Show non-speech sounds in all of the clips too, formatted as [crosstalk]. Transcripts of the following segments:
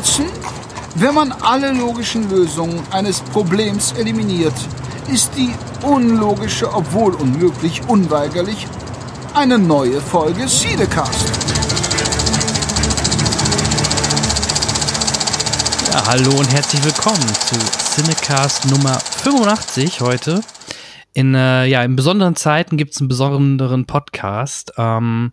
Watson, wenn man alle logischen Lösungen eines Problems eliminiert, ist die unlogische, obwohl unmöglich, unweigerlich eine neue Folge Siedecast. Ja, hallo und herzlich willkommen zu Cinecast Nummer 85 heute. In, äh, ja, in besonderen Zeiten gibt es einen besonderen Podcast. Ähm,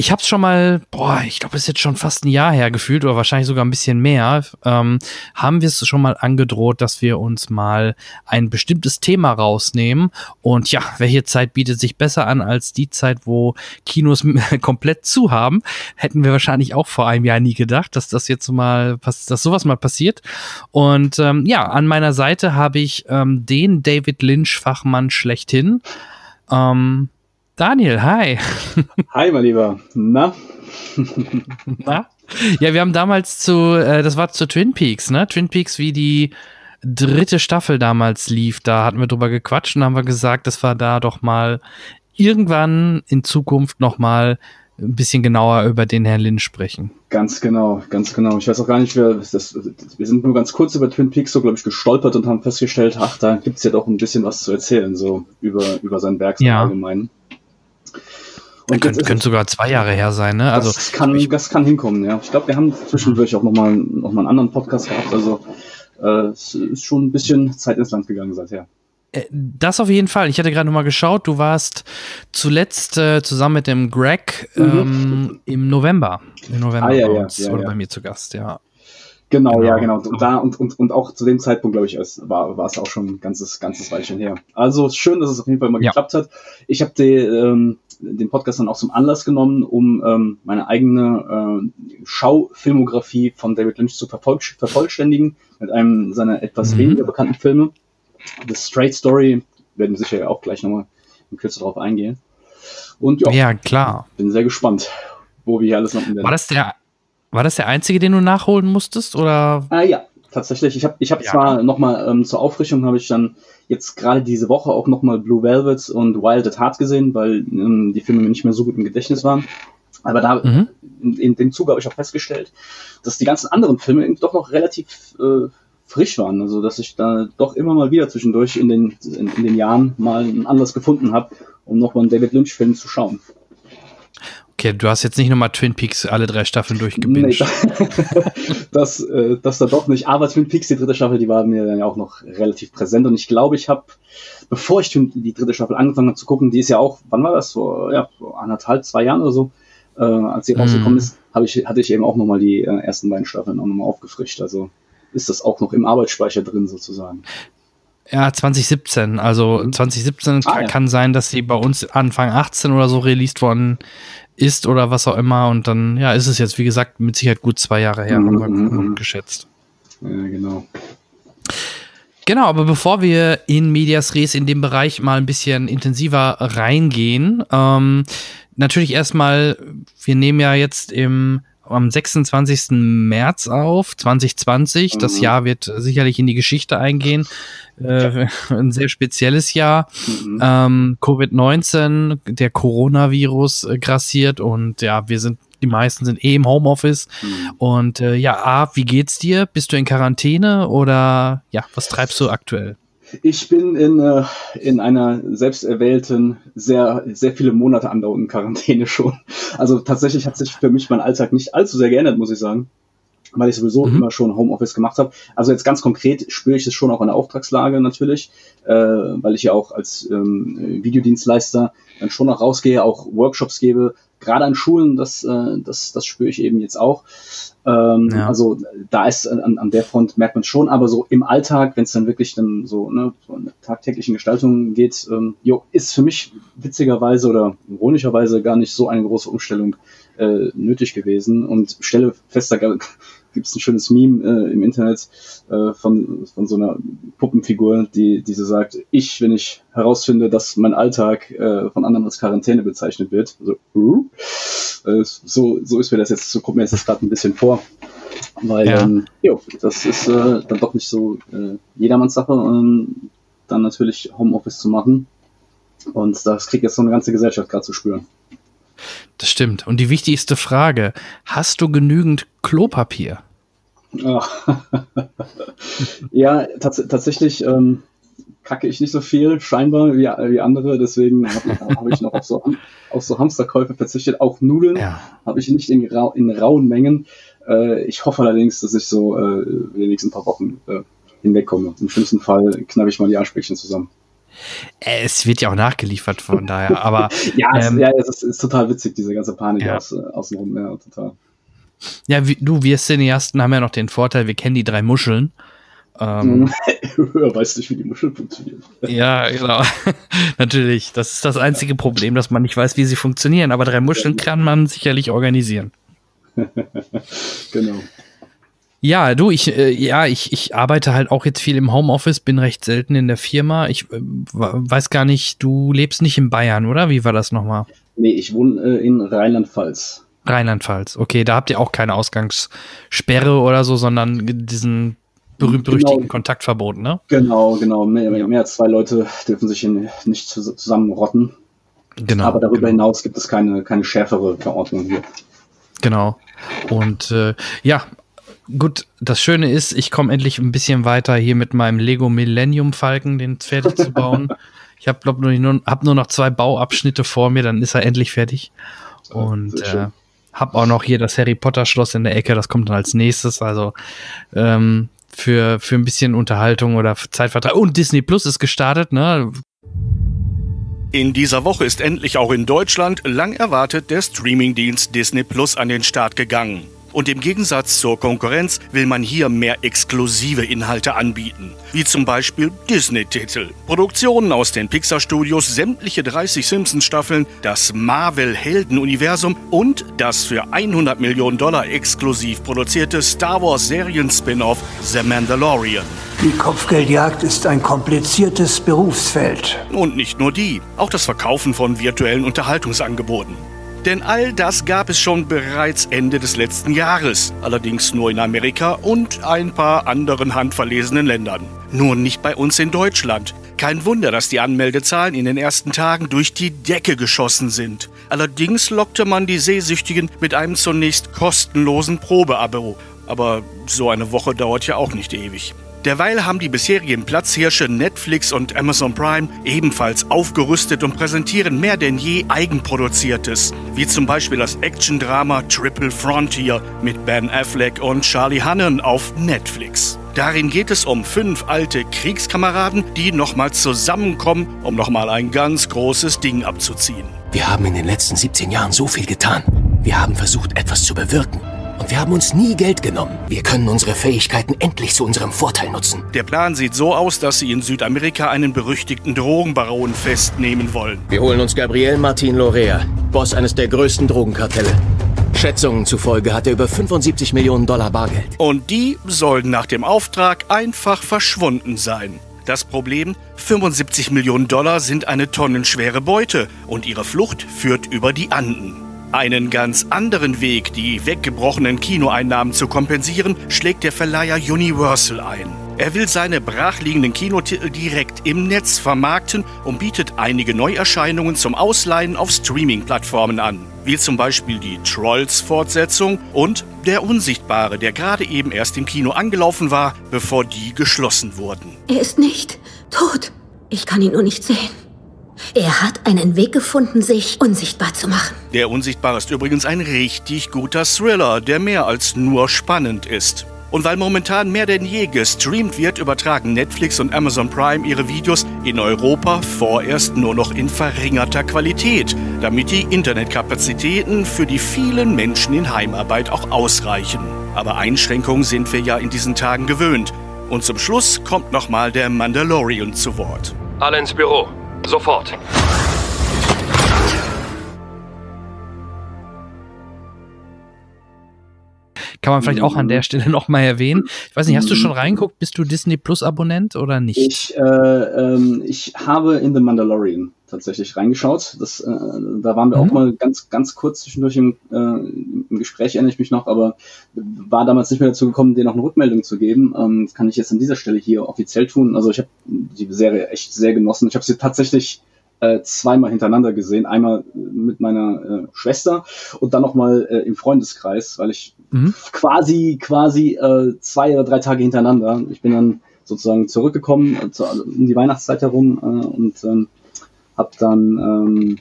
ich habe es schon mal, boah, ich glaube, es ist jetzt schon fast ein Jahr her gefühlt oder wahrscheinlich sogar ein bisschen mehr, ähm, haben wir es schon mal angedroht, dass wir uns mal ein bestimmtes Thema rausnehmen. Und ja, welche Zeit bietet sich besser an als die Zeit, wo Kinos [laughs] komplett zu haben? Hätten wir wahrscheinlich auch vor einem Jahr nie gedacht, dass das jetzt mal, dass sowas mal passiert. Und ähm, ja, an meiner Seite habe ich ähm, den David Lynch-Fachmann schlechthin. Ähm, Daniel, hi. Hi, mein Lieber. Na? [laughs] Na? Ja, wir haben damals zu, äh, das war zu Twin Peaks, ne? Twin Peaks, wie die dritte Staffel damals lief, da hatten wir drüber gequatscht und haben wir gesagt, dass wir da doch mal irgendwann in Zukunft noch mal ein bisschen genauer über den Herrn Lynn sprechen. Ganz genau, ganz genau. Ich weiß auch gar nicht, wir, das, wir sind nur ganz kurz über Twin Peaks so, glaube ich, gestolpert und haben festgestellt, ach, da gibt's ja doch ein bisschen was zu erzählen, so über, über sein Werk ja. allgemein. Und könnte, könnte sogar zwei Jahre her sein, ne? Also das kann, ich, das kann hinkommen, ja. Ich glaube, wir haben zwischendurch auch nochmal noch mal einen anderen Podcast gehabt. Also äh, es ist schon ein bisschen Zeit ins Land gegangen seither. Äh, das auf jeden Fall. Ich hatte gerade noch mal geschaut. Du warst zuletzt äh, zusammen mit dem Greg mhm. ähm, im November. Im November ah, ja, bei uns ja, ja, oder bei mir zu Gast, ja. Genau, Genau. ja, genau. Und, da, und, und, und auch zu dem Zeitpunkt, glaube ich, es war, war es auch schon ein ganzes, ganzes Weilchen her. Also schön, dass es auf jeden Fall mal Ja. geklappt hat. Ich habe den, ähm, den Podcast dann auch zum Anlass genommen, um ähm, meine eigene äh, Schaufilmografie von David Lynch zu vervoll vervollständigen mit einem seiner etwas Mhm. weniger bekannten Filme. The Straight Story werden wir sicher auch gleich nochmal in Kürze drauf eingehen. Und ja, Ja, klar. bin sehr gespannt, wo wir hier alles noch in der War das der, war das der einzige, den du nachholen musstest? Oder? Ah ja, tatsächlich. Ich habe ich hab Ja. zwar nochmal ähm, zur Auffrischung habe ich dann jetzt gerade diese Woche auch nochmal Blue Velvet und Wild at Heart gesehen, weil ähm, die Filme mir nicht mehr so gut im Gedächtnis waren. Aber da Mhm. in, in dem Zuge habe ich auch festgestellt, dass die ganzen anderen Filme doch noch relativ äh, frisch waren. Also dass ich da doch immer mal wieder zwischendurch in den, in, in den Jahren mal einen Anlass gefunden habe, um nochmal einen David Lynch-Film zu schauen. Okay, du hast jetzt nicht nochmal Twin Peaks alle drei Staffeln Nee, durchgebinged. [laughs] das, äh, das da doch nicht. Aber Twin Peaks, die dritte Staffel, die war mir dann ja auch noch relativ präsent. Und ich glaube, ich habe, bevor ich die dritte Staffel angefangen habe zu gucken, die ist ja auch, wann war das? So, ja, so anderthalb, zwei Jahren oder so, äh, als sie Mhm. rausgekommen ist, hab ich, hatte ich eben auch nochmal die äh, ersten beiden Staffeln auch nochmal aufgefrischt. Also ist das auch noch im Arbeitsspeicher drin sozusagen. Ja, 2017. Also Mhm. 2017 Ah, kann, ja. kann sein, dass sie bei uns Anfang 18 oder so released worden ist oder was auch immer. Und dann, ja, ist es jetzt, wie gesagt, mit Sicherheit gut zwei Jahre her, Mhm, haben wir mhm, mhm. geschätzt. Ja, genau. Genau, aber bevor wir in Medias Res in dem Bereich mal ein bisschen intensiver reingehen, ähm, natürlich erstmal, wir nehmen ja jetzt im am 26. März auf, 2020. Das Mhm. Jahr wird sicherlich in die Geschichte eingehen. Äh, [laughs] ein sehr spezielles Jahr. Mhm. Ähm, Covid-19, der Coronavirus äh, grassiert und ja, wir sind, die meisten sind eh im Homeoffice. Mhm. Und äh, ja, A, wie geht's dir? Bist du in Quarantäne oder ja, was treibst du aktuell? Ich bin in, äh, in einer selbst erwählten, sehr, sehr viele Monate andauernden Quarantäne schon. Also tatsächlich hat sich für mich mein Alltag nicht allzu sehr geändert, muss ich sagen. Weil ich sowieso Mhm. immer schon Homeoffice gemacht habe. Also jetzt ganz konkret spüre ich es schon auch in der Auftragslage natürlich, äh, weil ich ja auch als ähm, Videodienstleister dann schon noch rausgehe, auch Workshops gebe, gerade an Schulen, das, äh, das, das spüre ich eben jetzt auch. Ähm, Ja. Also da ist an, an der Front merkt man schon, aber so im Alltag, wenn es dann wirklich dann so, ne, so in der tagtäglichen Gestaltung geht, ähm, jo, ist für mich witzigerweise oder ironischerweise gar nicht so eine große Umstellung äh, nötig gewesen und stelle fest, da gibt es ein schönes Meme äh, im Internet äh, von, von so einer Puppenfigur, die, die so sagt, ich, wenn ich herausfinde, dass mein Alltag äh, von anderen als Quarantäne bezeichnet wird, so, uh, äh, so, so ist mir das jetzt, so kommt mir das jetzt gerade ein bisschen vor. Weil, Ja. ähm, jo, das ist äh, dann doch nicht so äh, jedermanns Sache, ähm, dann natürlich Homeoffice zu machen. Und das kriegt jetzt so eine ganze Gesellschaft gerade zu spüren. Das stimmt. Und die wichtigste Frage, hast du genügend Klopapier? [laughs] ja, tats tatsächlich ähm, kacke ich nicht so viel, scheinbar, wie, wie andere. Deswegen habe hab ich noch auf so, auf so Hamsterkäufe verzichtet. Auch Nudeln ja. habe ich nicht in, in rauen Mengen. Äh, ich hoffe allerdings, dass ich so äh, in den nächsten paar Wochen äh, hinwegkomme. Im schlimmsten Fall knappe ich mal die Arschbäckchen zusammen. Äh, es wird ja auch nachgeliefert von daher, aber. [laughs] ja, es, ähm, ja, es ist, ist, total witzig, diese ganze Panik ja. aus, äh, außenrum, ja, total. Ja, wie, du, wir Cineasten haben ja noch den Vorteil, wir kennen die drei Muscheln. Ähm, [laughs] weißt nicht, wie die Muscheln funktionieren. ja, genau. [laughs] Natürlich. Das ist das einzige Problem, dass man nicht weiß, wie sie funktionieren. Aber drei Muscheln kann man sicherlich organisieren. [laughs] genau. Ja, du, ich, äh, ja, ich, ich arbeite halt auch jetzt viel im Homeoffice, bin recht selten in der Firma. Ich äh, weiß gar nicht, du lebst nicht in Bayern, oder? Wie war das nochmal? Nee, ich wohne äh, in Rheinland-Pfalz. Rheinland-Pfalz, okay, da habt ihr auch keine Ausgangssperre oder so, sondern diesen berühmt-berüchtigten genau. Kontaktverbot, ne? Genau, genau. Mehr, mehr, als zwei Leute dürfen sich nicht zusammenrotten. Genau. Aber darüber genau. hinaus gibt es keine, keine schärfere Verordnung hier. Genau. Und äh, ja, gut, das Schöne ist, ich komme endlich ein bisschen weiter hier mit meinem Lego Millennium Falken, den fertig zu bauen. ich habe glaube nur, hab nur noch zwei Bauabschnitte vor mir, dann ist er endlich fertig. Und äh, hab auch noch hier das Harry Potter Schloss in der Ecke, das kommt dann als nächstes. Also ähm, für, für ein bisschen Unterhaltung oder Zeitvertrag. Und Disney Plus ist gestartet, ne? In dieser Woche ist endlich auch in Deutschland lang erwartet der Streamingdienst Disney Plus an den Start gegangen. Und im Gegensatz zur Konkurrenz will man hier mehr exklusive Inhalte anbieten, wie zum Beispiel Disney-Titel, Produktionen aus den Pixar-Studios, sämtliche 30 Simpsons-Staffeln, das Marvel-Helden-Universum und das für 100 Millionen Dollar exklusiv produzierte Star Wars-Serien-Spin-off The Mandalorian. Die Kopfgeldjagd ist ein kompliziertes Berufsfeld. Und nicht nur die, auch das Verkaufen von virtuellen Unterhaltungsangeboten. Denn all das gab es schon bereits Ende des letzten Jahres, allerdings nur in Amerika und ein paar anderen handverlesenen Ländern. Nur nicht bei uns in Deutschland. Kein Wunder, dass die Anmeldezahlen in den ersten Tagen durch die Decke geschossen sind. Allerdings lockte man die Sehsüchtigen mit einem zunächst kostenlosen Probeabo. Aber so eine Woche dauert ja auch nicht ewig. Derweil haben die bisherigen Platzhirsche Netflix und Amazon Prime ebenfalls aufgerüstet und präsentieren mehr denn je Eigenproduziertes, wie zum Beispiel das Action-Drama Triple Frontier mit Ben Affleck und Charlie Hannon auf Netflix. Darin geht es um fünf alte Kriegskameraden, die nochmal zusammenkommen, um nochmal ein ganz großes Ding abzuziehen. Wir haben in den letzten 17 Jahren so viel getan. Wir haben versucht, etwas zu bewirken. Und wir haben uns nie Geld genommen. Wir können unsere Fähigkeiten endlich zu unserem Vorteil nutzen. Der Plan sieht so aus, dass sie in Südamerika einen berüchtigten Drogenbaron festnehmen wollen. Wir holen uns Gabriel Martin Lorea, Boss eines der größten Drogenkartelle. Schätzungen zufolge hat er über 75 Millionen Dollar Bargeld. Und die sollen nach dem Auftrag einfach verschwunden sein. Das Problem, 75 Millionen Dollar sind eine tonnenschwere Beute und ihre Flucht führt über die Anden. Einen ganz anderen Weg, die weggebrochenen Kinoeinnahmen zu kompensieren, schlägt der Verleiher Universal ein. Er will seine brachliegenden Kinotitel direkt im Netz vermarkten und bietet einige Neuerscheinungen zum Ausleihen auf Streaming-Plattformen an, wie zum Beispiel die Trolls-Fortsetzung und Der Unsichtbare, der gerade eben erst im Kino angelaufen war, bevor die geschlossen wurden. Er ist nicht tot. Ich kann ihn nur nicht sehen. Er hat einen Weg gefunden, sich unsichtbar zu machen. Der Unsichtbare ist übrigens ein richtig guter Thriller, der mehr als nur spannend ist. Und weil momentan mehr denn je gestreamt wird, übertragen Netflix und Amazon Prime ihre Videos in Europa vorerst nur noch in verringerter Qualität, damit die Internetkapazitäten für die vielen Menschen in Heimarbeit auch ausreichen. Aber Einschränkungen sind wir ja in diesen Tagen gewöhnt. Und zum Schluss kommt nochmal der Mandalorian zu Wort. Alle ins Büro. Sofort. Kann man vielleicht auch an der Stelle [laughs] nochmal erwähnen. Ich weiß nicht, hast du schon reinguckt? Bist du Disney Plus Abonnent oder nicht? Ich, äh, ähm, ich habe in The Mandalorian tatsächlich reingeschaut. Das, äh, da waren wir mhm. auch mal ganz, ganz kurz zwischendurch im, äh, im Gespräch, erinnere ich mich noch, aber war damals nicht mehr dazu gekommen, dir noch eine Rückmeldung zu geben. Ähm, das kann ich jetzt an dieser Stelle hier offiziell tun. Also ich habe die Serie echt sehr genossen. Ich habe sie tatsächlich äh, zweimal hintereinander gesehen. Einmal mit meiner äh, Schwester und dann nochmal äh, im Freundeskreis, weil ich mhm. quasi, quasi äh, zwei oder drei Tage hintereinander. Ich bin dann sozusagen zurückgekommen äh, zu, um die Weihnachtszeit herum äh, und ähm, habe dann ähm,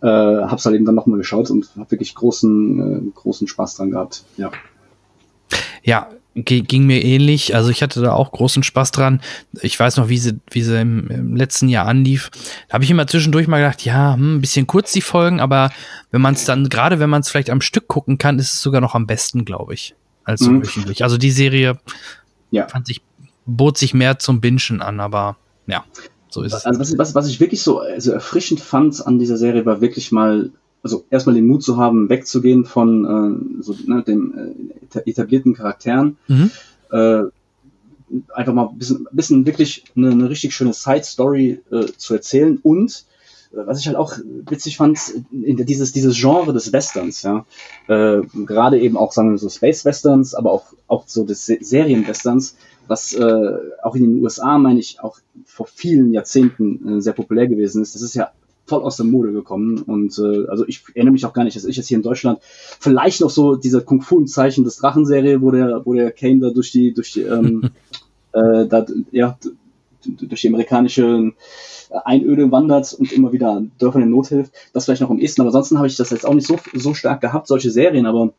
äh, hab's halt eben dann nochmal geschaut und habe wirklich großen, äh, großen Spaß dran gehabt. Ja. Ja, ging mir ähnlich. Also ich hatte da auch großen Spaß dran. Ich weiß noch, wie sie, wie sie im, im letzten Jahr anlief. Da habe ich immer zwischendurch mal gedacht, ja, hm, ein bisschen kurz die Folgen, aber wenn man es dann, gerade wenn man es vielleicht am Stück gucken kann, ist es sogar noch am besten, glaube ich, als mhm. wöchentlich. Also die Serie ja. fand ich, bot sich mehr zum Bingen an, aber ja, so ist also was, was, was ich wirklich so also erfrischend fand an dieser Serie, war wirklich mal also erstmal den Mut zu haben, wegzugehen von äh, so, ne, den äh, etablierten Charakteren. Mhm. Äh, einfach mal ein bisschen, bisschen wirklich eine, eine richtig schöne Side-Story äh, zu erzählen und äh, was ich halt auch witzig fand, dieses, dieses Genre des Westerns, ja, äh, gerade eben auch, sagen wir so, Space-Westerns, aber auch, auch so des Serien-Westerns, was äh, auch in den USA, meine ich, auch vor vielen Jahrzehnten äh, sehr populär gewesen ist. Das ist ja voll aus der Mode gekommen. Und äh, also ich erinnere mich auch gar nicht, dass ich jetzt hier in Deutschland vielleicht noch so diese Kung Fu im Zeichen des Drachenserie, wo der, wo der Kane da durch die, durch die, ähm, [laughs] äh, da, ja, durch die amerikanische Einöde wandert und immer wieder Dörfern in Not hilft. Das vielleicht noch am ehesten, aber ansonsten habe ich das jetzt auch nicht so, so stark gehabt, solche Serien, aber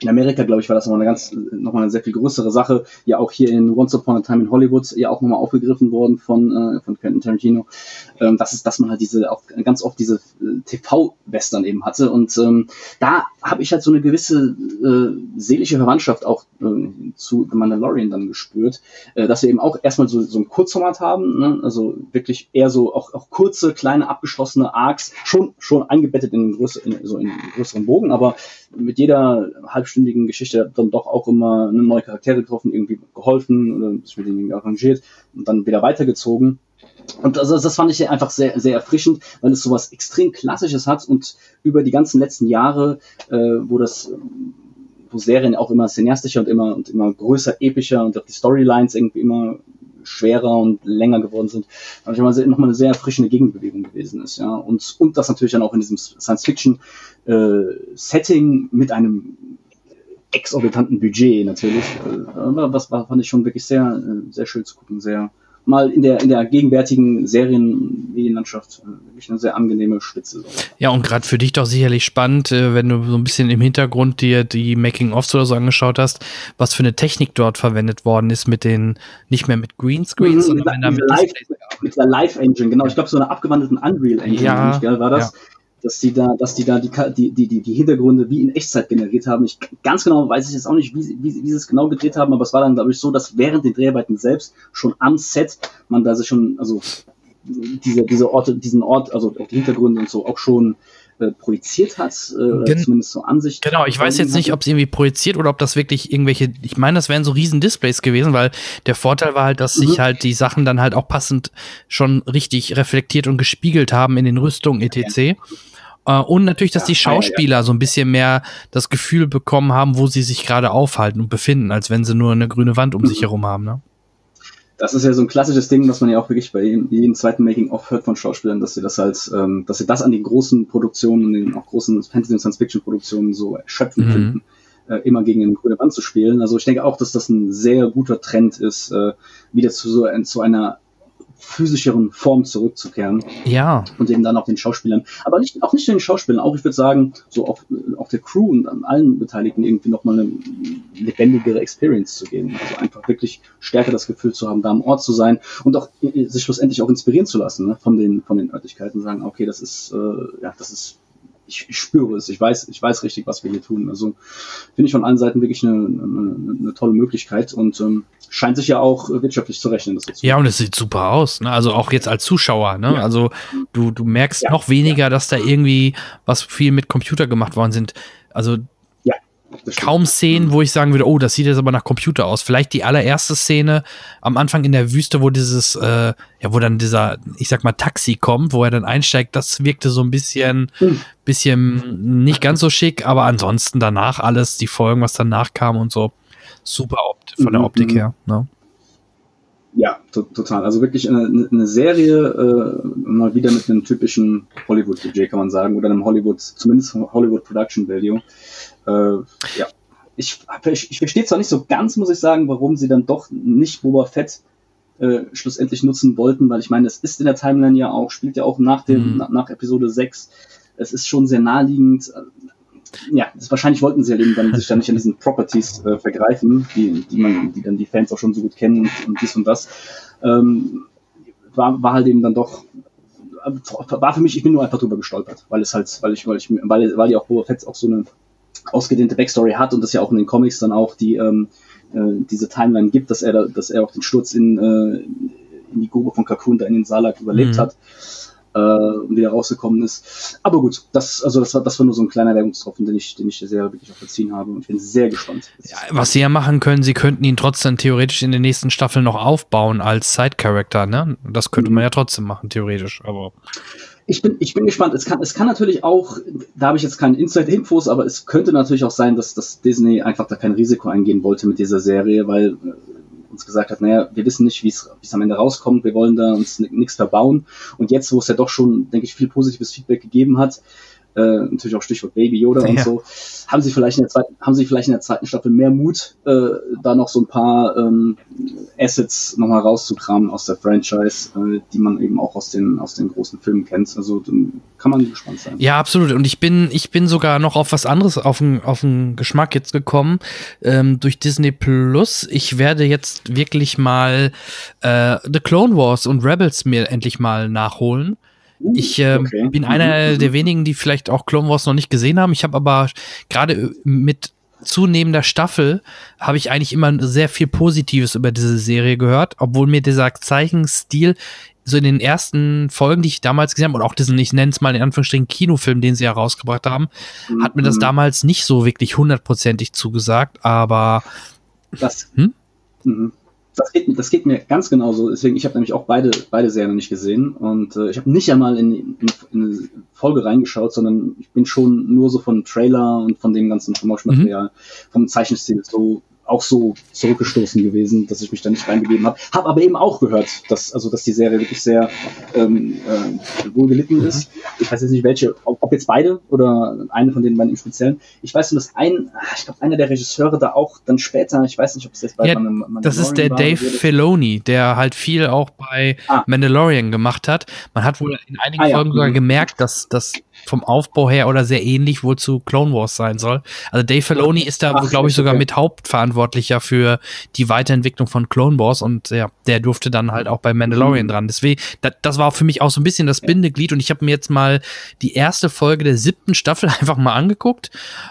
in Amerika, glaube ich, war das nochmal eine ganz, nochmal eine sehr viel größere Sache. Ja, auch hier in Once Upon a Time in Hollywood ja auch nochmal aufgegriffen worden von, äh, von Quentin Tarantino. Ähm, das ist, dass man halt diese, auch ganz oft diese äh, TV-Western eben hatte. Und ähm, da habe ich halt so eine gewisse äh, seelische Verwandtschaft auch äh, zu The Mandalorian dann gespürt, äh, dass wir eben auch erstmal so, so ein Kurzformat haben, ne? also wirklich eher so auch, auch kurze, kleine, abgeschlossene Arcs, schon, schon eingebettet in, größer, in, so in größeren Bogen, aber mit jeder halbstündigen Geschichte dann doch auch immer eine neue Charaktere getroffen, irgendwie geholfen oder sich mit denen arrangiert und dann wieder weitergezogen. Und also das fand ich einfach sehr, sehr erfrischend, weil es sowas extrem Klassisches hat und über die ganzen letzten Jahre, äh, wo das wo Serien auch immer cineastischer und immer und immer größer, epischer und auch die Storylines irgendwie immer schwerer und länger geworden sind, ich mal nochmal eine sehr erfrischende Gegenbewegung gewesen ist, ja. Und, und das natürlich dann auch in diesem Science-Fiction-Setting äh, mit einem exorbitanten Budget natürlich. Äh, was war, fand ich schon wirklich sehr, äh, sehr schön zu gucken, sehr mal in der, in der gegenwärtigen Serienmedienlandschaft äh, wirklich eine sehr angenehme Spitze. Ja, und gerade für dich doch sicherlich spannend, wenn du so ein bisschen im Hintergrund dir die Making-ofs oder so angeschaut hast, was für eine Technik dort verwendet worden ist mit den, nicht mehr mit Greenscreens, mhm, sondern mit, mit, Live, mit der Live-Engine, genau. Ich glaube, so eine abgewandelten Unreal-Engine, ja, war das. Ja dass die da, dass die da die, die, die, die Hintergründe wie in Echtzeit generiert haben. Ich ganz genau weiß ich jetzt auch nicht, wie, wie, wie sie es genau gedreht haben, aber es war dann, glaube ich, so, dass während den Dreharbeiten selbst schon am Set man da sich schon, also diese, diese Orte, diesen Ort, also auch die Hintergründe und so auch schon äh, projiziert hat, äh, Gen zumindest so Ansicht. Genau, ich weiß jetzt nicht, ob es irgendwie projiziert oder ob das wirklich irgendwelche, ich meine, das wären so riesen Displays gewesen, weil der Vorteil war halt, dass mhm. sich halt die Sachen dann halt auch passend schon richtig reflektiert und gespiegelt haben in den Rüstungen etc. Okay. Uh, und natürlich, dass ja, die Schauspieler ja, ja. so ein bisschen mehr das Gefühl bekommen haben, wo sie sich gerade aufhalten und befinden, als wenn sie nur eine grüne Wand um mhm. sich [laughs] herum haben. Ne? Das ist ja so ein klassisches Ding, was man ja auch wirklich bei jedem, jedem zweiten Making-of hört von Schauspielern, dass sie das halt, ähm, dass sie das an den großen Produktionen, den auch großen Fantasy- und Science-Fiction-Produktionen so erschöpfen mhm. finden, äh, immer gegen eine grüne Wand zu spielen. Also ich denke auch, dass das ein sehr guter Trend ist, äh, wieder zu so zu einer physischeren Form zurückzukehren. Ja. Und eben dann auch den Schauspielern, aber nicht, auch nicht den Schauspielern, auch ich würde sagen, so auf, auf der Crew und an allen Beteiligten irgendwie nochmal eine lebendigere Experience zu geben. Also einfach wirklich stärker das Gefühl zu haben, da am Ort zu sein und auch sich schlussendlich auch inspirieren zu lassen ne, von den von den Örtlichkeiten, sagen, okay, das ist äh, ja, das ist ich, ich spüre es, ich weiß, ich weiß richtig, was wir hier tun. Also finde ich von allen Seiten wirklich eine, eine, eine tolle Möglichkeit und ähm, scheint sich ja auch wirtschaftlich zu rechnen. Das ja, und es sieht super aus. Ne? Also auch jetzt als Zuschauer. Ne? Ja. Also du, du merkst ja, noch weniger, dass da irgendwie was viel mit Computer gemacht worden sind. Also kaum Szenen, wo ich sagen würde, oh, das sieht jetzt aber nach Computer aus. Vielleicht die allererste Szene am Anfang in der Wüste, wo dieses, äh, ja, wo dann dieser, ich sag mal, Taxi kommt, wo er dann einsteigt, das wirkte so ein bisschen, hm. bisschen nicht ganz so schick, aber ansonsten danach alles, die Folgen, was danach kam und so, super Opt von der mhm, Optik mhm. her. Ne? Ja, to total. Also wirklich eine, eine Serie, äh, mal wieder mit einem typischen Hollywood-Budget, kann man sagen, oder einem Hollywood, zumindest Hollywood Production Value. Äh, ja. Ich, ich, ich verstehe zwar nicht so ganz, muss ich sagen, warum sie dann doch nicht Boba Fett äh, schlussendlich nutzen wollten, weil ich meine, es ist in der Timeline ja auch, spielt ja auch nach dem, mhm. nach, nach Episode 6. Es ist schon sehr naheliegend ja, das, wahrscheinlich wollten sie ja eben dann sich dann nicht an diesen Properties äh, vergreifen, die, die man, die dann die Fans auch schon so gut kennen und, und dies und das. Ähm, war, war halt eben dann doch war für mich, ich bin nur einfach drüber gestolpert, weil es halt, weil ich, weil ich, weil, weil die auch Boba Fett auch so eine ausgedehnte Backstory hat und das ja auch in den Comics dann auch die ähm, äh, diese Timeline gibt, dass er, dass er auch den Sturz in, äh, in die Grube von Kakun da in den Salak überlebt mhm. hat äh, und wieder rausgekommen ist. Aber gut, das, also das war, das war nur so ein kleiner Werbungstropfen, den ich, den ich sehr wirklich auch verziehen habe und ich bin sehr gespannt. Ja, was sie ja machen können, sie könnten ihn trotzdem theoretisch in den nächsten Staffeln noch aufbauen als Side-Character, ne? Das könnte mhm. man ja trotzdem machen, theoretisch, aber. Ich bin, ich bin gespannt. Es kann, es kann natürlich auch, da habe ich jetzt keine Inside-Infos, aber es könnte natürlich auch sein, dass, dass Disney einfach da kein Risiko eingehen wollte mit dieser Serie, weil äh, uns gesagt hat, naja, wir wissen nicht, wie es am Ende rauskommt, wir wollen da uns nichts verbauen. Und jetzt, wo es ja doch schon, denke ich, viel positives Feedback gegeben hat, äh, natürlich auch Stichwort Baby Yoda ja. und so, haben sie vielleicht in der zweiten, haben sie vielleicht in der zweiten Staffel mehr Mut, äh, da noch so ein paar ähm, Assets nochmal rauszukramen aus der Franchise, äh, die man eben auch aus den, aus den großen Filmen kennt. Also kann man gespannt sein. Ja, absolut. Und ich bin, ich bin sogar noch auf was anderes auf den, auf den Geschmack jetzt gekommen ähm, durch Disney Plus. Ich werde jetzt wirklich mal äh, The Clone Wars und Rebels mir endlich mal nachholen. Uh, ich äh, okay. bin einer mhm. der wenigen, die vielleicht auch Clone Wars noch nicht gesehen haben. Ich habe aber gerade mit zunehmender Staffel habe ich eigentlich immer sehr viel Positives über diese Serie gehört, obwohl mir dieser Zeichenstil so in den ersten Folgen, die ich damals gesehen habe, und auch diesen, ich nenne es mal in Anführungsstrichen Kinofilm, den sie herausgebracht haben, hat mir das mhm. damals nicht so wirklich hundertprozentig zugesagt, aber das, hm? Mhm. Das geht, das geht mir ganz genauso. Deswegen, ich habe nämlich auch beide, beide Serien nicht gesehen. Und äh, ich habe nicht einmal in, in, in eine Folge reingeschaut, sondern ich bin schon nur so von Trailer und von dem ganzen Promotion-Material, mhm. vom Zeichenstil so auch so zurückgestoßen gewesen, dass ich mich da nicht reingegeben habe. Habe aber eben auch gehört, dass, also, dass die Serie wirklich sehr ähm, äh, wohl gelitten mhm. ist. Ich weiß jetzt nicht welche, ob, ob, jetzt beide oder eine von den beiden im Speziellen. Ich weiß nur, dass ein, ich glaube, einer der Regisseure da auch dann später, ich weiß nicht, ob es jetzt bei ja, Mandalorian Das ist der Dave Filoni, der halt viel auch bei ah. Mandalorian gemacht hat. Man hat wohl in einigen ah, Folgen ja. sogar mhm. gemerkt, dass, dass vom Aufbau her oder sehr ähnlich wohl zu Clone Wars sein soll. Also Dave Filoni ist da, glaube ich, sogar mit Hauptverantwortlicher für die Weiterentwicklung von Clone Wars und ja, der durfte dann halt auch bei Mandalorian mhm. dran. Deswegen, das, das war für mich auch so ein bisschen das Bindeglied und ich habe mir jetzt mal die erste Folge der siebten Staffel [laughs] einfach mal angeguckt.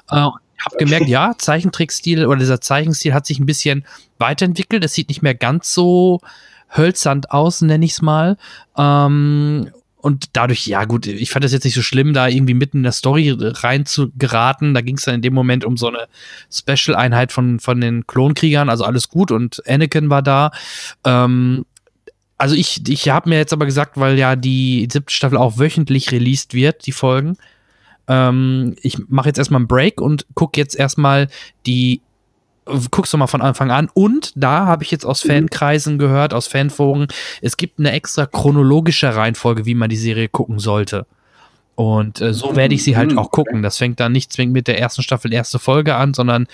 Äh, hab gemerkt, ja, Zeichentrickstil oder dieser Zeichenstil hat sich ein bisschen weiterentwickelt. Es sieht nicht mehr ganz so hölzernd aus, nenne ich es mal. Ähm, und dadurch, ja gut, ich fand das jetzt nicht so schlimm, da irgendwie mitten in der Story rein zu geraten. Da ging es dann in dem Moment um so eine Special-Einheit von, von den Klonkriegern, also alles gut und Anakin war da. Ähm, also ich, ich habe mir jetzt aber gesagt, weil ja die siebte Staffel auch wöchentlich released wird, die Folgen. Ähm, ich mache jetzt erstmal einen Break und gucke jetzt erstmal die guckst du mal von Anfang an. Und da habe ich jetzt aus mhm. Fankreisen gehört, aus Fanforen, es gibt eine extra chronologische Reihenfolge, wie man die Serie gucken sollte. Und äh, so werde ich sie halt auch gucken. Das fängt dann nicht zwingend mit der ersten Staffel erste Folge an, sondern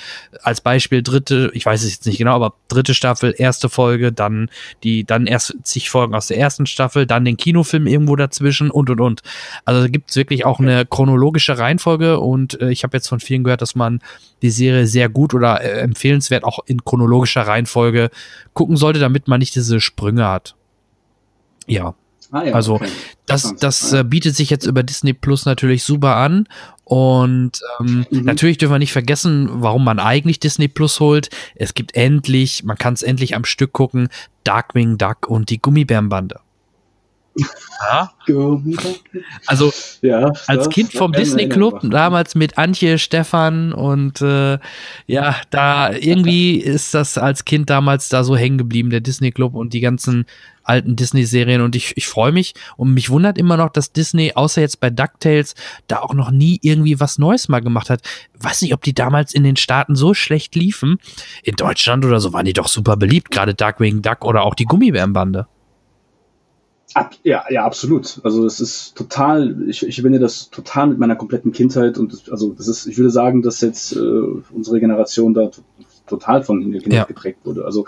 als Beispiel dritte, ich weiß es jetzt nicht genau, aber dritte Staffel, erste Folge, dann die, dann erst zig Folgen aus der ersten Staffel, dann den Kinofilm irgendwo dazwischen und und und. Also da gibt es wirklich auch eine chronologische Reihenfolge und äh, ich habe jetzt von vielen gehört, dass man die Serie sehr gut oder äh, empfehlenswert auch in chronologischer Reihenfolge gucken sollte, damit man nicht diese Sprünge hat. Ja, Ah, ja, also okay. das, das äh, bietet sich jetzt über Disney Plus natürlich super an. Und ähm, mhm. natürlich dürfen wir nicht vergessen, warum man eigentlich Disney Plus holt. Es gibt endlich, man kann es endlich am Stück gucken, Darkwing Duck und die Gummibärenbande. Ja. Also ja, als Kind vom Disney Club, damals mit Antje, Stefan und äh, ja, da irgendwie ist das als Kind damals da so hängen geblieben, der Disney Club und die ganzen alten Disney-Serien und ich, ich freue mich und mich wundert immer noch, dass Disney, außer jetzt bei DuckTales, da auch noch nie irgendwie was Neues mal gemacht hat. Weiß nicht, ob die damals in den Staaten so schlecht liefen. In Deutschland oder so waren die doch super beliebt, gerade Darkwing Duck oder auch die Gummibärenbande. Ab, ja, ja, absolut. Also das ist total, ich, ich verbinde das total mit meiner kompletten Kindheit und das, also das ist, ich würde sagen, dass jetzt äh, unsere Generation da total von in der Kindheit ja. geprägt wurde. Also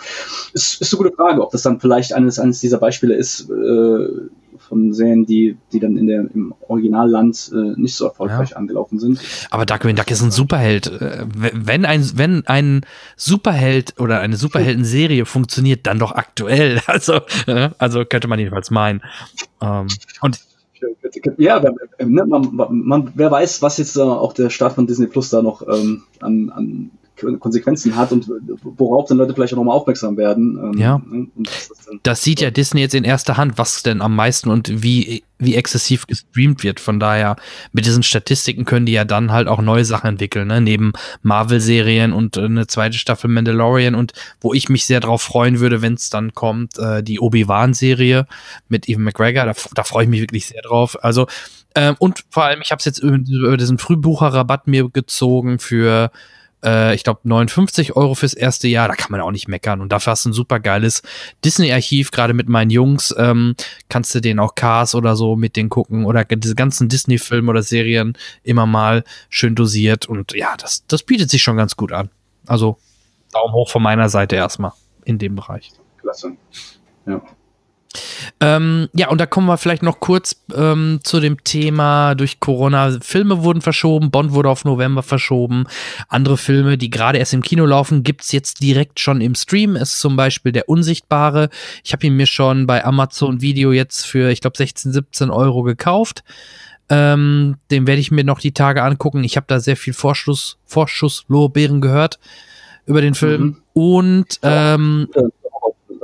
es ist eine gute Frage, ob das dann vielleicht eines, eines dieser Beispiele ist, äh, von Serien, die, die dann in der, im Originalland äh, nicht so erfolgreich ja. angelaufen sind. Aber Darkwing Duck ist ein Superheld. Äh, wenn ein, wenn ein Superheld oder eine Superhelden-Serie funktioniert, dann doch aktuell. [laughs] Also, äh, also könnte man jedenfalls meinen. Ähm, und ja, ne, man, man, wer weiß, was jetzt äh, auch der Start von Disney Plus da noch ähm, an, an Konsequenzen hat und worauf dann Leute vielleicht auch nochmal aufmerksam werden. Ähm, ja. Ne? Das, das, sieht ja Disney jetzt in erster Hand, was denn am meisten und wie, wie exzessiv gestreamt wird. Von daher, mit diesen Statistiken können die ja dann halt auch neue Sachen entwickeln, ne? neben Marvel-Serien und äh, eine zweite Staffel Mandalorian und wo ich mich sehr drauf freuen würde, wenn es dann kommt, äh, die Obi-Wan-Serie mit Evan McGregor, da, da freue ich mich wirklich sehr drauf. Also, ähm, und vor allem, ich habe es jetzt über, über diesen Frühbucherrabatt mir gezogen für äh, ich glaube, 59 Euro fürs erste Jahr, da kann man auch nicht meckern. Und dafür hast du ein super geiles Disney-Archiv, gerade mit meinen Jungs, ähm, kannst du den auch Cars oder so mit denen gucken oder diese ganzen Disney-Filme oder Serien immer mal schön dosiert. Und ja, das, das bietet sich schon ganz gut an. Also Daumen hoch von meiner Seite erstmal in dem Bereich. Klasse. Ja. Ähm, ja, und da kommen wir vielleicht noch kurz ähm, zu dem Thema durch Corona. Filme wurden verschoben, Bond wurde auf November verschoben. Andere Filme, die gerade erst im Kino laufen, gibt es jetzt direkt schon im Stream. Es ist zum Beispiel Der Unsichtbare. Ich habe ihn mir schon bei Amazon Video jetzt für, ich glaube, 16, 17 Euro gekauft. Ähm, den werde ich mir noch die Tage angucken. Ich habe da sehr viel Vorschuss, Vorschusslorbeeren gehört über den Film. Mhm. Und ähm, ja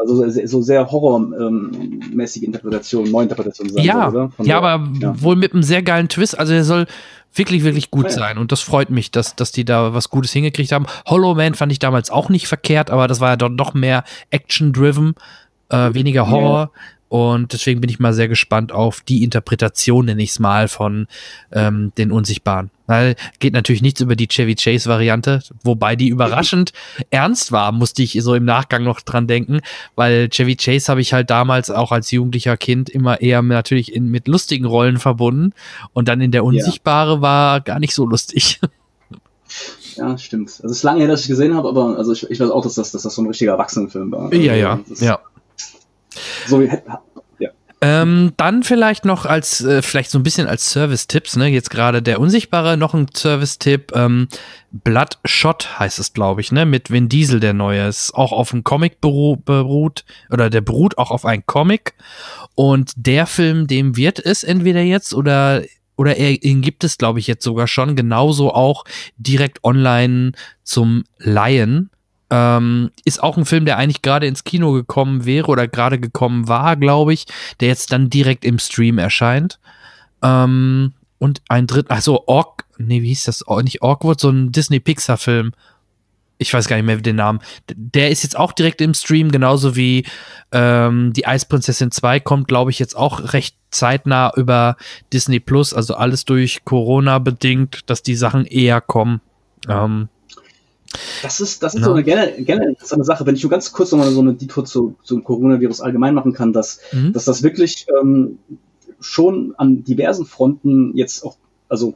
also so sehr horrormäßige Interpretation, Neuinterpretation sein ja, soll, oder? ja, aber ja. wohl mit einem sehr geilen Twist. Also er soll wirklich, wirklich gut ja. sein. Und das freut mich, dass, dass die da was Gutes hingekriegt haben. Hollow Man fand ich damals auch nicht verkehrt, aber das war ja doch noch mehr Action-driven, äh, weniger Horror. Und deswegen bin ich mal sehr gespannt auf die Interpretation, nenne ich es mal, von ähm, den Unsichtbaren. Weil geht natürlich nichts über die Chevy Chase Variante, wobei die überraschend [laughs] ernst war, musste ich so im Nachgang noch dran denken, weil Chevy Chase habe ich halt damals auch als jugendlicher Kind immer eher natürlich in, mit lustigen Rollen verbunden und dann in der Unsichtbare ja. war gar nicht so lustig. [laughs] Ja, stimmt. Also es ist lange her, dass ich gesehen habe, aber also ich, ich weiß auch, dass das, dass das so ein richtiger Erwachsenenfilm war. Ja, ja, das, ja. So wie. Ähm, dann vielleicht noch als, äh, vielleicht so ein bisschen als Service-Tipps, ne? Jetzt gerade der Unsichtbare, noch ein Service-Tipp. Ähm, Bloodshot heißt es, glaube ich, ne? Mit Vin Diesel, der neue. Ist auch auf einen Comic beruht, oder der beruht auch auf einen Comic. Und der Film, dem wird es entweder jetzt oder oder er, ihn gibt es, glaube ich, jetzt sogar schon genauso auch direkt online zum Laien. Ähm, ist auch ein Film, der eigentlich gerade ins Kino gekommen wäre oder gerade gekommen war, glaube ich, der jetzt dann direkt im Stream erscheint. Ähm, und ein dritt, also Ork, nee, wie hieß das? Oh, nicht Awkward, so ein Disney-Pixar-Film. Ich weiß gar nicht mehr den Namen. Der ist jetzt auch direkt im Stream, genauso wie ähm, die Eisprinzessin 2 kommt, glaube ich, jetzt auch recht zeitnah über Disney Plus, also alles durch Corona bedingt, dass die Sachen eher kommen. Ähm, das ist, das ist no. so eine generell, generell interessante Sache, wenn ich nur ganz kurz nochmal so eine Detour zu, zum Coronavirus allgemein machen kann, dass, mhm. dass das wirklich ähm, schon an diversen Fronten jetzt auch, also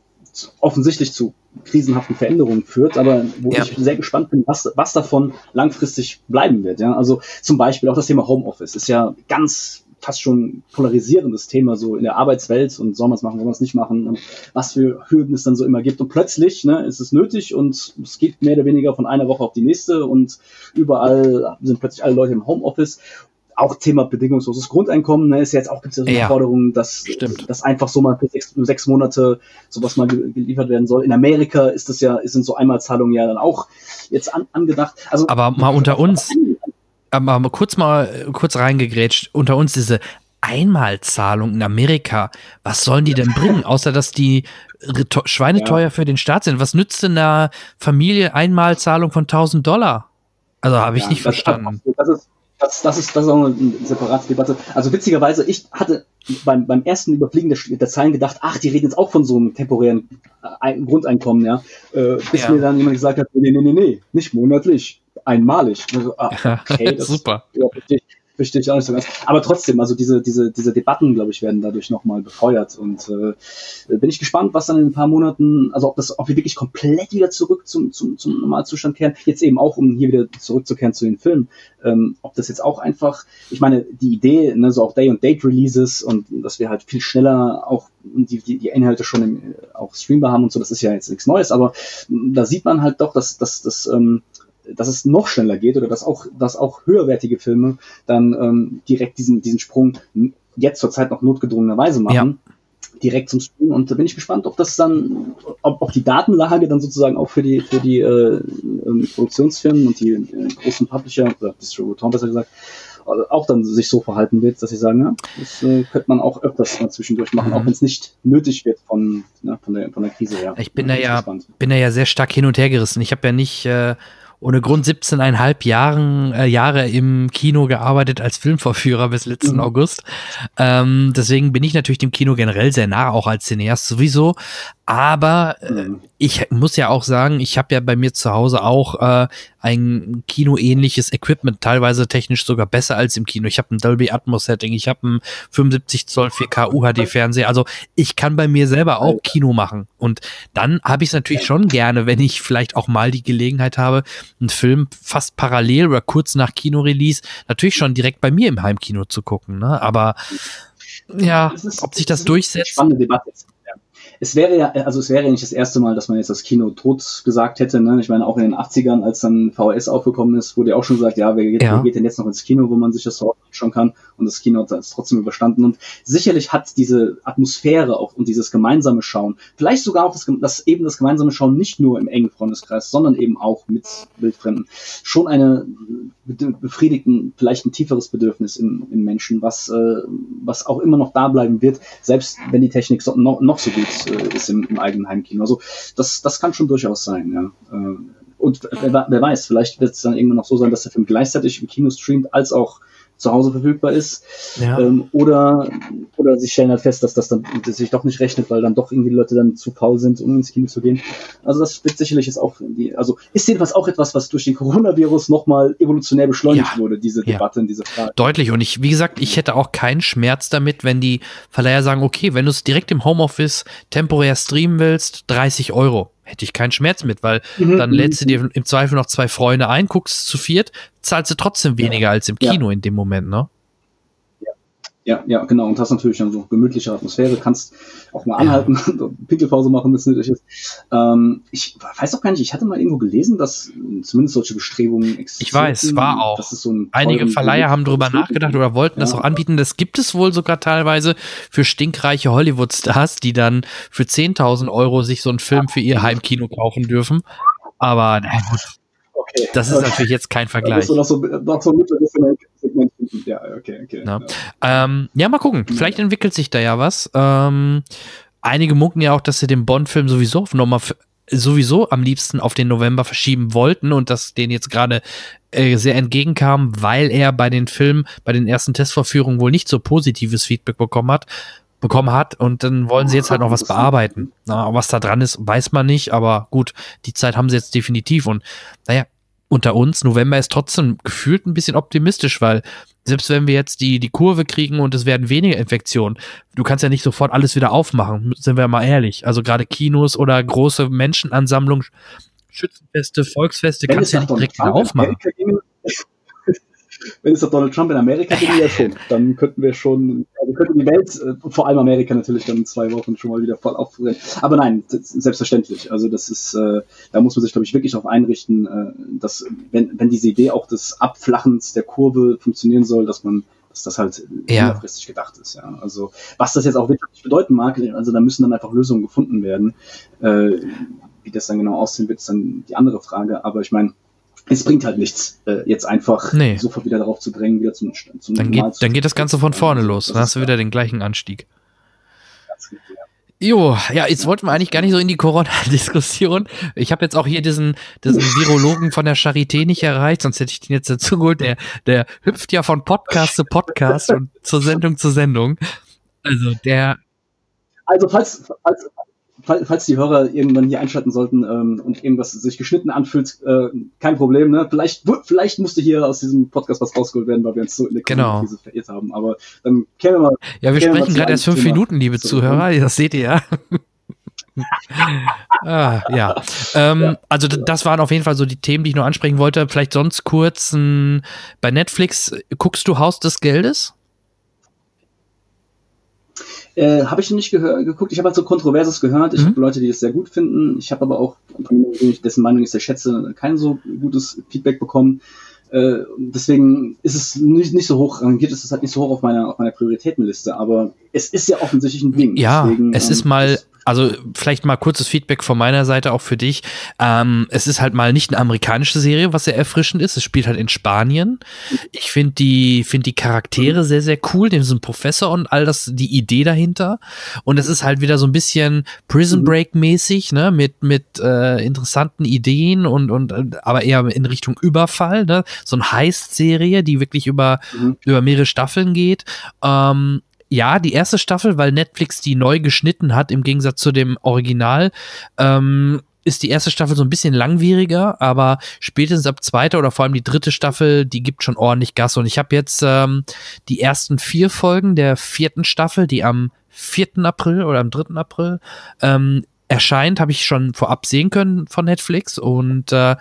offensichtlich zu krisenhaften Veränderungen führt, aber wo ja. ich sehr gespannt bin, was, was davon langfristig bleiben wird. Ja? Also zum Beispiel auch das Thema Homeoffice ist ja ganz fast schon polarisierendes Thema so in der Arbeitswelt und soll man es machen, soll man es nicht machen und was für Hürden es dann so immer gibt. Und plötzlich ne, ist es nötig und es geht mehr oder weniger von einer Woche auf die nächste und überall sind plötzlich alle Leute im Homeoffice auch Thema bedingungsloses Grundeinkommen ne, ist jetzt auch gibt es ja so eine ja, Forderung, dass, dass einfach so mal für sechs, sechs, Monate sowas mal geliefert werden soll. In Amerika ist das ja sind so Einmalzahlungen ja dann auch jetzt an, angedacht. Also aber mal unter uns, aber kurz mal kurz reingegrätscht, unter uns diese Einmalzahlung in Amerika, was sollen die denn bringen, außer dass die schweineteuer ja. für den Staat sind? Was nützt denn einer Familie Einmalzahlung von 1000 Dollar? Also habe ich ja, nicht das verstanden. Das ist, das, das, ist, das ist auch eine separate Debatte. Also witzigerweise, ich hatte beim, beim ersten Überfliegen der, der Zeilen gedacht, ach, die reden jetzt auch von so einem temporären äh, Grundeinkommen, ja. Äh, bis ja. mir dann jemand gesagt hat, nee, nee, nee, nee, nicht monatlich, einmalig. Also, ah, okay, [laughs] das, Super. Ja, verstehe ich auch nicht so ganz. Aber trotzdem, also diese, diese, diese Debatten, glaube ich, werden dadurch nochmal befeuert. Und äh, bin ich gespannt, was dann in ein paar Monaten, also ob das, ob wir wirklich komplett wieder zurück zum, zum, zum Normalzustand kehren. Jetzt eben auch, um hier wieder zurückzukehren zu den Filmen, ähm, ob das jetzt auch einfach, ich meine, die Idee, ne, so auch Day- und Date-Releases und dass wir halt viel schneller auch die, die, die Inhalte schon im, auch streambar haben und so, das ist ja jetzt nichts Neues, aber da sieht man halt doch, dass, dass, dass ähm, dass es noch schneller geht oder dass auch, dass auch höherwertige Filme dann ähm, direkt diesen, diesen Sprung jetzt zur Zeit noch notgedrungenerweise machen. Ja. Direkt zum Stream und da bin ich gespannt, ob das dann, ob, ob die Datenlage dann sozusagen auch für die für die äh, ähm, Produktionsfirmen und die äh, großen Publisher oder Distributoren besser gesagt auch dann sich so verhalten wird, dass sie sagen, ja, das äh, könnte man auch öfters mal zwischendurch machen, mhm. auch wenn es nicht nötig wird von, ne, von, der, von der Krise her. Ich bin da ja, bin da ja sehr stark hin und her gerissen. Ich habe ja nicht äh, ohne Grund 17,5 Jahren, äh, Jahre im Kino gearbeitet als Filmvorführer bis letzten mhm. August. Ähm, deswegen bin ich natürlich dem Kino generell sehr nah, auch als Cineast sowieso. Aber äh, mhm. ich muss ja auch sagen, ich habe ja bei mir zu Hause auch äh, ein Kino-ähnliches Equipment, teilweise technisch sogar besser als im Kino. Ich habe ein Dolby Atmos Setting, ich habe ein 75 Zoll 4K UHD Fernseher. Also ich kann bei mir selber auch Kino machen. Und dann habe ich es natürlich schon gerne, wenn ich vielleicht auch mal die Gelegenheit habe, einen Film fast parallel oder kurz nach Kino-Release natürlich schon direkt bei mir im Heimkino zu gucken. Ne? Aber ja, ob sich das durchsetzt. Spannende Debatte es wäre ja, also es wäre ja nicht das erste Mal, dass man jetzt das Kino tot gesagt hätte. Ne? Ich meine, auch in den 80ern, als dann VHS aufgekommen ist, wurde ja auch schon gesagt, ja, wer geht, ja. wer geht denn jetzt noch ins Kino, wo man sich das so anschauen kann? Und das Kino hat es trotzdem überstanden. Und sicherlich hat diese Atmosphäre auch und dieses gemeinsame Schauen, vielleicht sogar auch das, das eben das gemeinsame Schauen nicht nur im engen Freundeskreis, sondern eben auch mit Wildfremden, schon eine befriedigten, vielleicht ein tieferes Bedürfnis im, im Menschen, was, äh, was auch immer noch da bleiben wird, selbst wenn die Technik so, noch, noch so gut äh, ist im, im eigenen Heimkino. Also das, das kann schon durchaus sein, ja. Äh, und wer, wer weiß, vielleicht wird es dann irgendwann noch so sein, dass der Film gleichzeitig im Kino streamt, als auch zu Hause verfügbar ist. Ja. Ähm, oder, oder sie stellen halt fest, dass das dann dass sich doch nicht rechnet, weil dann doch irgendwie Leute dann zu faul sind, um ins Kino zu gehen. Also das wird sicherlich jetzt auch die, also ist jedenfalls auch etwas, was durch den Coronavirus nochmal evolutionär beschleunigt ja. wurde, diese Debatte ja. diese Frage. Deutlich. Und ich, wie gesagt, ich hätte auch keinen Schmerz damit, wenn die Verleiher sagen, okay, wenn du es direkt im Homeoffice temporär streamen willst, 30 Euro hätte ich keinen Schmerz mit, weil mhm. dann lädst du dir im Zweifel noch zwei Freunde ein, guckst zu viert, zahlst du trotzdem weniger ja. als im Kino ja. in dem Moment, ne? Ja, ja, genau. Und hast natürlich dann so gemütliche Atmosphäre, kannst auch mal anhalten, [laughs] ja. Pinkelpause machen, wenn es nötig ist. Ähm, ich weiß auch gar nicht, ich hatte mal irgendwo gelesen, dass zumindest solche Bestrebungen existieren. Ich weiß, war auch. So Einige Verleiher haben darüber nachgedacht oder wollten ja. das auch anbieten. Das gibt es wohl sogar teilweise für stinkreiche Hollywood-Stars, die dann für 10.000 Euro sich so einen Film für ihr Heimkino kaufen dürfen. Aber na gut, Okay. Das ist natürlich jetzt kein Vergleich. noch so, noch so Segment Ja, okay, okay. Ja. Ja. Ähm, ja, mal gucken. Vielleicht entwickelt sich da ja was. Ähm, einige munken ja auch, dass sie den Bond-Film sowieso nochmal sowieso am liebsten auf den November verschieben wollten und dass denen jetzt gerade äh, sehr entgegenkam, weil er bei den Filmen, bei den ersten Testvorführungen wohl nicht so positives Feedback bekommen hat bekommen hat und dann wollen sie jetzt halt noch was bearbeiten. Na, was da dran ist, weiß man nicht, aber gut, die Zeit haben sie jetzt definitiv und naja, unter uns, November ist trotzdem gefühlt ein bisschen optimistisch, weil selbst wenn wir jetzt die, die Kurve kriegen und es werden weniger Infektionen, du kannst ja nicht sofort alles wieder aufmachen, sind wir mal ehrlich. Also gerade Kinos oder große Menschenansammlungen, Schützenfeste, Volksfeste, wenn kannst du ja nicht direkt wieder aufmachen wenn es doch Donald Trump in Amerika wäre, ja schon. Dann könnten wir schon, also könnte die Welt, äh, vor allem Amerika natürlich dann in zwei Wochen schon mal wieder voll aufregen. Aber nein, selbstverständlich. Also das ist, äh, da muss man sich, glaube ich, wirklich darauf einrichten, äh, dass, wenn, wenn diese Idee auch des Abflachens der Kurve funktionieren soll, dass man dass das halt ja. längerfristig gedacht ist. Ja. Also was das jetzt auch wirklich bedeuten mag, also da müssen dann einfach Lösungen gefunden werden. Äh, wie das dann genau aussehen wird, ist dann die andere Frage. Aber ich meine, es bringt halt nichts, äh, jetzt einfach Nee. sofort wieder darauf zu drängen, wieder zum, zum Dann Normal geht, zu- dann geht das Ganze von vorne los. Das Dann hast du wieder den gleichen Anstieg. ganz gut, ja. Jo, ja, jetzt wollten wir eigentlich gar nicht so in die Corona-Diskussion. Ich habe jetzt auch hier diesen, diesen [laughs] Virologen von der Charité nicht erreicht, sonst hätte ich den jetzt dazu geholt. Der, der hüpft ja von Podcast zu Podcast und zur Sendung zu Sendung. Also der, Also falls, falls, falls, die Hörer irgendwann hier einschalten sollten ähm, und irgendwas sich geschnitten anfühlt, äh, kein Problem. Ne? Vielleicht, vielleicht musste hier aus diesem Podcast was rausgeholt werden, weil wir uns so in der Genau. Corona-Krise verirrt haben. Aber dann kennen wir mal. ja, wir sprechen gerade erst fünf Thema Minuten, liebe zu Zuhörer. [laughs] Das seht ihr ja. [laughs] ah, ja. Ähm, Also d- das waren auf jeden Fall so die Themen, die ich nur ansprechen wollte. Vielleicht sonst kurz bei Netflix guckst du Haus des Geldes? Äh, habe ich noch nicht geguckt. Ich habe halt so Kontroverses gehört. Ich Mhm. habe Leute, die das sehr gut finden. Ich habe aber auch, dessen Meinung ich sehr schätze, kein so gutes Feedback bekommen. Äh, deswegen ist es nicht, nicht so hoch rangiert, es ist halt nicht so hoch auf meiner, auf meiner Prioritätenliste, aber es ist ja offensichtlich ein Ding. Ja, Deswegen, es ähm, ist mal, das- also vielleicht mal kurzes Feedback von meiner Seite auch für dich. Ähm, es ist halt mal nicht eine amerikanische Serie, was sehr erfrischend ist. Es spielt halt in Spanien. Ich finde die, finde die Charaktere sehr, sehr cool. Diesen Professor und all das, die Idee dahinter. Und es ist halt wieder so ein bisschen Prison Break mäßig, ne, mit, mit äh, interessanten Ideen und, und, äh, aber eher in Richtung Überfall, ne. So eine Heist-Serie, die wirklich über, Mhm. über mehrere Staffeln geht. Ähm, ja, die erste Staffel, weil Netflix die neu geschnitten hat, im Gegensatz zu dem Original, ähm, ist die erste Staffel so ein bisschen langwieriger, aber spätestens ab zweiter oder vor allem die dritte Staffel, die gibt schon ordentlich Gas. Und ich habe jetzt ähm, die ersten vier Folgen der vierten Staffel, die am 4. April oder am 3. April ähm, erscheint, habe ich schon vorab sehen können von Netflix und äh,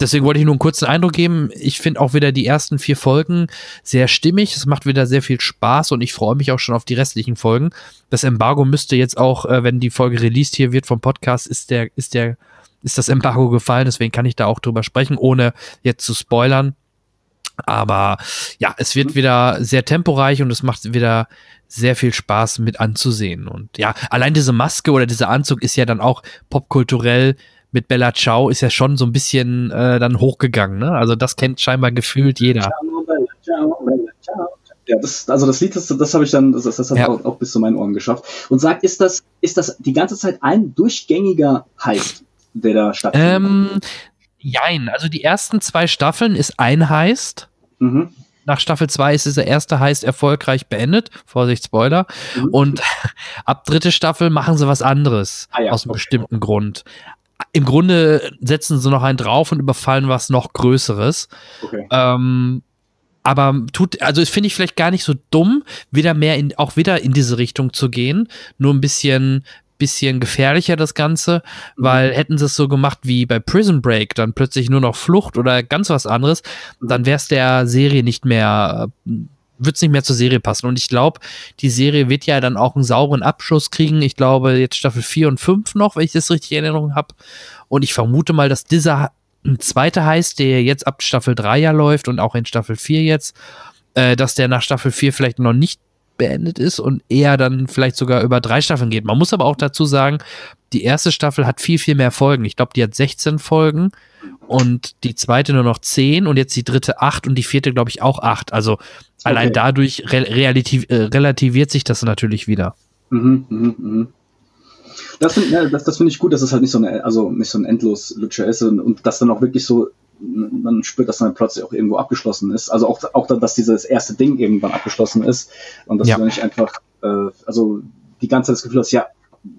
deswegen wollte ich nur einen kurzen Eindruck geben. Ich finde auch wieder die ersten vier Folgen sehr stimmig. Es macht wieder sehr viel Spaß und ich freue mich auch schon auf die restlichen Folgen. Das Embargo müsste jetzt auch, äh, wenn die Folge released hier wird vom Podcast, ist der, ist der, ist das Embargo gefallen. Deswegen kann ich da auch drüber sprechen, ohne jetzt zu spoilern. Aber ja, es wird wieder sehr temporeich und es macht wieder sehr viel Spaß mit anzusehen. Und ja, allein diese Maske oder dieser Anzug ist ja dann auch popkulturell mit Bella Ciao ist ja schon so ein bisschen äh, dann hochgegangen. Ne? Also das kennt scheinbar gefühlt jeder. Ja, das, also das Lied, das, das habe ich dann, das, das hat Ja. auch, auch bis zu meinen Ohren geschafft. Und sag, ist das, ist das die ganze Zeit ein durchgängiger Heist, der da stattfindet? Ähm, jein, also die ersten zwei Staffeln ist ein Heist. mhm. Nach Staffel 2 ist dieser erste Heist erfolgreich beendet. Vorsicht, Spoiler. Mhm. Und [laughs] ab dritte Staffel machen sie was anderes. Ah ja, aus einem okay. bestimmten Grund. Im Grunde setzen sie noch einen drauf und überfallen was noch Größeres. Okay. Ähm, aber tut, also finde ich vielleicht gar nicht so dumm, wieder mehr in, auch wieder in diese Richtung zu gehen. Nur ein bisschen, bisschen gefährlicher das Ganze, weil hätten sie es so gemacht wie bei Prison Break, dann plötzlich nur noch Flucht oder ganz was anderes, dann wäre es der Serie nicht mehr, wird es nicht mehr zur Serie passen. Und ich glaube, die Serie wird ja dann auch einen sauren Abschluss kriegen. Ich glaube, jetzt Staffel 4 und 5 noch, wenn ich das richtig in Erinnerung habe. Und ich vermute mal, dass dieser ein zweiter heißt, der jetzt ab Staffel 3 ja läuft und auch in Staffel 4 jetzt, äh, dass der nach Staffel 4 vielleicht noch nicht beendet ist und eher dann vielleicht sogar über drei Staffeln geht. Man muss aber auch dazu sagen, die erste Staffel hat viel, viel mehr Folgen. Ich glaube, die hat 16 Folgen und die zweite nur noch 10 und jetzt die dritte 8 und die vierte, glaube ich, auch 8. Also allein Okay. dadurch re relativ, äh, relativiert sich das natürlich wieder. Mhm, mhm, mhm. Das finde ja, das, das find ich gut, dass es halt nicht so eine, also nicht so ein endlos Lutscher ist und, und dass dann auch wirklich so, man spürt, dass dann plötzlich auch irgendwo abgeschlossen ist. Also auch, auch da, dass dieses erste Ding irgendwann abgeschlossen ist und dass Ja. du nicht einfach, äh, also die ganze Zeit das Gefühl hast, ja,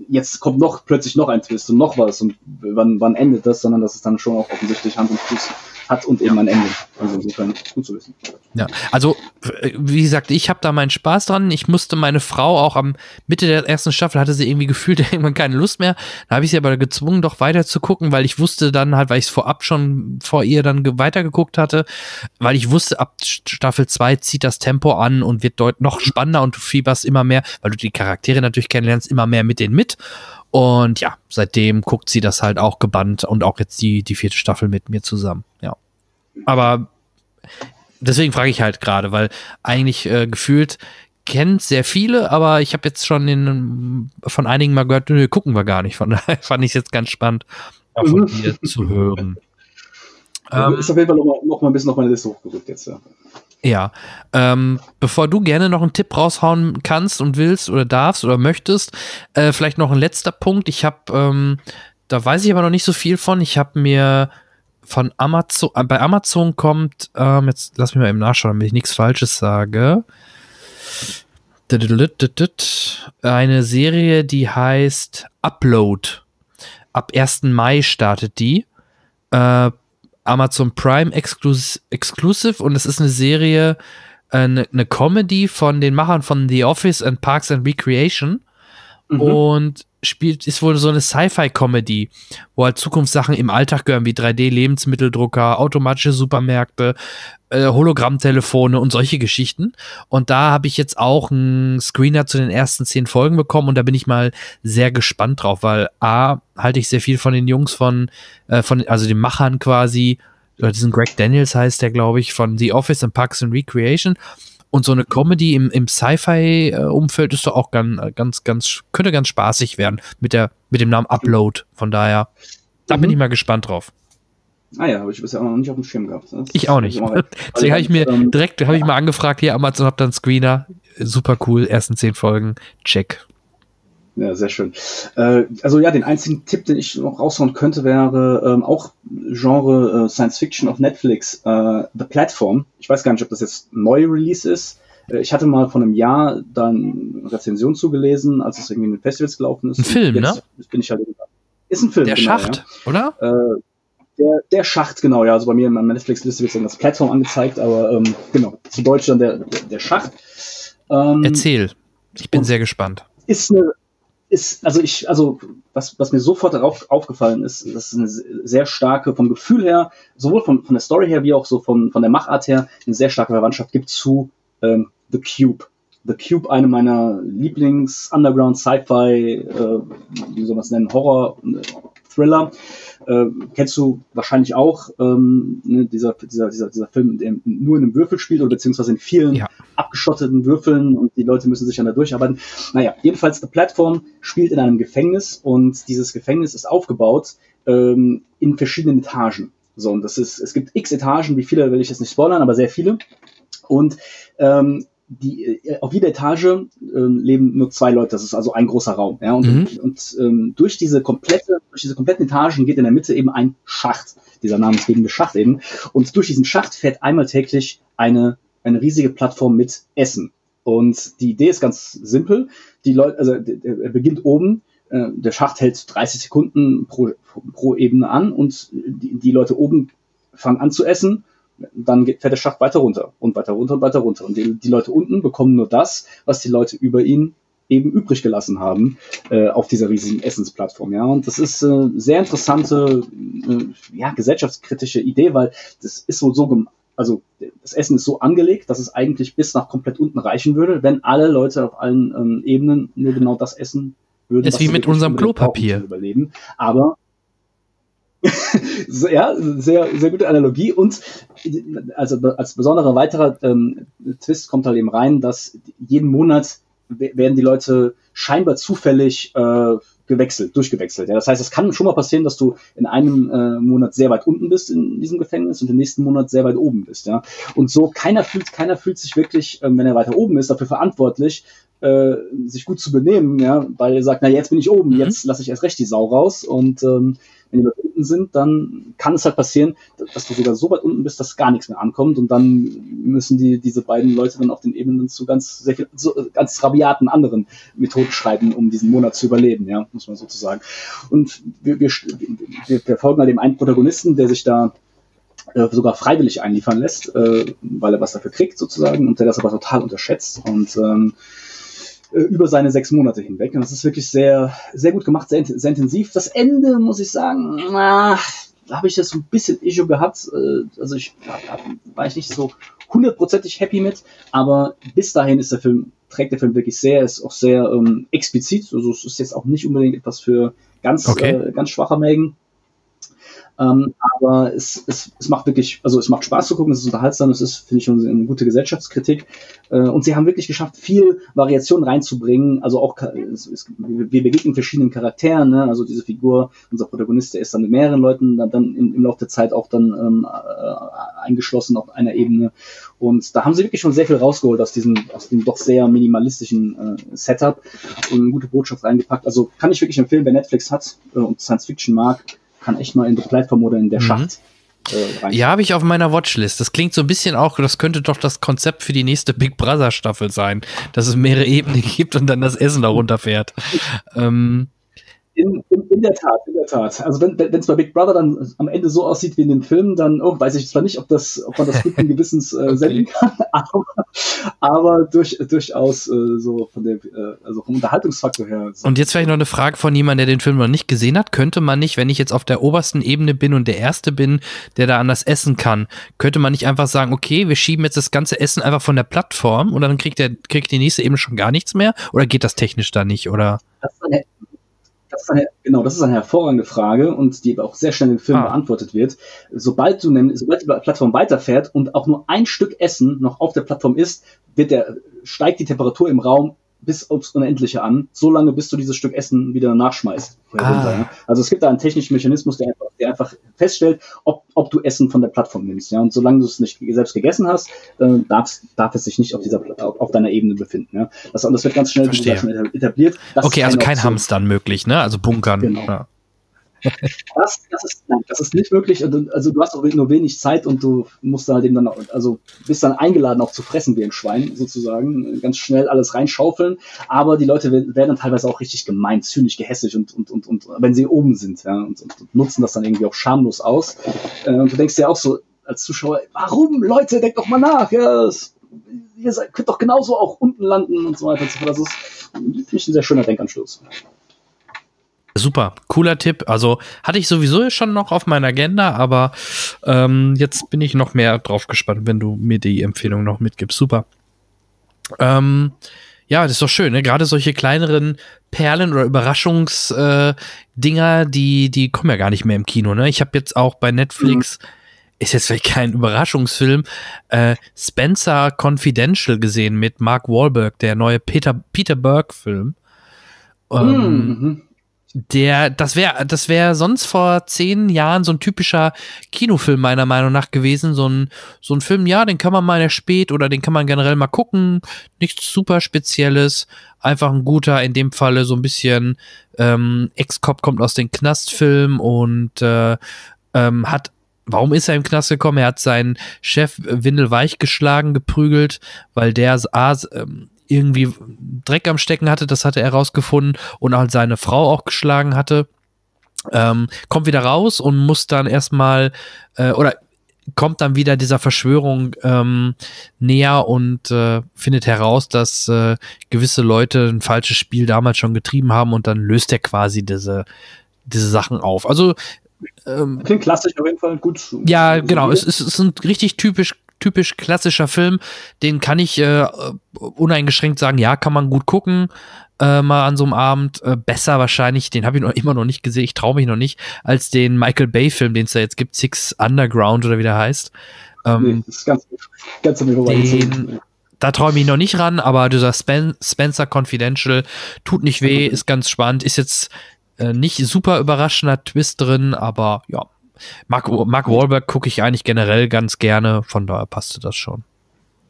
jetzt kommt noch plötzlich noch ein Twist und noch was und wann, wann endet das, sondern dass es dann schon auch offensichtlich Hand und Fuß hat und eben ein Ende. Also insofern gut zu wissen. Ja, also äh, wie gesagt, ich habe da meinen Spaß dran. Ich musste meine Frau auch am Mitte der ersten Staffel hatte sie irgendwie [laughs] gefühlt irgendwann keine Lust mehr. Da habe ich sie aber gezwungen, doch weiter zu gucken, weil ich wusste dann halt, weil ich es vorab schon vor ihr dann ge- weitergeguckt hatte, weil ich wusste, ab Staffel 2 zieht das Tempo an und wird deut noch spannender und du fieberst immer mehr, weil du die Charaktere natürlich kennenlernst, immer mehr mit denen mit. Und ja, seitdem guckt sie das halt auch gebannt und auch jetzt die, die vierte Staffel mit mir zusammen. Ja. Aber deswegen frage ich halt gerade, weil eigentlich äh, gefühlt kennt sehr viele, aber ich habe jetzt schon in, von einigen mal gehört, nö, gucken wir gar nicht. Von daher [laughs] fand ich es jetzt ganz spannend, auch von Mhm. dir zu hören. Ähm, ist auf jeden Fall noch mal, noch mal ein bisschen auf meine Liste hochgerückt jetzt, ja. Ja, ähm, bevor du gerne noch einen Tipp raushauen kannst und willst oder darfst oder möchtest, äh, vielleicht noch ein letzter Punkt. Ich habe, ähm, da weiß ich aber noch nicht so viel von. Ich habe mir von Amazon, äh, bei Amazon kommt, ähm, jetzt lass mich mal eben nachschauen, damit ich nichts Falsches sage. Eine Serie, die heißt Upload. Ab 1. Mai startet die. Äh, Amazon Prime Exclus Exclusive und es ist eine Serie, eine, äh, eine Comedy von den Machern von The Office and Parks and Recreation. Mhm. Und spielt, ist wohl so eine Sci-Fi-Comedy, wo halt Zukunftssachen im Alltag gehören, wie 3D-Lebensmitteldrucker, automatische Supermärkte, äh, Hologrammtelefone und solche Geschichten. Und da habe ich jetzt auch einen Screener zu den ersten zehn Folgen bekommen und da bin ich mal sehr gespannt drauf, weil A, halte ich sehr viel von den Jungs von, äh, von also den Machern quasi, diesen Greg Daniels heißt der, glaube ich, von The Office and Parks and Recreation. Und so eine Comedy im, im Sci-Fi-Umfeld ist doch auch ganz, ganz, ganz, könnte ganz spaßig werden mit, der, mit dem Namen Upload. Von daher, da mhm. bin ich mal gespannt drauf. Ah ja, habe ich bisher auch noch nicht auf dem Schirm gehabt. Das ich auch nicht. [laughs] Deswegen habe ich mir ähm, direkt, habe ich mal angefragt, hier Amazon habt dann Screener. Super cool, ersten zehn Folgen, check. Ja, sehr schön. Äh, also ja, den einzigen Tipp, den ich noch raushauen könnte, wäre ähm, auch Genre äh, Science Fiction auf Netflix, äh, The Platform. Ich weiß gar nicht, ob das jetzt ein neuer Release ist. Äh, ich hatte mal vor einem Jahr dann Rezension zugelesen, als es irgendwie in den Festivals gelaufen ist. Ein Film, ne? Bin ich halt, ist ein Film. Der genau, Schacht, ja. oder? Äh, der, der Schacht, genau, ja. Also bei mir in meiner Netflix-Liste wird dann das Plattform angezeigt, aber ähm, genau, zu Deutsch dann der, der, der Schacht. Ähm, Erzähl. Ich bin sehr gespannt. Ist eine ist, also ich, also was, was mir sofort darauf aufgefallen ist, das ist eine sehr starke, vom Gefühl her, sowohl von, von der Story her wie auch so von, von der Machart her, eine sehr starke Verwandtschaft gibt zu ähm, The Cube. The Cube, eine meiner Lieblings-Underground-Sci-Fi, äh, wie soll man es nennen, Horror-Thriller. Äh, kennst du wahrscheinlich auch ähm, ne, dieser, dieser, dieser, dieser Film, der nur in einem Würfel spielt oder beziehungsweise in vielen ja. abgeschotteten Würfeln und die Leute müssen sich dann da durcharbeiten. Naja, jedenfalls die Plattform spielt in einem Gefängnis und dieses Gefängnis ist aufgebaut ähm, in verschiedenen Etagen. So, und das ist, es gibt x Etagen, wie viele will ich jetzt nicht spoilern, aber sehr viele. Und ähm, die, äh, auf jeder Etage äh, leben nur zwei Leute, das ist also ein großer Raum. Ja? Und, mhm. und ähm, durch diese komplette, durch diese kompletten Etagen geht in der Mitte eben ein Schacht, dieser namensgebende Schacht eben. Und durch diesen Schacht fährt einmal täglich eine, eine riesige Plattform mit Essen. Und die Idee ist ganz simpel. Die Leute, also er beginnt oben, äh, der Schacht hält 30 Sekunden pro, pro Ebene an und die, die Leute oben fangen an zu essen dann geht, fährt der Schacht weiter runter und weiter runter und weiter runter. Und die, die Leute unten bekommen nur das, was die Leute über ihn eben übrig gelassen haben äh, auf dieser riesigen Essensplattform. Ja, und das ist äh, sehr interessante, äh, ja, gesellschaftskritische Idee, weil das ist so, so also das Essen ist so angelegt, dass es eigentlich bis nach komplett unten reichen würde, wenn alle Leute auf allen ähm, Ebenen nur genau das essen würden. Ist wie mit unserem Klopapier. Überleben. Aber [laughs] ja, sehr, sehr gute Analogie. Und also als besonderer weiterer ähm, Twist kommt halt eben rein, dass jeden Monat werden die Leute scheinbar zufällig äh, gewechselt, durchgewechselt. Ja. Das heißt, es kann schon mal passieren, dass du in einem äh, Monat sehr weit unten bist in diesem Gefängnis und im nächsten Monat sehr weit oben bist. Ja. Und so keiner fühlt, keiner fühlt sich wirklich, ähm, wenn er weiter oben ist, dafür verantwortlich, äh, sich gut zu benehmen, ja, weil er sagt, na jetzt bin ich oben, mhm. jetzt lasse ich erst recht die Sau raus und ähm, wenn die Leute unten sind, dann kann es halt passieren, dass du sogar so weit unten bist, dass gar nichts mehr ankommt und dann müssen die diese beiden Leute dann auf den Ebenen zu ganz sehr viel, so, ganz rabiaten anderen Methoden schreiben, um diesen Monat zu überleben, ja, muss man sozusagen. Und wir, wir, wir verfolgen halt dem einen Protagonisten, der sich da äh, sogar freiwillig einliefern lässt, äh, weil er was dafür kriegt sozusagen und der das aber total unterschätzt und ähm, äh, über seine sechs Monate hinweg. Und das ist wirklich sehr, sehr gut gemacht, sehr, sehr intensiv. Das Ende, muss ich sagen, na, da habe ich das ein bisschen Issue gehabt. Äh, also ich da war ich nicht so hundertprozentig happy mit, aber bis dahin ist der Film, trägt der Film wirklich sehr, ist auch sehr ähm, explizit. Also es ist jetzt auch nicht unbedingt etwas für ganz, okay. äh, ganz schwache Mägen. Ähm, aber es, es, es macht wirklich, also es macht Spaß zu gucken, es ist unterhaltsam, es ist, finde ich, eine gute Gesellschaftskritik. Äh, und sie haben wirklich geschafft, viel Variation reinzubringen. Also auch, es, es, wir begegnen verschiedenen Charakteren, ne? also diese Figur, unser Protagonist, der ist dann mit mehreren Leuten dann, dann im, im Laufe der Zeit auch dann ähm, äh, eingeschlossen auf einer Ebene. Und da haben sie wirklich schon sehr viel rausgeholt aus diesem, aus dem doch sehr minimalistischen äh, Setup und eine gute Botschaft reingepackt. Also kann ich wirklich empfehlen, wer Netflix hat äh, und Science Fiction mag, kann echt mal in The Platform oder in der mhm. Schacht äh, ja, habe ich auf meiner Watchlist. Das klingt so ein bisschen auch, das könnte doch das Konzept für die nächste Big Brother Staffel sein, dass es mehrere Ebenen [laughs] gibt und dann das Essen da runterfährt. ähm, in, in, in, der Tat, in der Tat. Also wenn es bei Big Brother dann am Ende so aussieht wie in den Filmen, dann oh, weiß ich zwar nicht, ob das, ob man das guten Gewissens äh, [laughs] okay. senden kann, [laughs] aber, aber durch, durchaus äh, so von der, äh, also vom Unterhaltungsfaktor her. So. Und jetzt vielleicht noch eine Frage von jemandem, der den Film noch nicht gesehen hat. Könnte man nicht, wenn ich jetzt auf der obersten Ebene bin und der Erste bin, der da anders essen kann, könnte man nicht einfach sagen, okay, wir schieben jetzt das ganze Essen einfach von der Plattform und dann kriegt der, kriegt die nächste Ebene schon gar nichts mehr? Oder geht das technisch da nicht? Oder? Das das ist eine, genau, das ist eine hervorragende Frage und die auch sehr schnell im Film ah. beantwortet wird. Sobald du nämlich, sobald die Plattform weiterfährt und auch nur ein Stück Essen noch auf der Plattform ist, wird der, steigt die Temperatur im Raum bis aufs Unendliche an, so lange, bis du dieses Stück Essen wieder nachschmeißt. Ah. ja. Also es gibt da einen technischen Mechanismus, der einfach, der einfach feststellt, ob, ob du Essen von der Plattform nimmst. Ja? Und solange du es nicht selbst gegessen hast, äh, darfst, darf es sich nicht auf, dieser, auf, auf deiner Ebene befinden. Ja? Das, und das wird ganz schnell etabliert. Das okay, also kein Hamstern möglich, ne? Also bunkern. Genau. Ja. Das, das, ist, nein, das ist nicht möglich. Also du hast auch nur wenig Zeit und du musst halt eben dann, also bist dann eingeladen auch zu fressen wie ein Schwein sozusagen, ganz schnell alles reinschaufeln. Aber die Leute werden dann teilweise auch richtig gemein, zynisch, gehässig und, und, und, und wenn sie oben sind ja, und, und, nutzen das dann irgendwie auch schamlos aus. Äh, und du denkst dir auch so als Zuschauer, warum Leute, denkt doch mal nach, ja, das, ihr seid, könnt doch genauso auch unten landen und so weiter und so fort. Das ist, ich, ein sehr schöner Denkanstoß. Super, cooler Tipp. Also hatte ich sowieso schon noch auf meiner Agenda, aber ähm, jetzt bin ich noch mehr drauf gespannt, wenn du mir die Empfehlung noch mitgibst. Super. Ähm, ja, das ist doch schön, ne? Gerade solche kleineren Perlen oder Überraschungsdinger, äh, die, die kommen ja gar nicht mehr im Kino, ne? Ich habe jetzt auch bei Netflix, mhm. ist jetzt vielleicht kein Überraschungsfilm, äh, Spencer Confidential gesehen mit Mark Wahlberg, der neue Peter, Peter Berg-Film. Ähm, mhm der, das wäre, das wäre sonst vor zehn Jahren so ein typischer Kinofilm meiner Meinung nach gewesen. So ein, so ein Film, ja, den kann man mal spät oder den kann man generell mal gucken. Nichts super Spezielles. Einfach ein guter, in dem Falle so ein bisschen ähm, Ex-Cop kommt aus den Knastfilm und äh, ähm, hat Warum ist er im Knast gekommen? Er hat seinen Chef windelweich geschlagen, geprügelt, weil der A, ähm, irgendwie Dreck am Stecken hatte, das hatte er rausgefunden und auch seine Frau auch geschlagen hatte. Ähm, kommt wieder raus und muss dann erstmal äh, oder kommt dann wieder dieser Verschwörung ähm, näher und äh, findet heraus, dass äh, gewisse Leute ein falsches Spiel damals schon getrieben haben und dann löst er quasi diese, diese Sachen auf. Also ähm, Klingt klassisch auf jeden Fall gut. Ja, genau. Es, es, es ist ein richtig typisch typisch klassischer Film, den kann ich äh, uneingeschränkt sagen, ja, kann man gut gucken, äh, mal an so einem Abend. Äh, besser wahrscheinlich, den habe ich noch [laughs] immer noch nicht gesehen, ich traue mich noch nicht, als den Michael Bay-Film, den es da jetzt gibt, Six Underground oder wie der heißt. Ähm, nee, das ist ganz, ganz den, da träume ich noch nicht ran, aber dieser Spen Spencer Confidential tut nicht weh, ist ganz spannend, ist jetzt äh, nicht super überraschender Twist drin, aber ja, Mark, Mark Wahlberg gucke ich eigentlich generell ganz gerne, von daher passte das schon.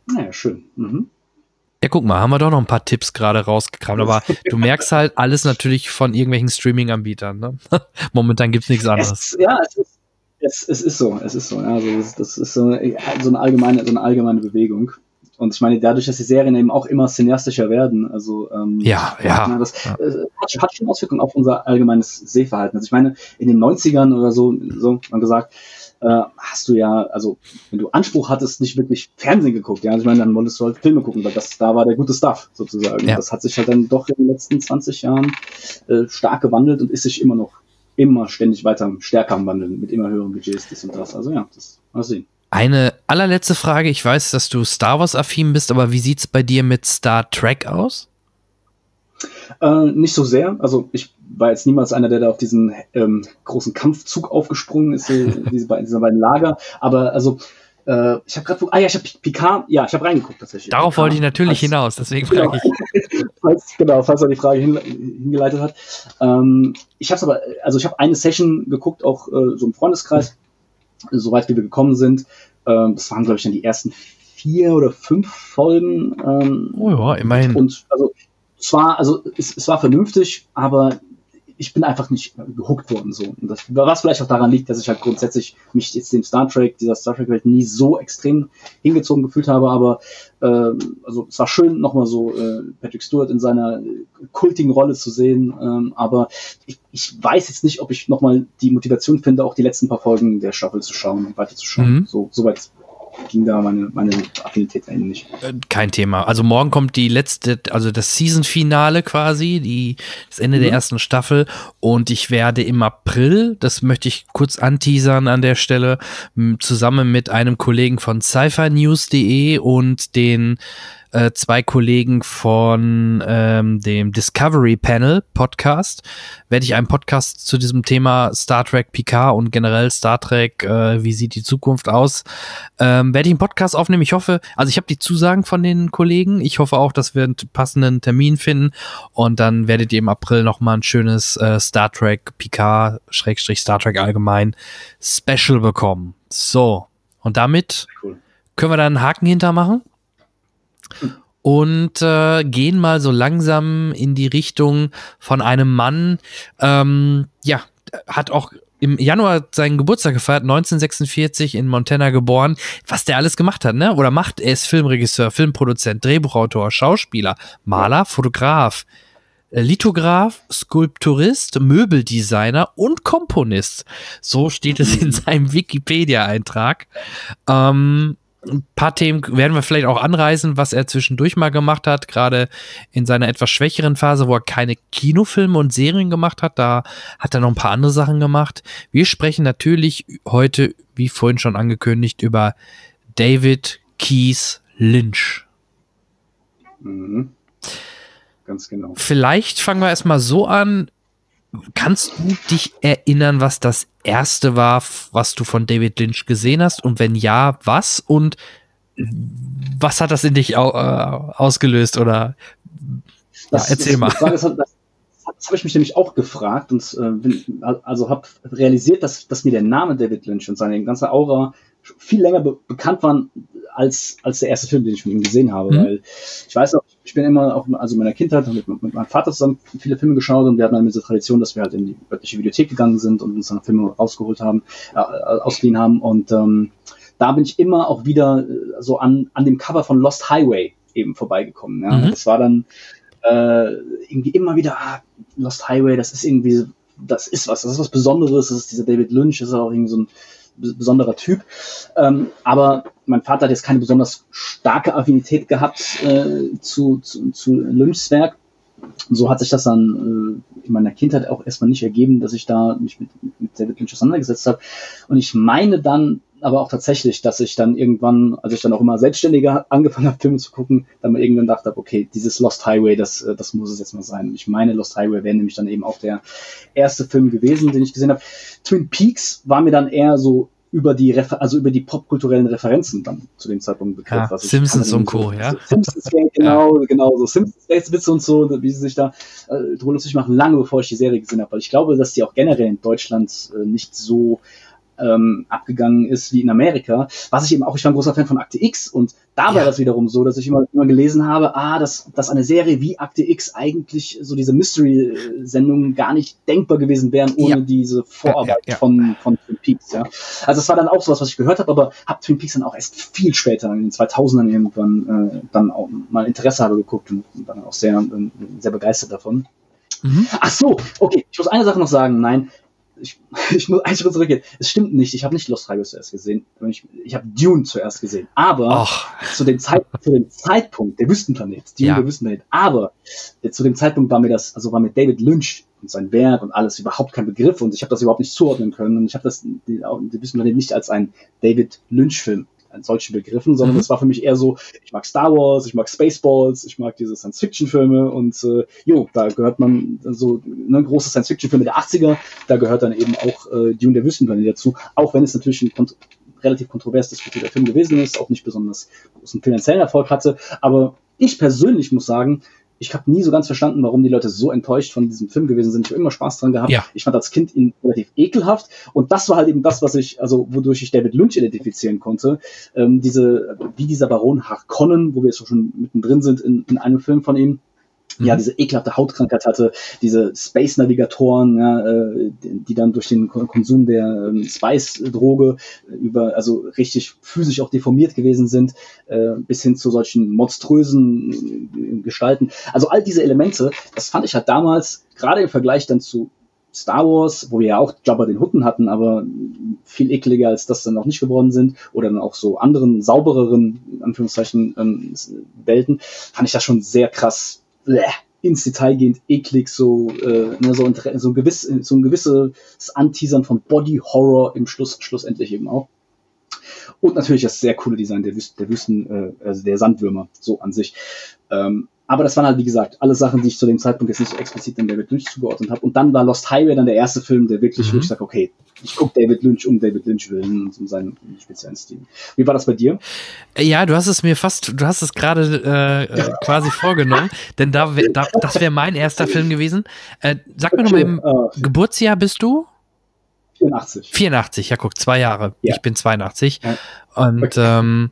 Naja, schön. Mhm. Ja, guck mal, haben wir doch noch ein paar Tipps gerade rausgekramt, aber [laughs] du merkst halt alles natürlich von irgendwelchen Streaming-Anbietern. Ne? [laughs] Momentan gibt es nichts anderes. Es, ja, es ist, es, es, ist so, es ist so. Ja, also das ist so, so, eine allgemeine, so eine allgemeine Bewegung. Und ich meine, dadurch, dass die Serien eben auch immer cineastischer werden, also ähm, ja, ja, das ja. Äh, hat, hat, schon Auswirkungen auf unser allgemeines Sehverhalten. Also ich meine, in den 90ern oder so, so man gesagt, äh, hast du ja, also wenn du Anspruch hattest, nicht wirklich Fernsehen geguckt, ja, also ich meine, dann wolltest du halt Filme gucken, weil das da war der gute Stuff sozusagen. Ja. Das hat sich halt dann doch in den letzten 20 Jahren äh, stark gewandelt und ist sich immer noch immer ständig weiter stärker am Wandeln mit immer höheren Budgets, das und das. Also ja, das mal sehen. Eine allerletzte Frage. Ich weiß, dass du Star Wars-affin bist, aber wie sieht es bei dir mit Star Trek aus? Äh, nicht so sehr. Also ich war jetzt niemals einer, der da auf diesen ähm, großen Kampfzug aufgesprungen ist, so, [laughs] diese beiden, diese beiden Lager. Aber also äh, ich habe gerade, ah ja, ich habe Picard, ja, ich habe reingeguckt tatsächlich. Darauf Picard, wollte ich natürlich falls, hinaus, deswegen genau, frage ich. [laughs] falls, genau, falls er die Frage hin, hingeleitet hat. Ähm, ich habe aber, also ich habe eine Session geguckt, auch äh, so im Freundeskreis, soweit wie wir gekommen sind. Ähm, das waren, glaube ich, dann die ersten vier oder fünf Folgen. Ähm, oh ja, immerhin. Und also zwar, also es, es war vernünftig, aber ich bin einfach nicht gehuckt worden so. Und das, was vielleicht auch daran liegt, dass ich halt grundsätzlich mich jetzt dem Star Trek, dieser Star Trek Welt nie so extrem hingezogen gefühlt habe, aber äh, also es war schön nochmal so äh, Patrick Stewart in seiner kultigen Rolle zu sehen, ähm, aber ich, ich weiß jetzt nicht, ob ich nochmal die Motivation finde, auch die letzten paar Folgen der Staffel zu schauen und weiter zu schauen. Mhm. So, soweit ging da meine, meine Affinität nicht. Äh, kein Thema. Also morgen kommt die letzte, also das Season-Finale quasi, die, das Ende mhm. der ersten Staffel. Und ich werde im April, das möchte ich kurz anteasern an der Stelle, zusammen mit einem Kollegen von sci und den äh, zwei Kollegen von ähm, dem Discovery Panel Podcast werde ich einen Podcast zu diesem Thema Star Trek Picard und generell Star Trek, äh, wie sieht die Zukunft aus, ähm, werde ich einen Podcast aufnehmen. Ich hoffe, also ich habe die Zusagen von den Kollegen. Ich hoffe auch, dass wir einen passenden Termin finden und dann werdet ihr im April noch mal ein schönes äh, Star Trek Picard Schrägstrich Star Trek allgemein Special bekommen. So und damit cool. können wir da einen Haken hintermachen und äh, gehen mal so langsam in die Richtung von einem Mann, ähm, ja, hat auch im Januar seinen Geburtstag gefeiert, 1946 in Montana geboren, was der alles gemacht hat, ne? Oder macht, er ist Filmregisseur, Filmproduzent, Drehbuchautor, Schauspieler, Maler, Fotograf, äh, Lithograf, Skulpturist, Möbeldesigner und Komponist. So steht es in seinem Wikipedia-Eintrag. Ähm, ein paar Themen werden wir vielleicht auch anreißen, was er zwischendurch mal gemacht hat, gerade in seiner etwas schwächeren Phase, wo er keine Kinofilme und Serien gemacht hat. Da hat er noch ein paar andere Sachen gemacht. Wir sprechen natürlich heute, wie vorhin schon angekündigt, über David Keys Lynch. Mhm. Ganz genau. Vielleicht fangen wir erstmal so an. Kannst du dich erinnern, was das erste war, was du von David Lynch gesehen hast? Und wenn ja, was? Und was hat das in dich au äh, ausgelöst? Oder das, ja, erzähl das, mal. Das, das, das habe ich mich nämlich auch gefragt und äh, bin, also habe realisiert, dass, dass mir der Name David Lynch und seine ganze Aura viel länger be bekannt waren als, als der erste Film, den ich von ihm gesehen habe. Mhm. Weil ich weiß noch, ich bin immer auch, also in meiner Kindheit mit, mit meinem Vater zusammen viele Filme geschaut und wir hatten dann diese Tradition, dass wir halt in die örtliche Videothek gegangen sind und uns dann Filme rausgeholt haben, äh, ausgeliehen haben. Und ähm, da bin ich immer auch wieder äh, so an, an dem Cover von Lost Highway eben vorbeigekommen. Ja. Mhm. Das war dann äh, irgendwie immer wieder, ah, Lost Highway, das ist irgendwie, das ist was, das ist was Besonderes, das ist dieser David Lynch, das ist auch irgendwie so ein besonderer Typ. Ähm, aber mein Vater hat jetzt keine besonders starke Affinität gehabt äh, zu, zu, zu Lynchs Werk. So hat sich das dann äh, in meiner Kindheit auch erstmal nicht ergeben, dass ich da mich mit, mit David Lynch auseinandergesetzt habe. Und ich meine dann aber auch tatsächlich, dass ich dann irgendwann, als ich dann auch immer selbstständiger angefangen habe, Filme zu gucken, dann mal irgendwann dachte okay, dieses Lost Highway, das, das muss es jetzt mal sein. Ich meine, Lost Highway wäre nämlich dann eben auch der erste Film gewesen, den ich gesehen habe. Twin Peaks war mir dann eher so über die Refer also über die popkulturellen Referenzen dann zu dem Zeitpunkt begriff. Ja, Simpsons und Co., so, ja. [laughs] Simpsons, genau, ja. genau, so Simpsons Witze und so, wie sie sich da äh, drüber lustig machen, lange bevor ich die Serie gesehen habe, weil ich glaube, dass die auch generell in Deutschland äh, nicht so ähm, abgegangen ist wie in Amerika. Was ich eben auch, ich war ein großer Fan von Akte X und da ja. war das wiederum so, dass ich immer, immer gelesen habe, ah, dass, dass eine Serie wie Akte X eigentlich so diese Mystery-Sendungen gar nicht denkbar gewesen wären ohne ja. diese Vorarbeit ja, von, von Twin Peaks. Ja. Also es war dann auch sowas, was ich gehört habe, aber habe Twin Peaks dann auch erst viel später, in den 2000ern irgendwann, äh, dann auch mal Interesse habe geguckt und dann auch sehr, äh, sehr begeistert davon. Mhm. Ach so, okay, ich muss eine Sache noch sagen. Nein, ich, [laughs] ich muss einen Schritt zurückgehen. Es stimmt nicht, ich habe nicht Lost Highway zuerst gesehen. Ich, ich habe Dune zuerst gesehen. Aber zu dem, Zeit, zu dem Zeitpunkt, der Wüstenplanet, Dune, ja. der Wüstenplanet, aber äh, zu dem Zeitpunkt war mir das, also war mir David Lynch und sein Werk und alles überhaupt kein Begriff und ich habe das überhaupt nicht zuordnen können und ich habe das, die, die Wüstenplanet nicht als einen David Lynch-Film an solchen Begriffen, sondern Mhm. es war für mich eher so, ich mag Star Wars, ich mag Spaceballs, ich mag diese Science-Fiction-Filme und äh, jo, da gehört man so ne, große Science-Fiction-Filme der 80er, da gehört dann eben auch äh, Dune der Wüstenplanet dazu, auch wenn es natürlich ein kont relativ kontrovers diskutierter Film gewesen ist, auch nicht besonders großen finanziellen Erfolg hatte, aber ich persönlich muss sagen, ich habe nie so ganz verstanden, warum die Leute so enttäuscht von diesem Film gewesen sind. Ich habe immer Spaß dran gehabt. Ja. Ich fand als Kind ihn relativ ekelhaft. Und das war halt eben das, was ich, also wodurch ich David Lynch identifizieren konnte. Ähm, diese, wie dieser Baron Harkonnen, wo wir jetzt schon mittendrin sind in, in einem Film von ihm. Ja, diese ekelhafte Hautkrankheit hatte, diese Space-Navigatoren, ja, äh, die dann durch den Ko- Konsum der ähm, Spice-Droge äh, über, also richtig physisch auch deformiert gewesen sind, äh, bis hin zu solchen monströsen Gestalten. Also all diese Elemente, das fand ich halt damals, gerade im Vergleich dann zu Star Wars, wo wir ja auch Jabba den Hutten hatten, aber viel ekliger als das dann auch nicht geworden sind, oder dann auch so anderen, saubereren, in Anführungszeichen, ähm, Welten, fand ich das schon sehr krass bleh, ins Detail gehend eklig, so, äh, ne, so, ein- so, ein gewiss, so ein gewisses Anteasern von Body Horror im Schluss, schlussendlich eben auch. Und natürlich das sehr coole Design der Wüsten, der Wüsten, äh, also der Sandwürmer, so an sich. Ähm, aber das waren halt, wie gesagt, alle Sachen, die ich zu dem Zeitpunkt jetzt nicht so explizit in David Lynch zugeordnet habe. Und dann war Lost Highway dann der erste Film, der wirklich, Mhm. wo ich sage, okay, ich gucke David Lynch um David Lynch willen und um seinen speziellen Stil. Wie war das bei dir? Ja, du hast es mir fast, du hast es gerade äh, äh, quasi vorgenommen, [laughs] denn da, wär, da das wäre mein erster Film gewesen. Äh, sag mir noch mal eben, Äh, Geburtsjahr bist du? 84. 84, ja guck, zwei Jahre. Ja. Ich bin 82. Ja. Und Okay. ähm,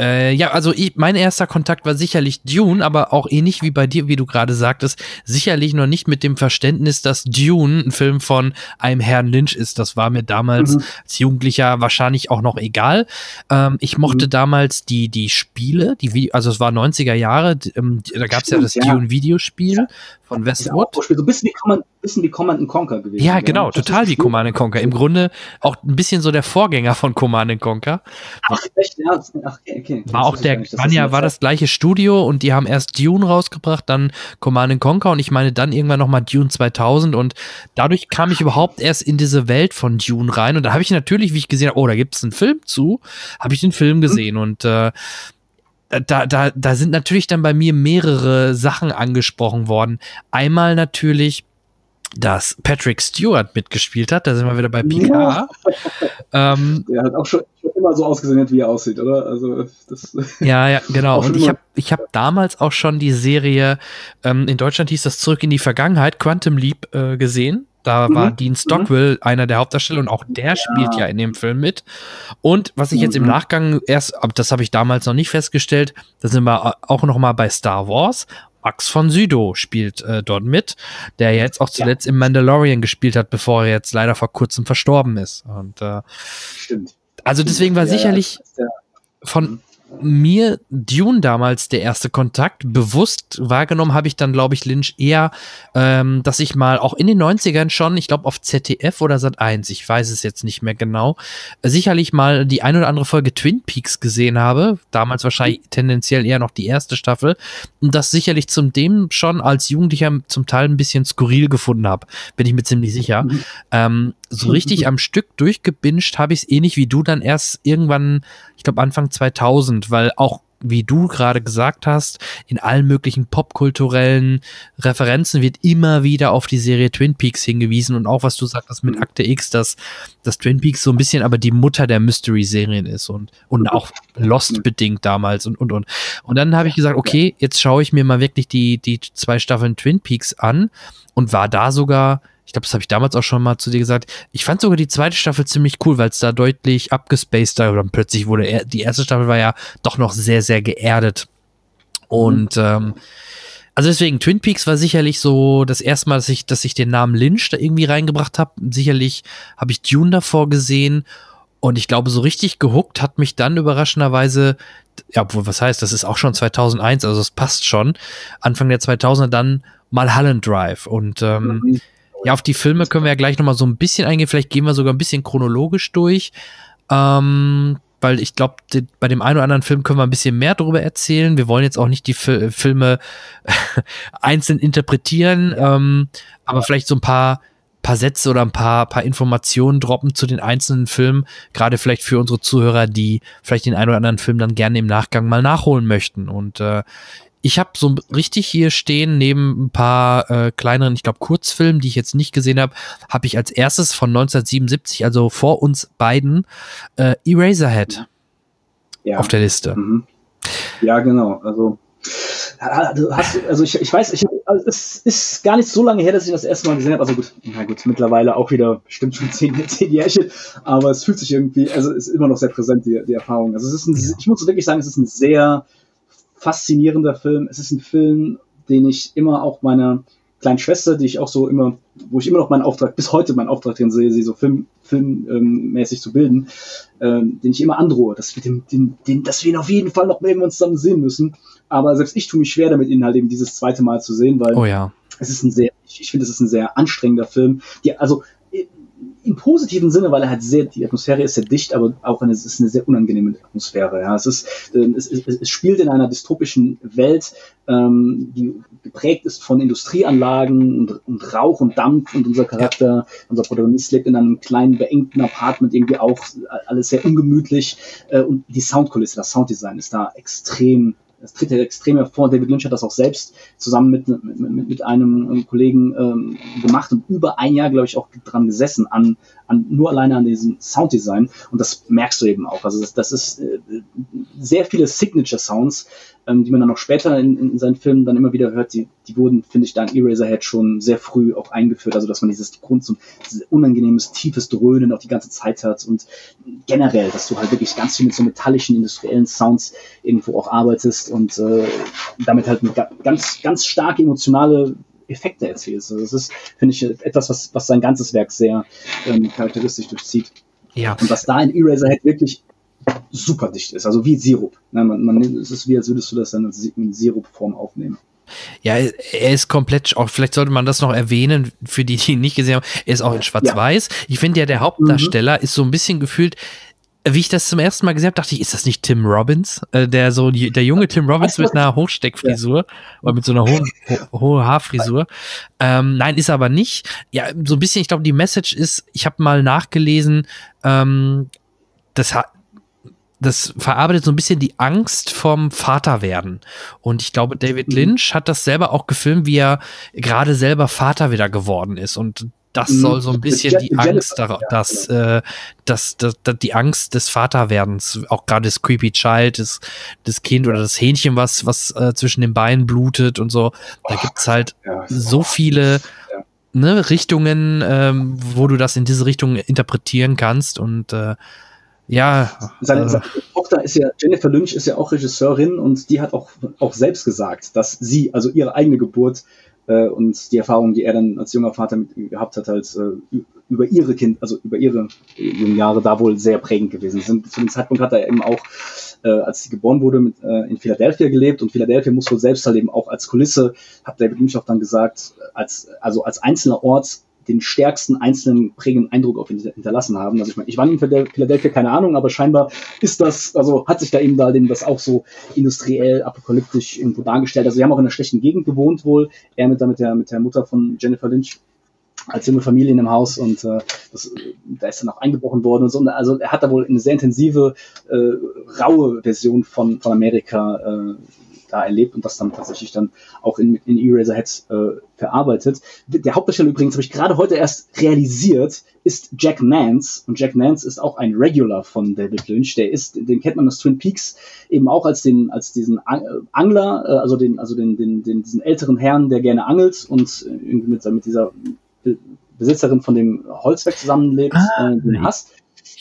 äh, ja, also ich, mein erster Kontakt war sicherlich Dune, aber auch ähnlich wie bei dir, wie du gerade sagtest, sicherlich noch nicht mit dem Verständnis, dass Dune ein Film von einem Herrn Lynch ist. Das war mir damals Mhm. als Jugendlicher wahrscheinlich auch noch egal. Ähm, ich mochte Mhm. damals die, die Spiele, die, also es war 90er Jahre, ähm, da gab es ja das ja. Dune-Videospiel von ja Westwood. auch so ein bisschen wie Command, bisschen wie Command Conquer gewesen. Ja, genau, Das total wie. Command Conquer. Im Grunde auch ein bisschen so der Vorgänger von Command Conquer. Ach, echt? Ja, ach, okay. War Das auch der, nicht, waren ja, war das gleiche Studio und die haben erst Dune rausgebracht, dann Command Conquer und ich meine dann irgendwann nochmal Dune 2000 und dadurch kam ich überhaupt erst in diese Welt von Dune rein und da habe ich natürlich, wie ich gesehen habe, oh, da gibt es einen Film zu, habe ich den Film gesehen und äh, da, da, da sind natürlich dann bei mir mehrere Sachen angesprochen worden. Einmal natürlich, dass Patrick Stewart mitgespielt hat, da sind wir wieder bei Picard. Ähm, Der hat auch schon, schon immer so ausgesehen, wie er aussieht, oder? Also, das, [laughs] Ja, ja, genau. Und ich habe ich hab damals auch schon die Serie, ähm, in Deutschland hieß das Zurück in die Vergangenheit, Quantum Leap, äh, gesehen. Da Mhm, war Dean Stockwell einer der Hauptdarsteller und auch der spielt ja in dem Film mit. Und was ich jetzt im Mhm. Nachgang erst, das habe ich damals noch nicht festgestellt, da sind wir auch noch mal bei Star Wars. Max von Sydow spielt äh, dort mit, der jetzt auch zuletzt im Mandalorian gespielt hat, bevor er jetzt leider vor kurzem verstorben ist. Und äh, stimmt. also deswegen war Ja, ja, sicherlich von mir Dune damals der erste Kontakt. Bewusst wahrgenommen habe ich dann, glaube ich, Lynch eher, ähm, dass ich mal auch in den 90ern schon, ich glaube auf ZDF oder Sat 1, ich weiß es jetzt nicht mehr genau, sicherlich mal die ein oder andere Folge Twin Peaks gesehen habe. Damals wahrscheinlich tendenziell eher noch die erste Staffel. Und das sicherlich zum dem schon als Jugendlicher zum Teil ein bisschen skurril gefunden habe. Bin ich mir ziemlich sicher. Mhm. Ähm, so richtig am Stück durchgebinged habe ich es ähnlich wie du dann erst irgendwann, ich glaube Anfang 2000, weil auch wie du gerade gesagt hast, in allen möglichen popkulturellen Referenzen wird immer wieder auf die Serie Twin Peaks hingewiesen und auch was du sagtest mit Akte X, dass, dass Twin Peaks so ein bisschen aber die Mutter der Mystery-Serien ist und, und auch Lost bedingt damals und, und, und. Und dann habe ich gesagt, okay, jetzt schaue ich mir mal wirklich die, die zwei Staffeln Twin Peaks an und war da sogar, ich glaube, das habe ich damals auch schon mal zu dir gesagt, ich fand sogar die zweite Staffel ziemlich cool, weil es da deutlich abgespaceder oder plötzlich wurde er, die erste Staffel war ja doch noch sehr, sehr geerdet. Und ähm, also deswegen, Twin Peaks war sicherlich so das erste Mal, dass ich, dass ich den Namen Lynch da irgendwie reingebracht habe. Sicherlich habe ich Dune davor gesehen und ich glaube, so richtig gehuckt hat mich dann überraschenderweise, ja, obwohl, was heißt, das ist auch schon 2001, also es passt schon, Anfang der 2000er dann Mulholland Drive und ähm, Mhm. Ja, auf die Filme können wir ja gleich nochmal so ein bisschen eingehen. Vielleicht gehen wir sogar ein bisschen chronologisch durch. Ähm, weil ich glaube, bei dem einen oder anderen Film können wir ein bisschen mehr darüber erzählen. Wir wollen jetzt auch nicht die Fi Filme [laughs] einzeln interpretieren, ähm, aber vielleicht so ein paar, paar paar Sätze oder ein paar, paar Informationen droppen zu den einzelnen Filmen, gerade vielleicht für unsere Zuhörer, die vielleicht den einen oder anderen Film dann gerne im Nachgang mal nachholen möchten. Und äh, ich habe so richtig hier stehen, neben ein paar äh, kleineren, ich glaube, Kurzfilmen, die ich jetzt nicht gesehen habe, habe ich als erstes von 1977, also vor uns beiden, äh, Eraserhead ja. auf der Liste. Mhm. Ja, genau. Also hast, also ich, ich weiß, ich, also es ist gar nicht so lange her, dass ich das erste Mal gesehen habe. Also gut, na gut, mittlerweile auch wieder bestimmt schon [laughs] zehn, zehn Jährchen, aber es fühlt sich irgendwie, also es ist immer noch sehr präsent, die, die Erfahrung. Also es ist ein, ja. ich muss wirklich sagen, es ist ein sehr faszinierender Film. Es ist ein Film, den ich immer auch meiner kleinen Schwester, die ich auch so immer, wo ich immer noch meinen Auftrag, bis heute meinen Auftrag drin sehe, sie so film, filmmäßig ähm, zu bilden, ähm, den ich immer androhe, dass wir, den, den, den, dass wir ihn auf jeden Fall noch irgendwann zusammen sehen müssen. Aber selbst ich tue mich schwer damit, ihn halt eben dieses zweite Mal zu sehen, weil oh ja. es ist ein sehr, ich, ich finde, es ist ein sehr anstrengender Film. Die, also im positiven Sinne, weil er halt sehr, die Atmosphäre ist sehr dicht, aber auch eine, es ist eine sehr unangenehme Atmosphäre. Ja, es ist, äh, es, es, es spielt in einer dystopischen Welt, ähm, die geprägt ist von Industrieanlagen und, und Rauch und Dampf und unser Charakter, unser Protagonist lebt in einem kleinen beengten Apartment irgendwie auch alles sehr ungemütlich äh, und die Soundkulisse, das Sounddesign ist da extrem das tritt ja extrem hervor. David Lynch hat das auch selbst zusammen mit, mit, mit einem Kollegen ähm, gemacht und über ein Jahr, glaube ich, auch dran gesessen, an, an nur alleine an diesem Sounddesign. Und das merkst du eben auch. Also das, das ist äh, sehr viele Signature-Sounds, ähm, die man dann auch später in, in seinen Filmen dann immer wieder hört, die, die wurden, finde ich, da in Eraserhead schon sehr früh auch eingeführt. Also dass man dieses Grund, so dieses unangenehmes, tiefes Dröhnen auch die ganze Zeit hat und generell, dass du halt wirklich ganz viel mit so metallischen, industriellen Sounds irgendwo auch arbeitest und äh, damit halt ganz, ganz starke emotionale Effekte erzielst. Also das ist, finde ich, etwas, was, was sein ganzes Werk sehr ähm, charakteristisch durchzieht. Ja. Und was da in Eraserhead wirklich super dicht ist, also wie Sirup. Ne, man, man, es ist wie, als würdest du das dann in Sirupform aufnehmen. Ja, er ist komplett, auch vielleicht sollte man das noch erwähnen, für die, die ihn nicht gesehen haben, er ist auch in Schwarz-Weiß. Ja. Ich finde ja, der Hauptdarsteller mhm. ist so ein bisschen gefühlt, wie ich das zum ersten Mal gesehen habe, dachte ich, ist das nicht Tim Robbins? Äh, der so, der junge Tim Robbins mit einer Hochsteckfrisur ja. oder mit so einer hohen, ho hohe Haarfrisur. Ähm, nein, ist aber nicht. Ja, so ein bisschen, ich glaube, die Message ist, ich habe mal nachgelesen, ähm, das hat das verarbeitet so ein bisschen die Angst vom Vaterwerden. Und ich glaube, David mhm. Lynch hat das selber auch gefilmt, wie er gerade selber Vater wieder geworden ist. Und das mhm. soll so ein bisschen die Angst, dass, genau. äh, dass, dass, dass die Angst des Vaterwerdens, auch gerade das Creepy Child, das, das Kind oder das Hähnchen, was, was äh, zwischen den Beinen blutet und so. Da gibt's halt so viele ne, Richtungen, ähm, wo du das in diese Richtung interpretieren kannst und äh, ja. Seine, äh, seine, Tochter ist ja, Jennifer Lynch ist ja auch Regisseurin und die hat auch, auch selbst gesagt, dass sie, also ihre eigene Geburt äh, und die Erfahrung, die er dann als junger Vater mit, gehabt hat, als äh, über ihre Kind, also über ihre jungen Jahre da wohl sehr prägend gewesen sind. Zu dem Zeitpunkt hat er eben auch, äh, als sie geboren wurde, mit, äh, in Philadelphia gelebt und Philadelphia muss wohl selbst halt eben auch als Kulisse, hat David Lynch auch dann gesagt, als, also als einzelner Ort den stärksten einzelnen prägenden Eindruck auf ihn hinterlassen haben. Also ich meine, ich war in Philadelphia, keine Ahnung, aber scheinbar ist das, also hat sich da eben da das auch so industriell, apokalyptisch irgendwo dargestellt. Also sie haben auch in einer schlechten Gegend gewohnt wohl. Er mit der, mit der, mit der Mutter von Jennifer Lynch als junge Familie in dem Haus und äh, das, da ist dann auch eingebrochen worden und so. Also er hat da wohl eine sehr intensive, äh, raue Version von, von Amerika äh, da erlebt und das dann tatsächlich dann auch in, in Eraserhead äh, verarbeitet. Der Hauptdarsteller übrigens, habe ich gerade heute erst realisiert, ist Jack Nance und Jack Nance ist auch ein Regular von David Lynch. Der ist, den kennt man aus Twin Peaks eben auch als den, als diesen Angler, äh, also den, also den, den, den, diesen älteren Herrn, der gerne angelt und äh, irgendwie mit, mit dieser Besitzerin von dem Holzwerk zusammenlebt, ah, äh, den hast.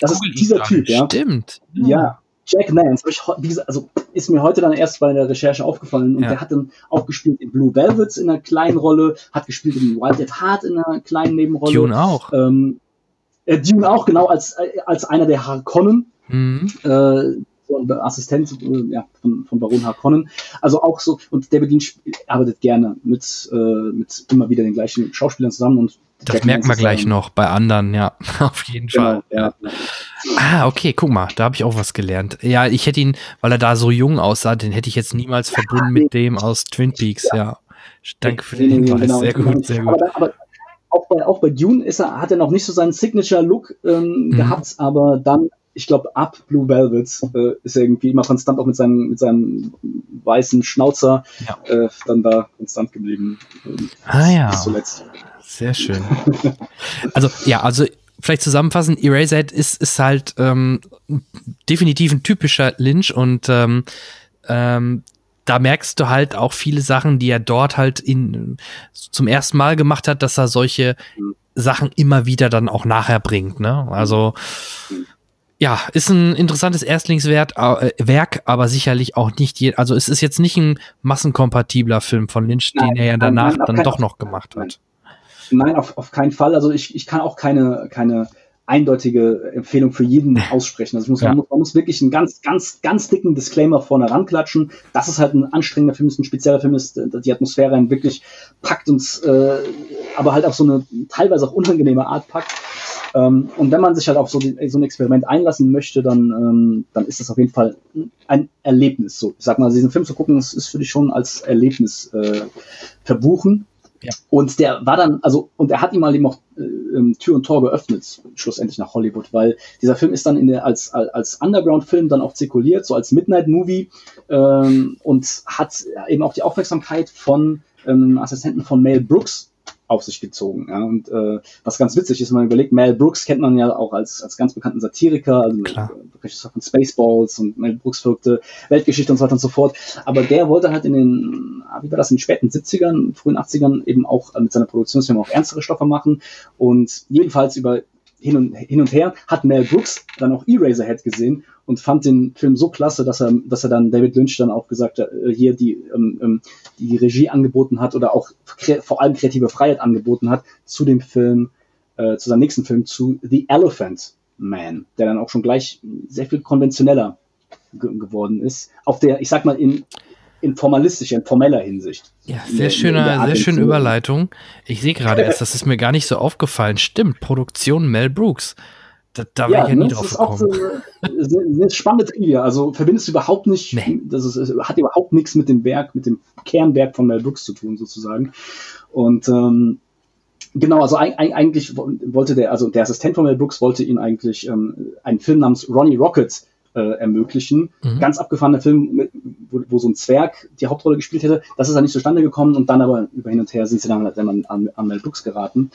Das ist dieser Typ, ja. Stimmt. Ja, Jack Nance, ich, gesagt, also ist mir heute dann erst bei der Recherche aufgefallen und ja. der hat dann auch gespielt in Blue Velvets in einer kleinen Rolle, hat gespielt in Wild at Heart in einer kleinen Nebenrolle. Dune auch. Ähm, äh, Dune auch, genau, als, äh, als einer der Harkonnen. Mhm. Äh, Assistent äh, ja, von, von Baron Harkonnen. Also auch so, und David Lynch arbeitet gerne mit, äh, mit immer wieder den gleichen Schauspielern zusammen und das merkt man gleich ähm, noch bei anderen, ja, [laughs] auf jeden genau, Fall. Ja. Ah, okay, guck mal, da habe ich auch was gelernt. Ja, ich hätte ihn, weil er da so jung aussah, den hätte ich jetzt niemals verbunden mit dem aus Twin Peaks, ja. ja. Danke für den Hinweis, genau, sehr gut, sehr gut. Aber, aber auch bei, auch bei Dune ist er, hat er noch nicht so seinen Signature-Look ähm, mhm. gehabt, aber dann, ich glaube, ab Blue Velvet äh, ist er irgendwie immer konstant auch mit seinem, mit seinem weißen Schnauzer ja. äh, dann da konstant geblieben. ah ja. Bis zuletzt. Sehr schön. [laughs] also, ja, also vielleicht zusammenfassend, Eraserhead ist, ist halt ähm, definitiv ein typischer Lynch und ähm, ähm, da merkst du halt auch viele Sachen, die er dort halt in, zum ersten Mal gemacht hat, dass er solche Sachen immer wieder dann auch nachher bringt. Ne? Also ja, ist ein interessantes Erstlingswerk, äh, Werk, aber sicherlich auch nicht je, also es ist jetzt nicht ein massenkompatibler Film von Lynch, nein, den er ja danach nein, dann doch noch gemacht hat. Nein, auf, auf keinen Fall. Also ich, ich kann auch keine, keine eindeutige Empfehlung für jeden aussprechen. Also muss, ja. man, muss, man muss wirklich einen ganz, ganz, ganz dicken Disclaimer vorne ranklatschen. Das ist halt ein anstrengender Film, ist ein spezieller Film, ist die Atmosphäre einen wirklich packt uns, äh, aber halt auf so eine teilweise auch unangenehme Art packt. Ähm, und wenn man sich halt auf so, die, so ein Experiment einlassen möchte, dann, ähm, dann ist das auf jeden Fall ein Erlebnis. So, ich sag mal, diesen Film zu gucken, das ist für dich schon als Erlebnis äh, verbuchen. Ja. Und der war dann, also, und er hat ihm mal eben auch äh, Tür und Tor geöffnet, schlussendlich nach Hollywood, weil dieser Film ist dann in der, als, als Underground-Film dann auch zirkuliert, so als Midnight-Movie ähm, und hat eben auch die Aufmerksamkeit von ähm, Assistenten von Mel Brooks auf sich gezogen. Ja? Und äh, was ganz witzig ist, wenn man überlegt, Mel Brooks kennt man ja auch als, als ganz bekannten Satiriker, also. Regisseur von Spaceballs und Mel Brooks folgte Weltgeschichte und so weiter und so fort. Aber der wollte halt in den, ah, wie war das, in den späten 70ern, frühen 80ern eben auch mit seiner Produktionsfirma auch ernstere Stoffe machen und jedenfalls über hin und, hin und her hat Mel Brooks dann auch Eraserhead gesehen und fand den Film so klasse, dass er, dass er dann David Lynch dann auch gesagt hat, äh, hier die, ähm, ähm die Regie angeboten hat oder auch vor allem kreative Freiheit angeboten hat zu dem Film, äh, zu seinem nächsten Film, zu The Elephant Man, der dann auch schon gleich sehr viel konventioneller geworden ist. Auf der, ich sag mal, in, in formalistischer, in formeller Hinsicht. Ja, sehr schöne, sehr schöne Überleitung. Ich sehe gerade erst, das ist mir gar nicht so aufgefallen. Stimmt, Produktion Mel Brooks. Da, da ja, wäre ich ja nie ne, drauf gekommen. Das ist auch so eine, spannende Trivia. Also verbindest du überhaupt nicht, nee. das ist, hat überhaupt nichts mit dem Werk, mit dem Kernwerk von Mel Brooks zu tun, sozusagen. Und ähm, Genau, also eigentlich wollte der, also der Assistent von Mel Brooks wollte ihn eigentlich ähm, einen Film namens Ronnie Rocket äh, ermöglichen. Mhm. Ganz abgefahrener Film, mit, wo, wo, so ein Zwerg die Hauptrolle gespielt hätte. Das ist dann nicht zustande gekommen und dann aber über hin und her sind sie dann, dann an, an Mel Brooks geraten.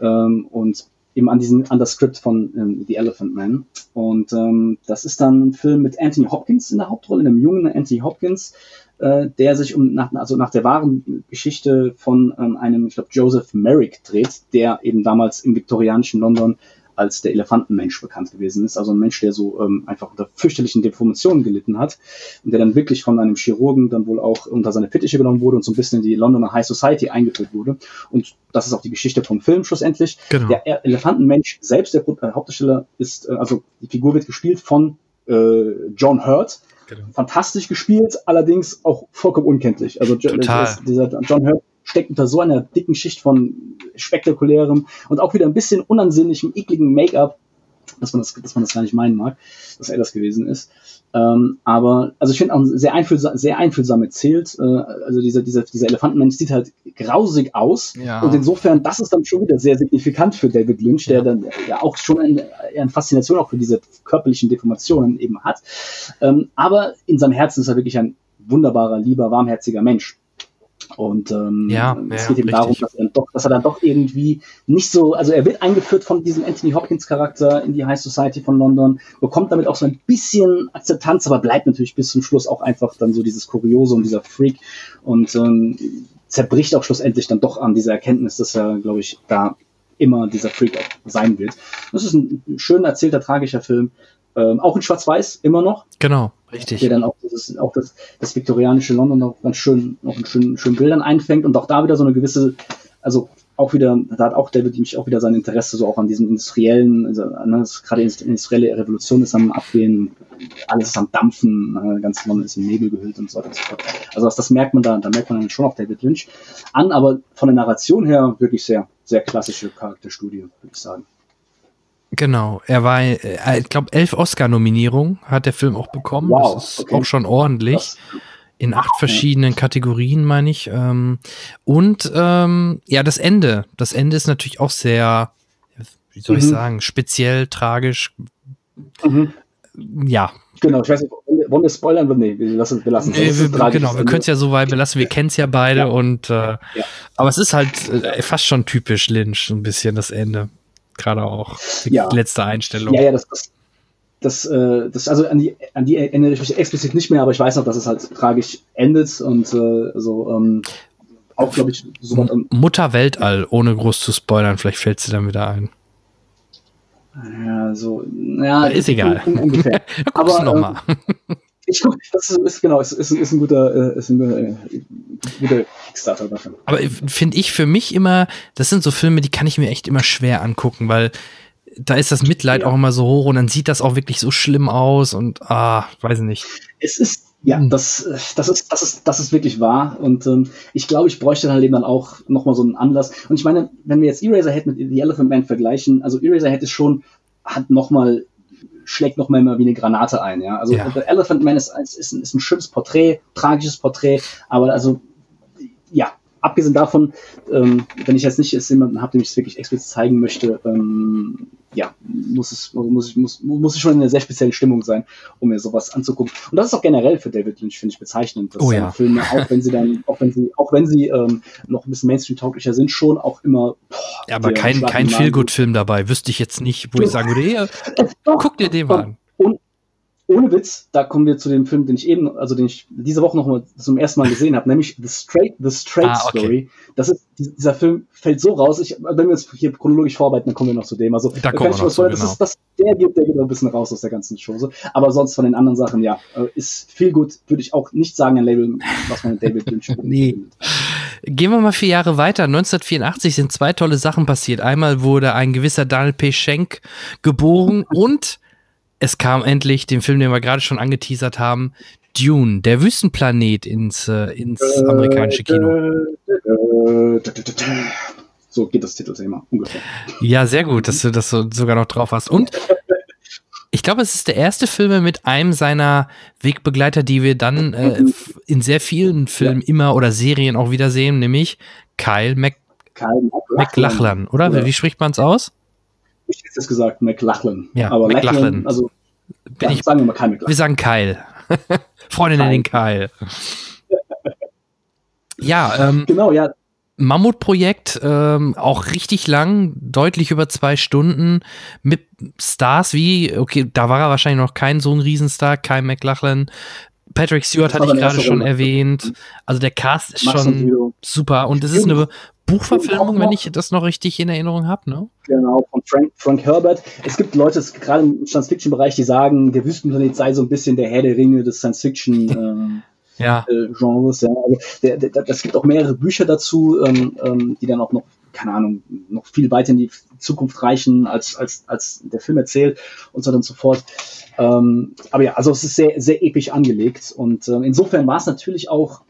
Ähm, und eben an diesen, an das Skript von ähm, The Elephant Man. Und ähm, das ist dann ein Film mit Anthony Hopkins in der Hauptrolle, einem jungen Anthony Hopkins, äh, der sich um nach, also nach der wahren Geschichte von ähm, einem, ich glaube, Joseph Merrick dreht, der eben damals im viktorianischen London als der Elefantenmensch bekannt gewesen ist. Also ein Mensch, der so ähm, einfach unter fürchterlichen Deformationen gelitten hat und der dann wirklich von einem Chirurgen dann wohl auch unter seine Fittiche genommen wurde und so ein bisschen in die Londoner High Society eingeführt wurde. Und das ist auch die Geschichte vom Film schlussendlich. Genau. Der Elefantenmensch selbst, der äh, Hauptdarsteller, ist, äh, also die Figur wird gespielt von äh, John Hurt. Genau. Fantastisch gespielt, allerdings auch vollkommen unkenntlich. Also Total. dieser John Hurt steckt unter so einer dicken Schicht von spektakulärem und auch wieder ein bisschen unansehnlichem, ekligen Make-up, dass man das, dass man das gar nicht meinen mag, dass er das gewesen ist. Ähm, aber, also ich finde auch sehr, einfühlsam, sehr einfühlsam erzählt. Äh, also dieser, dieser, dieser Elefantenmensch sieht halt grausig aus. Ja. Und insofern, das ist dann schon wieder sehr signifikant für David Lynch, der ja. dann ja auch schon eine, eine Faszination auch für diese körperlichen Deformationen eben hat. Ähm, aber in seinem Herzen ist er wirklich ein wunderbarer, lieber, warmherziger Mensch. Und ähm, ja, es geht ihm darum, dass er, doch, dass er dann doch irgendwie nicht so, also er wird eingeführt von diesem Anthony Hopkins Charakter in die High Society von London, bekommt damit auch so ein bisschen Akzeptanz, aber bleibt natürlich bis zum Schluss auch einfach dann so dieses Kuriosum, dieser Freak und ähm, zerbricht auch schlussendlich dann doch an dieser Erkenntnis, dass er, glaube ich, da immer dieser Freak auch sein wird. Das ist ein schön erzählter, tragischer Film, ähm, auch in Schwarz-Weiß immer noch. Genau, richtig. Der dann auch, das, auch das, das viktorianische London noch ganz schön, noch in schönen, schönen Bildern einfängt und auch da wieder so eine gewisse, also auch wieder, da hat auch David nämlich auch wieder sein Interesse so auch an diesem industriellen, also, ne, gerade die industrielle Revolution ist am Abgehen, alles ist am Dampfen, äh, ganz London ist in Nebel gehüllt und so weiter und so fort. Also das, das merkt man da, da merkt man dann schon auch David Lynch an, aber von der Narration her wirklich sehr, sehr klassische Charakterstudie, würde ich sagen. Genau, er war, äh, ich glaube, elf Oscar-Nominierungen hat der Film auch bekommen. Wow, das ist okay. auch schon ordentlich. in acht verschiedenen Kategorien, meine ich. Ähm, und ähm, ja, das Ende. Das Ende ist natürlich auch sehr, wie soll ich Mhm. sagen, speziell, tragisch. Mhm. Ja, Genau, ich weiß nicht, wollen wir spoilern? Nee, wir lassen, wir lassen Nee, Das wir, genau, wir können es ja so weit belassen. Wir kennen es ja beide Ja. und äh, aber es ist halt äh, fast schon typisch Lynch, so ein bisschen das Ende. Gerade auch die Ja. letzte Einstellung. Ja, ja, das, das, das, äh, das also an die, an die erinnere ich mich explizit nicht mehr, aber ich weiß noch, dass es halt tragisch endet und äh, so ähm, auch, glaube ich, so was Mutter Weltall, ohne groß zu spoilern, vielleicht fällt sie dann wieder ein. ja, so, ja, Ist egal. un- Ungefähr. [laughs] Du Aber, noch mal. [laughs] Ich guck, das ist, ist genau, ist, ist, ist ein guter, äh, ist ein äh, guter Kickstarter dafür. Aber finde ich für mich immer, das sind so Filme, die kann ich mir echt immer schwer angucken, weil da ist das Mitleid Ja. auch immer so hoch und dann sieht das auch wirklich so schlimm aus und ah, weiß nicht. Es ist, ja, Hm. das, das ist, das ist, das ist wirklich wahr. Und ähm, ich glaube, ich bräuchte dann eben dann auch nochmal so einen Anlass. Und ich meine, wenn wir jetzt Eraserhead mit The Elephant Man vergleichen, also Eraserhead ist schon, hat nochmal, schlägt nochmal immer wie eine Granate ein, ja. Also Ja. The Elephant Man ist, ist, ist, ein, ist ein schönes Porträt, tragisches Porträt, aber also, abgesehen davon, ähm, wenn ich jetzt nicht jetzt jemanden habe, dem ich es wirklich explizit zeigen möchte, ähm, ja, muss es, muss ich, muss, muss ich schon in einer sehr speziellen Stimmung sein, um mir sowas anzugucken. Und das ist auch generell für David Lynch, finde ich, bezeichnend, dass Oh ja. Filme, auch wenn sie dann, auch wenn sie, auch wenn sie ähm, noch ein bisschen Mainstream-tauglicher sind, schon auch immer, boah, Ja, aber kein, kein im Magen. Feelgood-Film dabei. Wüsste ich jetzt nicht, wo ich sagen würde, hey, guck dir den mal an. und ohne Witz, da kommen wir zu dem Film, den ich eben, also den ich diese Woche noch mal zum ersten Mal gesehen habe, nämlich The Straight, The Straight Ah, okay. Story. Das ist, dieser Film fällt so raus. Ich, wenn wir uns hier chronologisch vorarbeiten, dann kommen wir noch zu dem. Also, Da kann kommen ich wir noch zu, das ist, das, der geht, der geht ein bisschen raus aus der ganzen Chose. Aber sonst von den anderen Sachen, ja, äh, ist viel gut, würde ich auch nicht sagen, ein Label, was man mit David Lynch [laughs] Nee. Gehen wir mal vier Jahre weiter. 1984 sind zwei tolle Sachen passiert. Einmal wurde ein gewisser Daniel P. Schenk geboren [laughs] und es kam endlich den Film, den wir gerade schon angeteasert haben, Dune, der Wüstenplanet ins, äh, ins amerikanische Kino. So geht das Titelthema ungefähr. Ja, sehr gut, dass du das so, sogar noch drauf hast. Und ich glaube, es ist der erste Film mit einem seiner Wegbegleiter, die wir dann äh, [laughs] in sehr vielen Filmen immer oder Serien auch wiedersehen, nämlich Kyle Mac Kyle McLachlan, oder? Ja. Wie spricht man es aus? Ich hätte jetzt gesagt McLachlan. Ja, aber McLachlan. McLachlan, also Bin ja, ich, sagen wir mal wir McLachlan. sagen Kyle. [laughs] Freunde nennen ihn Kyle. [laughs] Ja, ähm, Genau, ja, Mammutprojekt, ähm, auch richtig lang, deutlich über zwei Stunden, mit Stars wie, okay, da war er wahrscheinlich noch kein so ein Riesenstar, Kyle McLachlan. Patrick Stewart hatte ich gerade schon erwähnt. Also der Cast ist Max schon super. Und es ist eine Buchverfilmung, wenn ich das noch richtig in Erinnerung habe, ne? Genau, von Frank, Frank Herbert. Es gibt Leute, gerade im Science-Fiction-Bereich, die sagen, der Wüstenplanet sei so ein bisschen der Herr der Ringe des Science-Fiction-Genres. [laughs] Ja. Äh, Genres, ja. also, der, der, das gibt auch mehrere Bücher dazu, ähm, ähm, die dann auch noch, keine Ahnung, noch viel weiter in die Zukunft reichen, als, als, als der Film erzählt und so weiter und so fort. Ähm, aber ja, also es ist sehr, sehr episch angelegt und ähm, insofern war es natürlich auch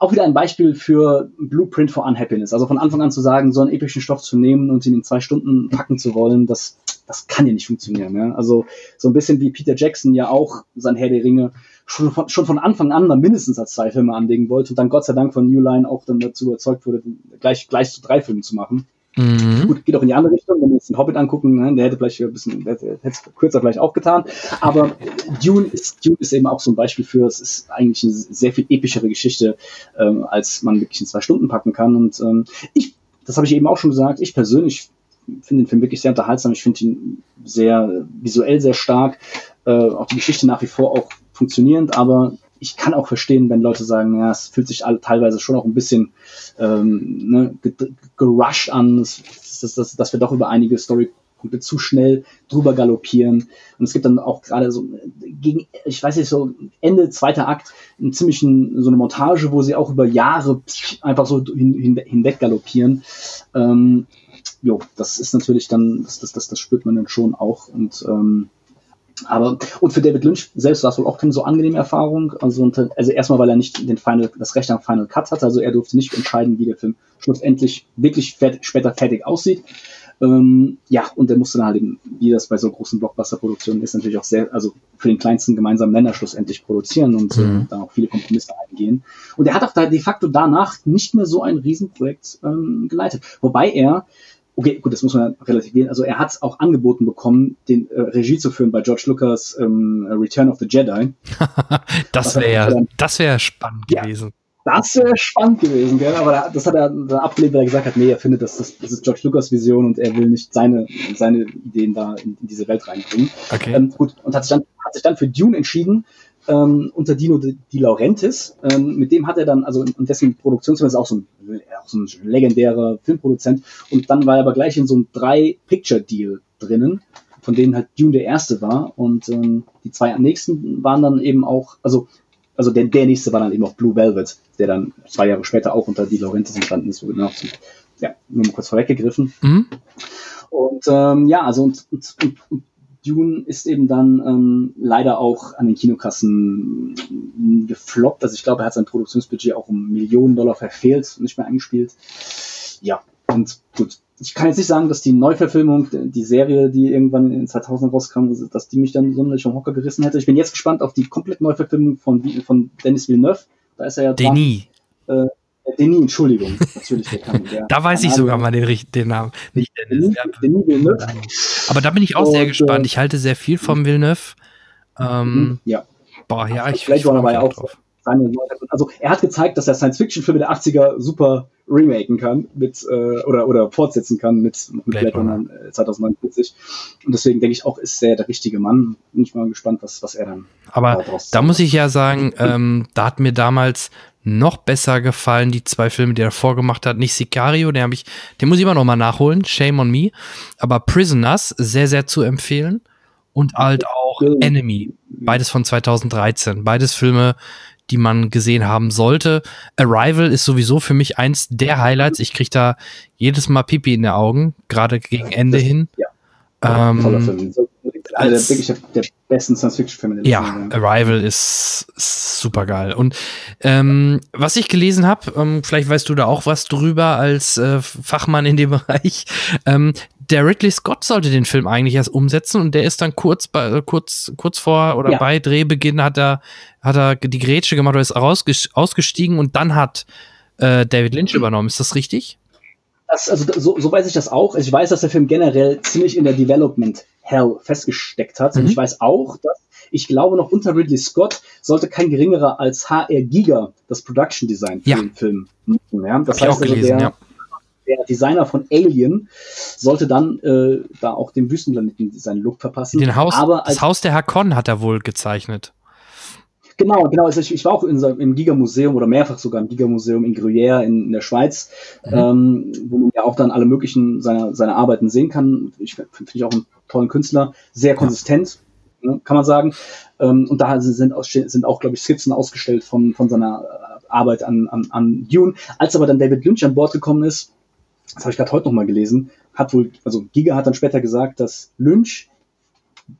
auch wieder ein Beispiel für Blueprint for Unhappiness. Also von Anfang an zu sagen, so einen epischen Stoff zu nehmen und ihn in zwei Stunden packen zu wollen, das, das kann ja nicht funktionieren. Ja? Also so ein bisschen wie Peter Jackson ja auch sein Herr der Ringe schon von, schon von Anfang an mindestens als zwei Filme anlegen wollte und dann Gott sei Dank von New Line auch dann dazu überzeugt wurde, gleich, gleich zu drei Filmen zu machen. Mhm. Gut, geht auch in die andere Richtung, wenn wir jetzt den Hobbit angucken, ne, der hätte vielleicht ein bisschen, der hätte es kürzer vielleicht auch getan. Aber Dune ist, Dune ist eben auch so ein Beispiel für, es ist eigentlich eine sehr viel epischere Geschichte, ähm, als man wirklich in zwei Stunden packen kann. Und ähm, ich, das habe ich eben auch schon gesagt, ich persönlich finde den Film wirklich sehr unterhaltsam. Ich finde ihn sehr visuell sehr stark, äh, auch die Geschichte nach wie vor auch funktionierend, aber ich kann auch verstehen, wenn Leute sagen, ja, es fühlt sich alle teilweise schon auch ein bisschen ähm, ne, ge- gerusht an, dass, dass, dass, dass wir doch über einige Storypunkte zu schnell drüber galoppieren. Und es gibt dann auch gerade so gegen, ich weiß nicht, so Ende zweiter Akt einen ziemlichen, so eine Montage, wo sie auch über Jahre einfach so hin, hin, hinweg galoppieren. Ähm, jo, das ist natürlich dann, das, das, das, das spürt man dann schon auch. Und ähm, aber und für David Lynch selbst war es wohl auch keine so angenehme Erfahrung. Also, also erstmal, weil er nicht den Final, das Recht am Final Cut hatte, also er durfte nicht entscheiden, wie der Film schlussendlich wirklich fert, später fertig aussieht. Ähm, ja, und er musste dann halt eben, wie das bei so großen Blockbuster-Produktionen ist, natürlich auch sehr, also für den kleinsten gemeinsamen Nenner schlussendlich produzieren und Mhm. äh, da auch viele Kompromisse eingehen. gehen. Und er hat auch da de facto danach nicht mehr so ein Riesenprojekt ähm, geleitet. Wobei er, okay, gut, das muss man relativieren, also er hat auch angeboten bekommen, den äh, Regie zu führen bei George Lucas ähm, Return of the Jedi. [laughs] das wäre das wäre spannend ja. gewesen. Das wäre spannend gewesen, gell? aber das hat er abgelehnt, weil er gesagt hat, nee, er findet, dass das, das ist George Lucas Vision und er will nicht seine, seine Ideen da in, in diese Welt reinbringen. Okay. Ähm, gut, und hat sich, dann, hat sich dann für Dune entschieden, ähm, unter Dino Di Laurentiis. Ähm, mit dem hat er dann, also und dessen Produktionsfirma ist auch so, ein, auch so ein legendärer Filmproduzent. Und dann war er aber gleich in so einem Drei-Picture-Deal drinnen, von denen halt Dune der erste war. Und ähm, die zwei nächsten waren dann eben auch, also also der, der nächste war dann eben auch Blue Velvet, der dann zwei Jahre später auch unter Di Laurentiis entstanden ist. Genau, ja, nur mal kurz vorweggegriffen. Mhm. Und ähm, ja, also und, und, und Dune ist eben dann ähm, leider auch an den Kinokassen gefloppt. Also ich glaube, er hat sein Produktionsbudget auch um Millionen Dollar verfehlt und nicht mehr eingespielt. Ja, und gut. Ich kann jetzt nicht sagen, dass die Neuverfilmung, die Serie, die irgendwann in den 2000 rauskam, dass die mich dann sonderlich vom Hocker gerissen hätte. Ich bin jetzt gespannt auf die komplett Neuverfilmung von, von Dennis Villeneuve. Da ist er ja Denis. Äh, Denis, Entschuldigung. Natürlich, der kann, [laughs] der da weiß ich sogar mal den, den Namen. Nicht Dennis. Denis, Denis Villeneuve. Aber da bin ich auch Und, sehr gespannt. Äh, ich halte sehr viel vom Villeneuve. Ähm, mhm, ja. Boah, ja, ich Vielleicht war ja auch drauf. Also er hat gezeigt, dass er Science-Fiction-Filme der 80er super remaken kann mit äh, oder oder fortsetzen kann mit, mit Blade Runner 2049 und deswegen denke ich auch ist er der richtige Mann bin ich mal gespannt was was er dann aber da muss ich ja sagen ähm, da hat mir damals noch besser gefallen die zwei Filme die er vorgemacht hat. Nicht Sicario den habe ich den muss ich immer noch mal nachholen. Shame on me. Aber Prisoners sehr sehr zu empfehlen. Und halt auch Enemy. Beides von 2013 beides Filme die man gesehen haben sollte. Arrival ist sowieso für mich eins der Highlights. Ich kriege da jedes Mal Pipi in den Augen, gerade gegen Ende hin. Ja. Ähm, Also der, wirklich der besten Science-Fiction-Filme. Ja, Arrival ist, ist super geil. Und ähm, was ich gelesen habe, ähm, vielleicht weißt du da auch was drüber als äh, Fachmann in dem [laughs] Bereich. Ähm, der Ridley Scott sollte den Film eigentlich erst umsetzen und der ist dann kurz bei, kurz kurz vor oder ja. bei Drehbeginn hat er hat er die Grätsche gemacht oder ist ausgestiegen und dann hat äh, David Lynch übernommen. Ist das richtig? Das, also so, so weiß ich das auch. Also ich weiß, dass der Film generell ziemlich in der Development Hell festgesteckt hat. Mhm. Und ich weiß auch, dass ich glaube noch unter Ridley Scott sollte kein geringerer als HR Giga das Production Design für ja. den Film machen. Ja? Das heißt also, gelesen, der, ja der Designer von Alien sollte dann äh, da auch dem Wüstenplaneten seinen Look verpassen. Den Haus, Aber das Haus der Hakon hat er wohl gezeichnet. Genau, genau. Also ich, war auch in, im Giga-Museum oder mehrfach sogar im Giga-Museum in Gruyère in, in der Schweiz, mhm. ähm, wo man ja auch dann alle möglichen seiner, seiner Arbeiten sehen kann. Ich finde ich auch einen tollen Künstler, sehr konsistent, ja. ne, kann man sagen. Ähm, und da sind, sind auch, glaube ich, Skizzen ausgestellt von, von seiner Arbeit an, an, an Dune. Als aber dann David Lynch an Bord gekommen ist, das habe ich gerade heute noch mal gelesen, hat wohl, also Giga hat dann später gesagt, dass Lynch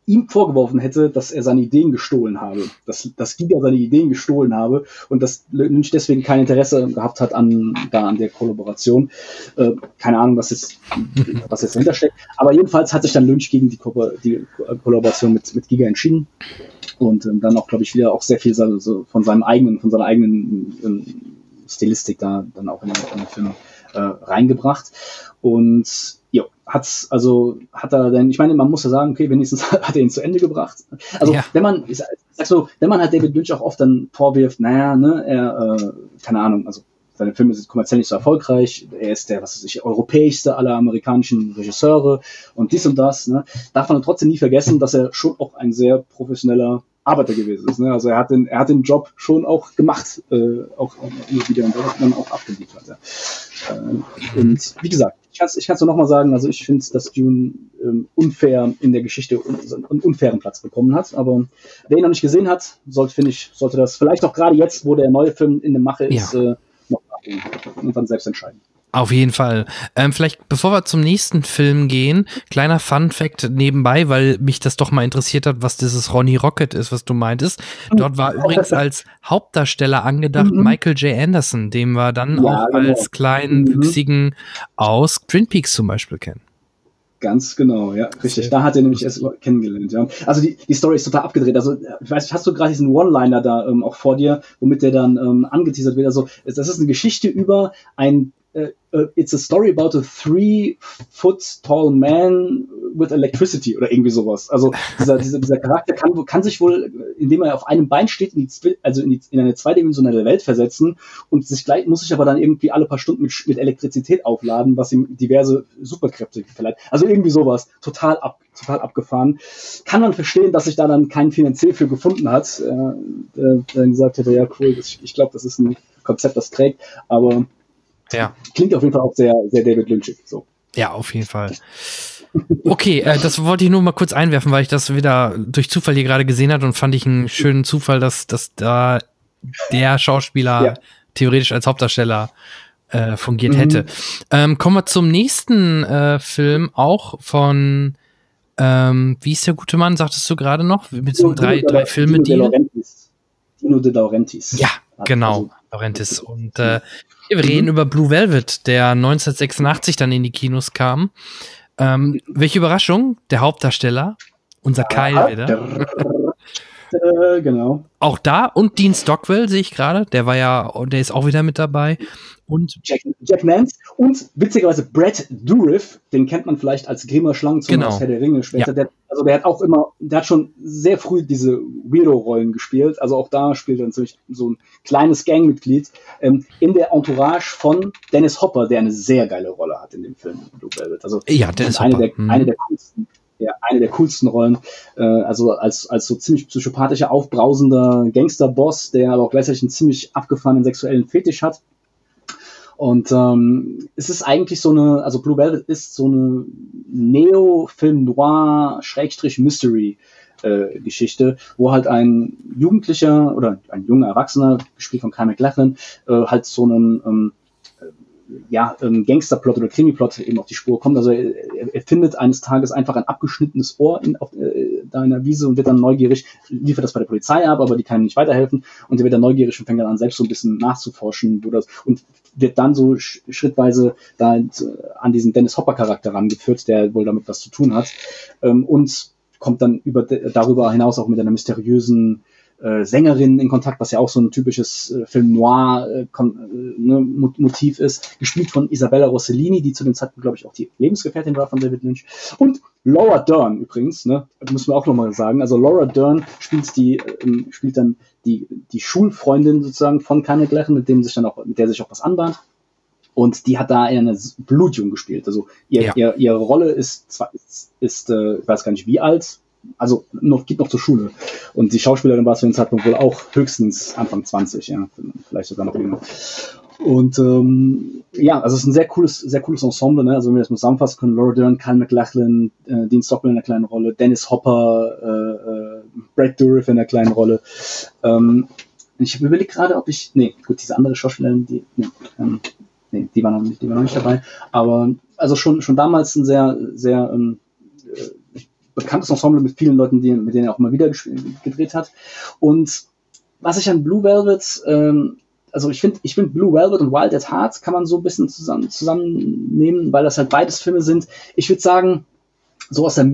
ihm vorgeworfen hätte, dass er seine Ideen gestohlen habe, dass, dass Giga seine Ideen gestohlen habe und dass Lynch deswegen kein Interesse gehabt hat an, da an der Kollaboration. Äh, keine Ahnung, was jetzt, was jetzt dahinter steckt. Aber jedenfalls hat sich dann Lynch gegen die, Ko die Kollaboration mit, mit Giga entschieden und ähm, dann auch, glaube ich, wieder auch sehr viel so, von seinem eigenen, von seiner eigenen ähm, Stilistik da dann auch in, in den Film äh, reingebracht. Und hat's, also hat er denn, ich meine, man muss ja sagen, okay, wenigstens [laughs] hat er ihn zu Ende gebracht. Also ja. wenn man, ich sag so, wenn man halt David Lynch auch oft dann vorwirft, naja, ne, er, äh, keine Ahnung, also seine Filme sind kommerziell nicht so erfolgreich, er ist der, was weiß ich, europäischste aller amerikanischen Regisseure und dies und das, ne, darf man trotzdem nie vergessen, dass er schon auch ein sehr professioneller Arbeiter gewesen ist. Ne? Also er hat den, er hat den Job schon auch gemacht, äh, auch immer wieder und auch abgeliefert. Ja. Äh, und wie gesagt, ich kann es ich kann's nur nochmal sagen, also ich finde, dass Dune ähm, unfair in der Geschichte einen unfairen Platz bekommen hat. Aber wer ihn noch nicht gesehen hat, sollte, finde ich, sollte das vielleicht auch gerade jetzt, wo der neue Film in der Mache ist, ja. äh, noch nachgehen und dann selbst entscheiden. Auf jeden Fall. Ähm, vielleicht, bevor wir zum nächsten Film gehen, kleiner Fun Fact nebenbei, weil mich das doch mal interessiert hat, was dieses Ronnie Rocket ist, was du meintest. Dort war übrigens als Hauptdarsteller angedacht mhm. Michael J. Anderson, den wir dann ja, auch genau. als kleinen, mhm. wüchsigen aus Twin Peaks zum Beispiel kennen. Ganz genau, ja, richtig. Da hat er nämlich erst kennengelernt, ja. Also die, die Story ist total abgedreht. Also, ich weiß, hast du gerade diesen One-Liner da ähm, auch vor dir, womit der dann ähm, angeteasert wird? Also, das ist eine Geschichte über ein uh, it's a story about a three foot tall man with electricity oder irgendwie sowas. Also dieser, dieser, dieser Charakter kann, kann sich wohl, indem er auf einem Bein steht, in die, also in, die, in eine zweidimensionale Welt versetzen und sich gleich, muss sich aber dann irgendwie alle paar Stunden mit, mit Elektrizität aufladen, was ihm diverse Superkräfte verleiht. Also irgendwie sowas. Total ab, total abgefahren. Kann man verstehen, dass sich da dann kein finanziell für gefunden hat, äh, der, der gesagt hätte, ja cool, das, ich glaube, das ist ein Konzept, das trägt, aber ja. Klingt auf jeden Fall auch sehr, sehr David Lynchig. So. Ja, auf jeden Fall. Okay, äh, das wollte ich nur mal kurz einwerfen, weil ich das wieder durch Zufall hier gerade gesehen habe und fand ich einen schönen Zufall, dass, dass da der Schauspieler ja. theoretisch als Hauptdarsteller äh, fungiert mhm. hätte. Ähm, kommen wir zum nächsten äh, Film, auch von, ähm, wie ist der gute Mann, sagtest du gerade noch? Mit so drei, drei Filme, Dino de Dino de Laurentiis. Ja, genau, also, Laurentiis. Und äh, wir reden mhm. über Blue Velvet, der 1986 dann in die Kinos kam. Ähm, welche Überraschung, der Hauptdarsteller, unser Kyle wieder. Äh, genau. Auch da und Dean Stockwell sehe ich gerade, der war ja, der ist auch wieder mit dabei. Und Jack, Jack Nance und witzigerweise Brad Dourif, den kennt man vielleicht als Grimmer Schlangenzunge genau. aus Herr der Ringe später. Ja. Der, also der hat auch immer, der hat schon sehr früh diese Weirdo-Rollen gespielt. Also auch da spielt er natürlich so ein kleines Gangmitglied ähm, in der Entourage von Dennis Hopper, der eine sehr geile Rolle hat in dem Film Blue Velvet. Also ja, Dennis eine Hopper. Der, hm. Eine der coolsten ja, eine der coolsten Rollen. Äh, also als, als so ziemlich psychopathischer, aufbrausender Gangsterboss, der aber auch gleichzeitig einen ziemlich abgefahrenen sexuellen Fetisch hat. Und ähm, es ist eigentlich so eine, also Blue Velvet ist so eine Neo-Film Noir Schrägstrich Mystery äh, Geschichte, wo halt ein Jugendlicher oder ein junger Erwachsener, gespielt von Kyle MacLachlan, äh, halt so einen ähm, ja, ähm, Gangsterplot oder Krimiplot eben auf die Spur kommt. Also er, er findet eines Tages einfach ein abgeschnittenes Ohr in, auf, äh, da in der Wiese und wird dann neugierig, liefert das bei der Polizei ab, aber die kann ihm nicht weiterhelfen und er wird dann neugierig und fängt dann an, selbst so ein bisschen nachzuforschen, wo das, und wird dann so schrittweise da äh, an diesen Dennis Hopper Charakter rangeführt, der wohl damit was zu tun hat, ähm, und kommt dann über, darüber hinaus auch mit einer mysteriösen äh, Sängerin in Kontakt, was ja auch so ein typisches äh, Film Noir äh, äh, ne, Motiv ist, gespielt von Isabella Rossellini, die zu dem Zeitpunkt, glaube ich, auch die Lebensgefährtin war von David Lynch. Und Laura Dern übrigens, ne, müssen wir auch nochmal sagen. Also Laura Dern spielt die, äh, spielt dann die, die Schulfreundin sozusagen von Kenneth Lechen, mit dem sich dann auch, mit der sich auch was anbahnt. Und die hat da eine Blutjung gespielt. Also ihr, ja. ihr, ihre Rolle ist zwar ist, ist äh, ich weiß gar nicht wie alt, also noch, geht noch zur Schule. Und die Schauspielerin war zu dem Zeitpunkt wohl auch höchstens Anfang 20, ja, vielleicht sogar noch jünger. Und ähm, ja, also es ist ein sehr cooles, sehr cooles Ensemble, ne? Also wenn wir das mal zusammenfassen können, Laura Dern, Kyle McLachlan, äh, Dean Stockwell in einer kleinen Rolle, Dennis Hopper, äh, äh, Brad Dourif in einer kleinen Rolle. Ähm, ich überlege gerade, ob ich. Nee, gut, diese andere Schauspielerin, die. Nee, ähm, nee, die war noch nicht, die war noch nicht dabei. Aber also schon, schon damals ein sehr, sehr ähm, äh, bekanntes Ensemble mit vielen Leuten, die, mit denen er auch mal wieder gedreht hat. Und was ich an Blue Velvet, ähm, also ich finde, ich finde Blue Velvet und Wild at Heart kann man so ein bisschen zusammen, zusammennehmen, weil das halt beides Filme sind. Ich würde sagen, so aus der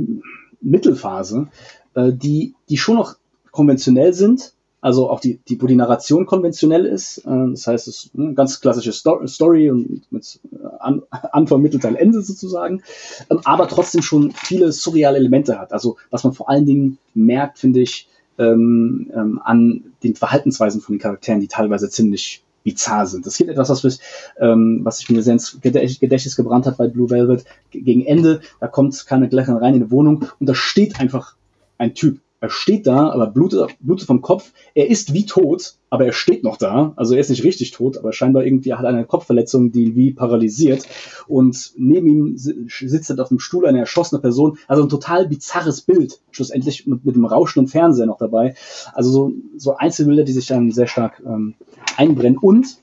Mittelphase, äh, die, die schon noch konventionell sind, also auch die, die, wo die Narration konventionell ist. Äh, das heißt, es ist eine ganz klassische Story und mit äh, an, [laughs] Anfang, Mittelteil, Ende sozusagen, ähm, aber trotzdem schon viele surreale Elemente hat. Also was man vor allen Dingen merkt, finde ich, ähm, ähm, an den Verhaltensweisen von den Charakteren, die teilweise ziemlich bizarr sind. Das gibt etwas, was, mich, ähm, was ich mir sehr ins Gedächtnis gebrannt hat bei Blue Velvet. Gegen Ende, da kommt keine Gleicherin rein in die Wohnung und da steht einfach ein Typ er steht da, aber blutet, blutet vom Kopf. Er ist wie tot, aber er steht noch da. Also er ist nicht richtig tot, aber scheinbar irgendwie hat er eine Kopfverletzung, die ihn wie paralysiert. Und neben ihm sitzt er auf dem Stuhl eine erschossene Person. Also ein total bizarres Bild. Schlussendlich mit, mit dem rauschenden Fernseher noch dabei. Also so, so Einzelbilder, die sich dann sehr stark ähm, einbrennen. Und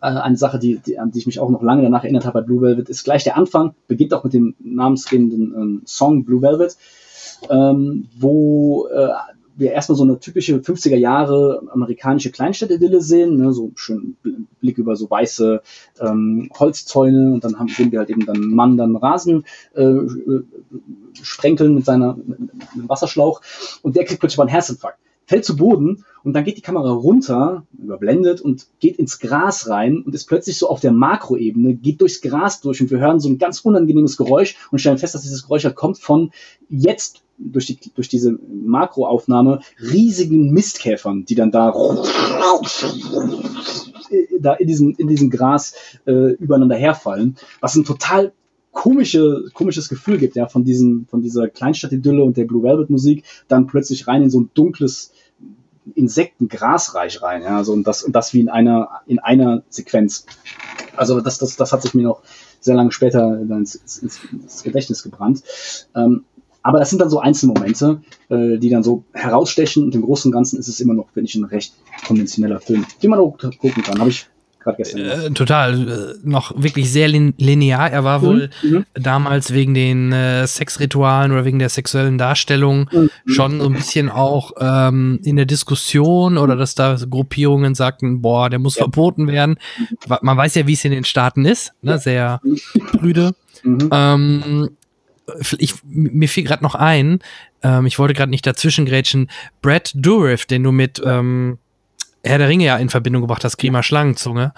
äh, eine Sache, die, die, an die ich mich auch noch lange danach erinnert habe bei Blue Velvet, ist gleich der Anfang, beginnt auch mit dem namensgebenden ähm, Song Blue Velvet ähm, wo, äh, wir erstmal so eine typische 50er Jahre amerikanische Kleinstädtidylle sehen, ne, so schön Blick über so weiße ähm, Holzzäune und dann haben, sehen wir halt eben dann Mann dann Rasen äh, äh sprenkeln mit seiner mit, mit Wasserschlauch und der kriegt plötzlich mal einen Herzinfarkt fällt zu Boden und dann geht die Kamera runter, überblendet und geht ins Gras rein und ist plötzlich so auf der Makroebene, geht durchs Gras durch und wir hören so ein ganz unangenehmes Geräusch und stellen fest, dass dieses Geräusch halt kommt von jetzt durch, die, durch diese Makroaufnahme riesigen Mistkäfern, die dann da, da in diesem, in diesem Gras äh, übereinander herfallen, was ein total komische, komisches Gefühl gibt, ja, von diesem, von dieser Kleinstadt-Idylle und der Blue Velvet Musik, dann plötzlich rein in so ein dunkles Insektengrasreich rein, ja, so, und das, und das wie in einer, in einer Sequenz. Also, das, das, das hat sich mir noch sehr lange später ins, ins, ins Gedächtnis gebrannt. Ähm, aber das sind dann so Einzelmomente, äh, die dann so herausstechen und im Großen und Ganzen ist es immer noch, finde ich, ein recht konventioneller Film, den man auch gucken kann. Habe ich gerade gestern. Äh, total, äh, noch wirklich sehr lin linear. Er war mhm. wohl mhm. damals wegen den äh, Sexritualen oder wegen der sexuellen Darstellung mhm. schon so ein bisschen auch ähm, in der Diskussion oder dass da Gruppierungen sagten, boah, der muss ja. verboten werden. Man weiß ja, wie es in den Staaten ist, ne? sehr prüde. Mhm. Ähm, ich, mir fiel gerade noch ein, ähm, ich wollte gerade nicht dazwischen grätschen, Brad Dourif, den du mit ähm, Herr der Ringe ja in Verbindung gebracht hast, Grima Schlangenzunge.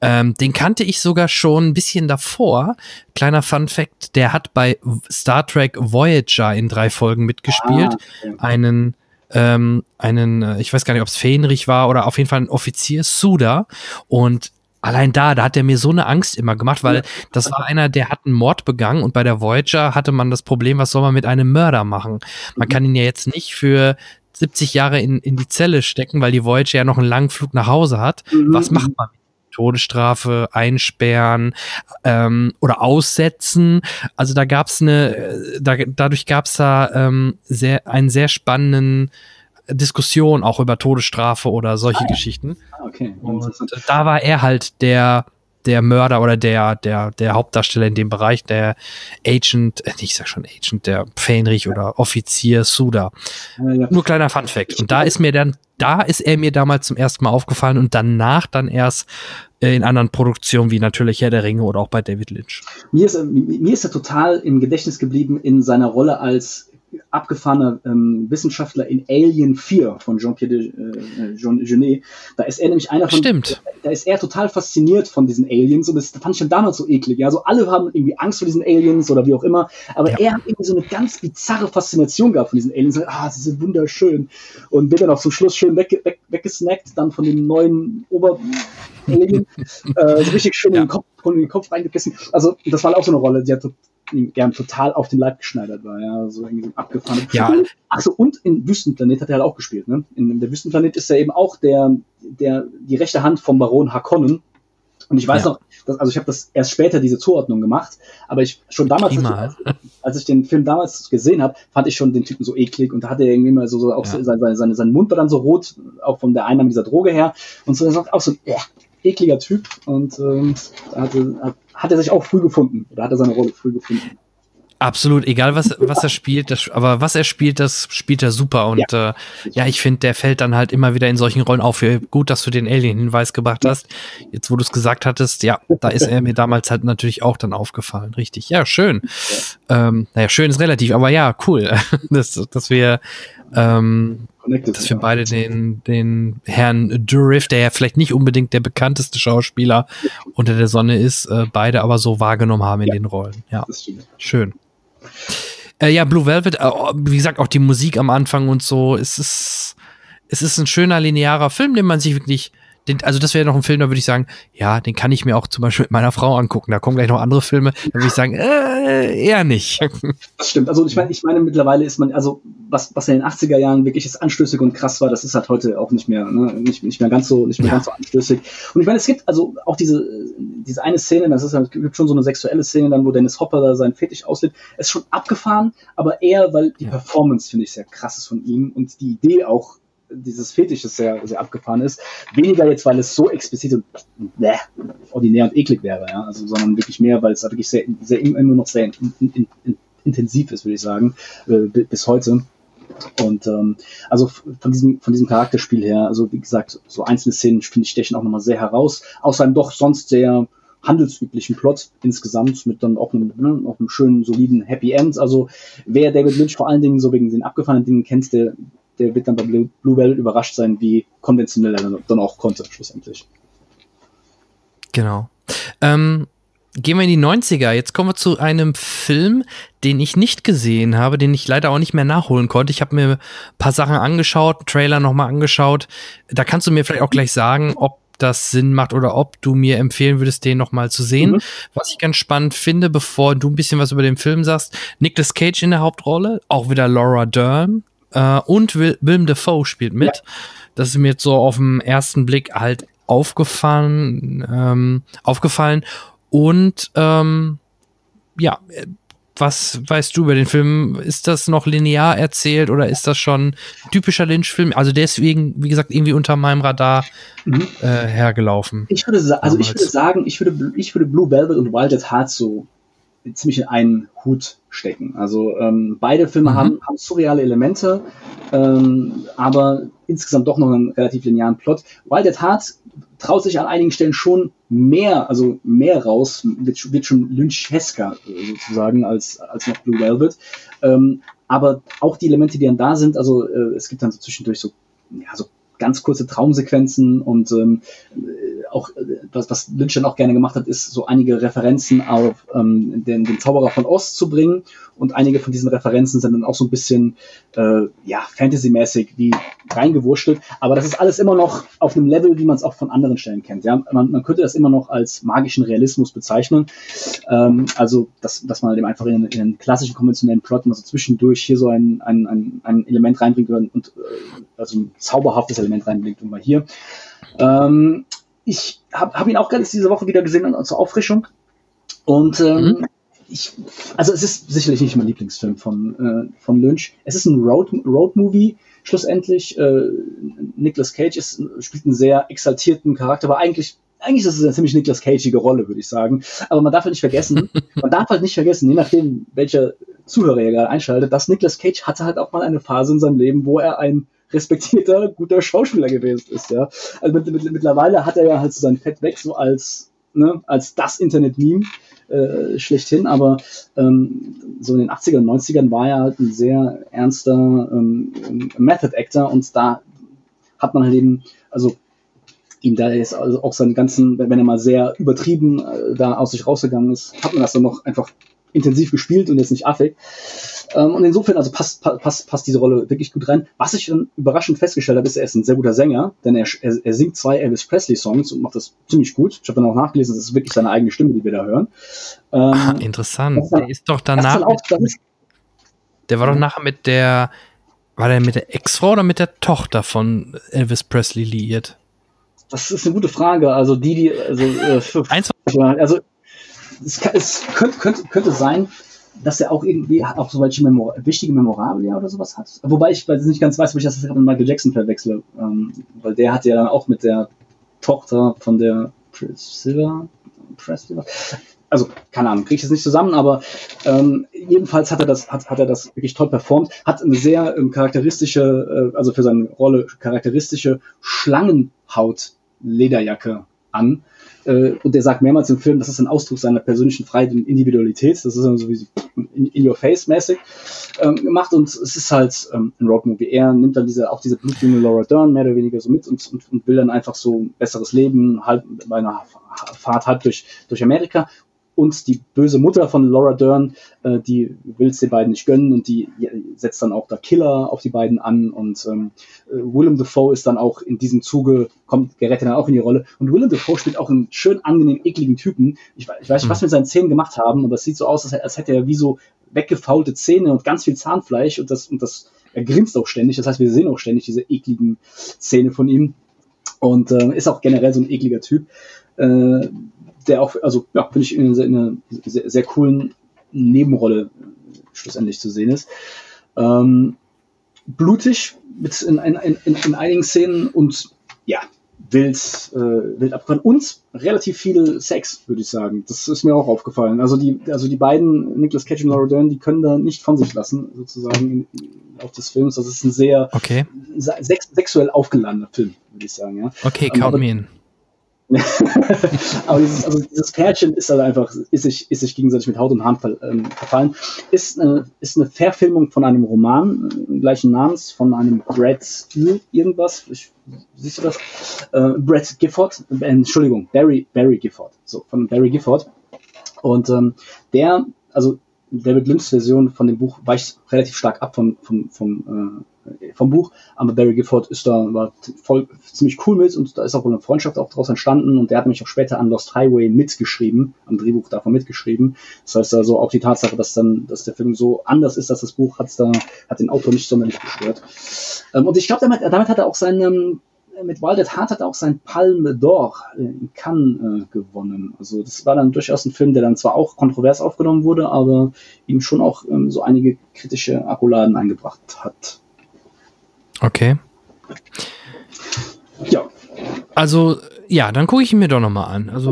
Ähm, den kannte ich sogar schon ein bisschen davor. Kleiner Fun Fact, der hat bei Star Trek Voyager in drei Folgen mitgespielt. Ah, okay. Einen ähm, einen, äh, ich weiß gar nicht, ob es Fähnrich war oder auf jeden Fall ein Offizier, Suda. Und allein da, da hat er mir so eine Angst immer gemacht, weil das war einer, der hat einen Mord begangen und bei der Voyager hatte man das Problem, was soll man mit einem Mörder machen? Man mhm. kann ihn ja jetzt nicht für 70 Jahre in, in die Zelle stecken, weil die Voyager ja noch einen langen Flug nach Hause hat. Mhm. Was macht man? Todesstrafe einsperren ähm, oder aussetzen. Also da gab es eine, äh, da, dadurch gab es da ähm, sehr, einen sehr spannenden Diskussion auch über Todesstrafe oder solche ah, ja. Geschichten. Ah, okay. Und da war er halt der der Mörder oder der, der, der Hauptdarsteller in dem Bereich, der Agent, äh, ich sag schon Agent, der Fähnrich oder Offizier Suda. Ja, ja. Nur kleiner Fun Fact. Und da ist mir dann, da ist er mir damals zum ersten Mal aufgefallen und danach dann erst in anderen Produktionen wie natürlich Herr der Ringe oder auch bei David Lynch. Mir ist, mir ist er total im Gedächtnis geblieben in seiner Rolle als abgefahrener ähm, Wissenschaftler in Alien 4 von Jean-Pierre äh, Jean Genet. Da ist er nämlich einer von. Stimmt. Da ist er total fasziniert von diesen Aliens und das fand ich schon damals so eklig. Ja, also alle haben irgendwie Angst vor diesen Aliens oder wie auch immer, aber ja. er hat irgendwie so eine ganz bizarre Faszination gehabt von diesen Aliens. Ah, sie sind wunderschön und wird dann auch zum Schluss schön weg, weg, weggesnackt dann von dem neuen Ober Alien, [laughs] äh, so richtig schön ja. in, den Kopf, in den Kopf reingebissen. Also das war auch so eine Rolle. Sie hat ihm gern total auf den Leib geschneidert war, ja, so irgendwie so abgefahren. Ja. Achso, und in Wüstenplanet hat er halt auch gespielt, ne? In, in der Wüstenplanet ist er eben auch der, der, die rechte Hand vom Baron Harkonnen. Und ich weiß ja. noch, dass, also ich habe das erst später diese Zuordnung gemacht, aber ich schon damals, als ich, [laughs] als ich, den Film damals gesehen habe, fand ich schon den Typen so eklig und da hatte er irgendwie mal so, so auch ja. seine, seine, sein Mund war dann so rot, auch von der Einnahme dieser Droge her und so, er sagt auch so, äh, ekliger Typ und ähm, hatte, hat, hat er sich auch früh gefunden oder hat er seine Rolle früh gefunden. Absolut, egal was, was er spielt, das, aber was er spielt, das spielt er super. Und ja, äh, ja ich finde, der fällt dann halt immer wieder in solchen Rollen auf. Gut, dass du den Alien-Hinweis gebracht hast. Jetzt, wo du es gesagt hattest, ja, da ist er mir damals halt natürlich auch dann aufgefallen. Richtig. Ja, schön. Ja. Ähm, naja, schön ist relativ, aber ja, cool, [laughs] dass, dass wir ähm, dass wir beide den, den Herrn Durif, der ja vielleicht nicht unbedingt der bekannteste Schauspieler unter der Sonne ist, äh, beide aber so wahrgenommen haben in ja, den Rollen. Ja, schön. Äh, ja, Blue Velvet, äh, wie gesagt, auch die Musik am Anfang und so, es ist, es ist ein schöner linearer Film, den man sich wirklich den, also das wäre noch ein Film, da würde ich sagen, ja, den kann ich mir auch zum Beispiel mit meiner Frau angucken. Da kommen gleich noch andere Filme, da würde ich sagen, äh, eher nicht. [laughs] Das stimmt. Also ich meine, ich meine, mittlerweile ist man, also was, was in den 80er Jahren wirklich ist anstößig und krass war, das ist halt heute auch nicht mehr, ne, nicht, nicht mehr ganz so, nicht mehr ja. ganz so anstößig. Und ich meine, es gibt also auch diese, diese eine Szene, das ist halt, es gibt schon so eine sexuelle Szene dann, wo Dennis Hopper da seinen Fetisch auslebt, ist schon abgefahren, aber eher, weil die ja. Performance, finde ich, sehr krass ist von ihm und die Idee auch dieses Fetisches sehr, sehr abgefahren ist. Weniger jetzt, weil es so explizit und äh, ordinär und eklig wäre, ja, also, sondern wirklich mehr, weil es wirklich sehr, sehr immer noch sehr in, in, in, intensiv ist, würde ich sagen, äh, bis heute. Und ähm, also von diesem, von diesem Charakterspiel her, also wie gesagt, so einzelne Szenen, finde ich, stechen auch nochmal sehr heraus, aus einem doch sonst sehr handelsüblichen Plot insgesamt mit dann auch einem, ne, auch einem schönen, soliden Happy End. Also wer David Lynch vor allen Dingen so wegen den abgefahrenen Dingen kennt, der, der wird dann bei Blue, Blue Velvet überrascht sein, wie konventionell er dann auch konnte, schlussendlich. Genau. Ähm, gehen wir in die 90er. Jetzt kommen wir zu einem Film, den ich nicht gesehen habe, den ich leider auch nicht mehr nachholen konnte. Ich habe mir ein paar Sachen angeschaut, einen Trailer nochmal angeschaut. Da kannst du mir vielleicht auch gleich sagen, ob das Sinn macht oder ob du mir empfehlen würdest, den nochmal zu sehen. Mhm. Was ich ganz spannend finde, bevor du ein bisschen was über den Film sagst, Nicolas Cage in der Hauptrolle, auch wieder Laura Dern äh, und Will Willem Dafoe spielt mit. Ja. Das ist mir jetzt so auf den ersten Blick halt aufgefallen, ähm, aufgefallen. Und ähm, ja, was weißt du über den Film? Ist das noch linear erzählt oder ist das schon typischer Lynch-Film? Also deswegen, wie gesagt, irgendwie unter meinem Radar mhm. äh, hergelaufen. Ich würde, also ich würde sagen, ich würde, ich würde Blue Velvet und Wild at Heart so ziemlich in einen Hut stecken. Also ähm, beide Filme mhm. haben, haben surreale Elemente, ähm, aber insgesamt doch noch einen relativ linearen Plot. Wild at Heart traut sich an einigen Stellen schon mehr, also mehr raus, wird, wird schon Lynchesker sozusagen als, als noch Blue Velvet. Ähm, aber auch die Elemente, die dann da sind, also äh, es gibt dann so zwischendurch so, ja, so ganz kurze Traumsequenzen und ähm, auch äh, was, was Lynch dann auch gerne gemacht hat, ist so einige Referenzen auf ähm, den, den Zauberer von Ost zu bringen und einige von diesen Referenzen sind dann auch so ein bisschen äh, ja Fantasy-mäßig wie reingewurschtelt, aber das ist alles immer noch auf einem Level, wie man es auch von anderen Stellen kennt. Ja, man, man könnte das immer noch als magischen Realismus bezeichnen, ähm, also dass, dass man dem einfach in, in einen klassischen konventionellen Plot mal so zwischendurch hier so ein, ein, ein, ein Element reinbringt und äh, also ein zauberhaftes Element reinbringt und mal hier. Ähm, ich habe hab ihn auch ganz diese Woche wieder gesehen zur Auffrischung. Und ähm, mhm. ich, also es ist sicherlich nicht mein Lieblingsfilm von, äh, von Lynch. Es ist ein Road, Road Movie. Schlussendlich, äh, Nicolas Cage ist, spielt einen sehr exaltierten Charakter, aber eigentlich eigentlich ist es eine ziemlich Nicolas Cageige Rolle, würde ich sagen. Aber man darf halt nicht vergessen, [laughs] man darf halt nicht vergessen, je nachdem, welcher Zuhörer ihr gerade einschaltet, dass Nicolas Cage hatte halt auch mal eine Phase in seinem Leben, wo er ein respektierter, guter Schauspieler gewesen ist, ja. Also mit, mit, mittlerweile hat er ja halt so sein Fett weg, so als, ne, als das Internet-Meme. Äh, schlechthin, aber ähm, so in den 80 ern und 90ern war er halt ein sehr ernster ähm, Method Actor und da hat man halt eben, also ihm da jetzt also auch seinen ganzen, wenn er mal sehr übertrieben äh, da aus sich rausgegangen ist, hat man das dann noch einfach intensiv gespielt und jetzt nicht affig. Ähm, und insofern, also passt, passt, passt diese Rolle wirklich gut rein. Was ich dann überraschend festgestellt habe, ist, er ist ein sehr guter Sänger, denn er, er, er singt zwei Elvis Presley Songs und macht das ziemlich gut. Ich habe dann auch nachgelesen, das ist wirklich seine eigene Stimme, die wir da hören. Ähm, ah, interessant. Dann, der ist doch danach. Auch, mit, der war doch nachher mit der, war der mit der Ex-Frau oder mit der Tochter von Elvis Presley liiert? Das ist eine gute Frage. Also die, die, also, äh, Eins, also es, es könnte, könnte, könnte sein, dass er auch irgendwie auch so welche Memor wichtige Memorabilia oder sowas hat. Wobei ich weiß nicht ganz weiß, ob ich das mit Michael Jackson verwechsle, ähm, weil der hat ja dann auch mit der Tochter von der Priscilla, Priscilla also keine Ahnung, kriege ich das nicht zusammen, aber ähm, jedenfalls hat er das, hat, hat er das wirklich toll performt, hat eine sehr ähm, charakteristische, äh, also für seine Rolle charakteristische Schlangenhaut-Lederjacke an, äh, und der sagt mehrmals im Film, das ist ein Ausdruck seiner persönlichen Freiheit und Individualität. Das ist dann so wie in, in your face mäßig ähm, gemacht und es ist halt ähm, ein Roadmovie. Er nimmt dann diese, auch diese blutjunge Laura Dern mehr oder weniger so mit und, und, und will dann einfach so ein besseres Leben, halt bei einer Fahrt halb durch, durch Amerika und die böse Mutter von Laura Dern, äh, die will es den beiden nicht gönnen und die setzt dann auch da Killer auf die beiden an und ähm, äh, Willem Dafoe ist dann auch in diesem Zuge, kommt, gerät dann auch in die Rolle und Willem Dafoe spielt auch einen schön angenehm ekligen Typen. Ich, ich weiß nicht, was mhm. mit seinen Zähnen gemacht haben, aber es sieht so aus, als, als hätte er wie so weggefaulte Zähne und ganz viel Zahnfleisch und das, und das, er grinst auch ständig, das heißt, wir sehen auch ständig diese ekligen Zähne von ihm und äh, ist auch generell so ein ekliger Typ. Äh, der auch, also ja, finde ich in einer sehr, sehr, coolen Nebenrolle schlussendlich zu sehen ist. Ähm, blutig mit in, in, in, in, einigen Szenen und ja, wild, äh, wild abgefahren. Und relativ viel Sex, würde ich sagen. Das ist mir auch aufgefallen. Also die, also die beiden, Nicholas Cage und Laura Dern, die können da nicht von sich lassen, sozusagen. Verlauf des Films. Das ist ein sehr Okay. sex sexuell aufgeladener Film, würde ich sagen. Ja. Okay, Ähm, count aber- me in. [laughs] Aber dieses, also dieses Pärchen ist halt einfach, ist sich, ist sich gegenseitig mit Haut und Haaren ähm, verfallen. Ist eine, ist eine Verfilmung von einem Roman äh, gleichen Namens, von einem Brad irgendwas. Ich, siehst du das? Äh, Brad Gifford, äh, Entschuldigung, Barry, Barry Gifford. So, von Barry Gifford. Und ähm, der, also David Lynchs Version von dem Buch weicht relativ stark ab vom, vom, vom, äh, vom Buch, aber Barry Gifford ist da war voll ziemlich cool mit und da ist auch wohl eine Freundschaft auch daraus entstanden und der hat nämlich auch später an Lost Highway mitgeschrieben, am Drehbuch davon mitgeschrieben. Das heißt also auch die Tatsache, dass dann, dass der Film so anders ist als das Buch, hat's da, hat den Autor nicht sonderlich gestört. Ähm, und ich glaube, damit, damit hat er auch seinen, mit Wild at hat er auch sein Palme d'Or äh, in Cannes äh, gewonnen. Also das war dann durchaus ein Film, der dann zwar auch kontrovers aufgenommen wurde, aber ihm schon auch ähm, so einige kritische Akkuladen eingebracht hat. Okay. Ja, Also, ja, dann gucke ich ihn mir doch nochmal an. Also,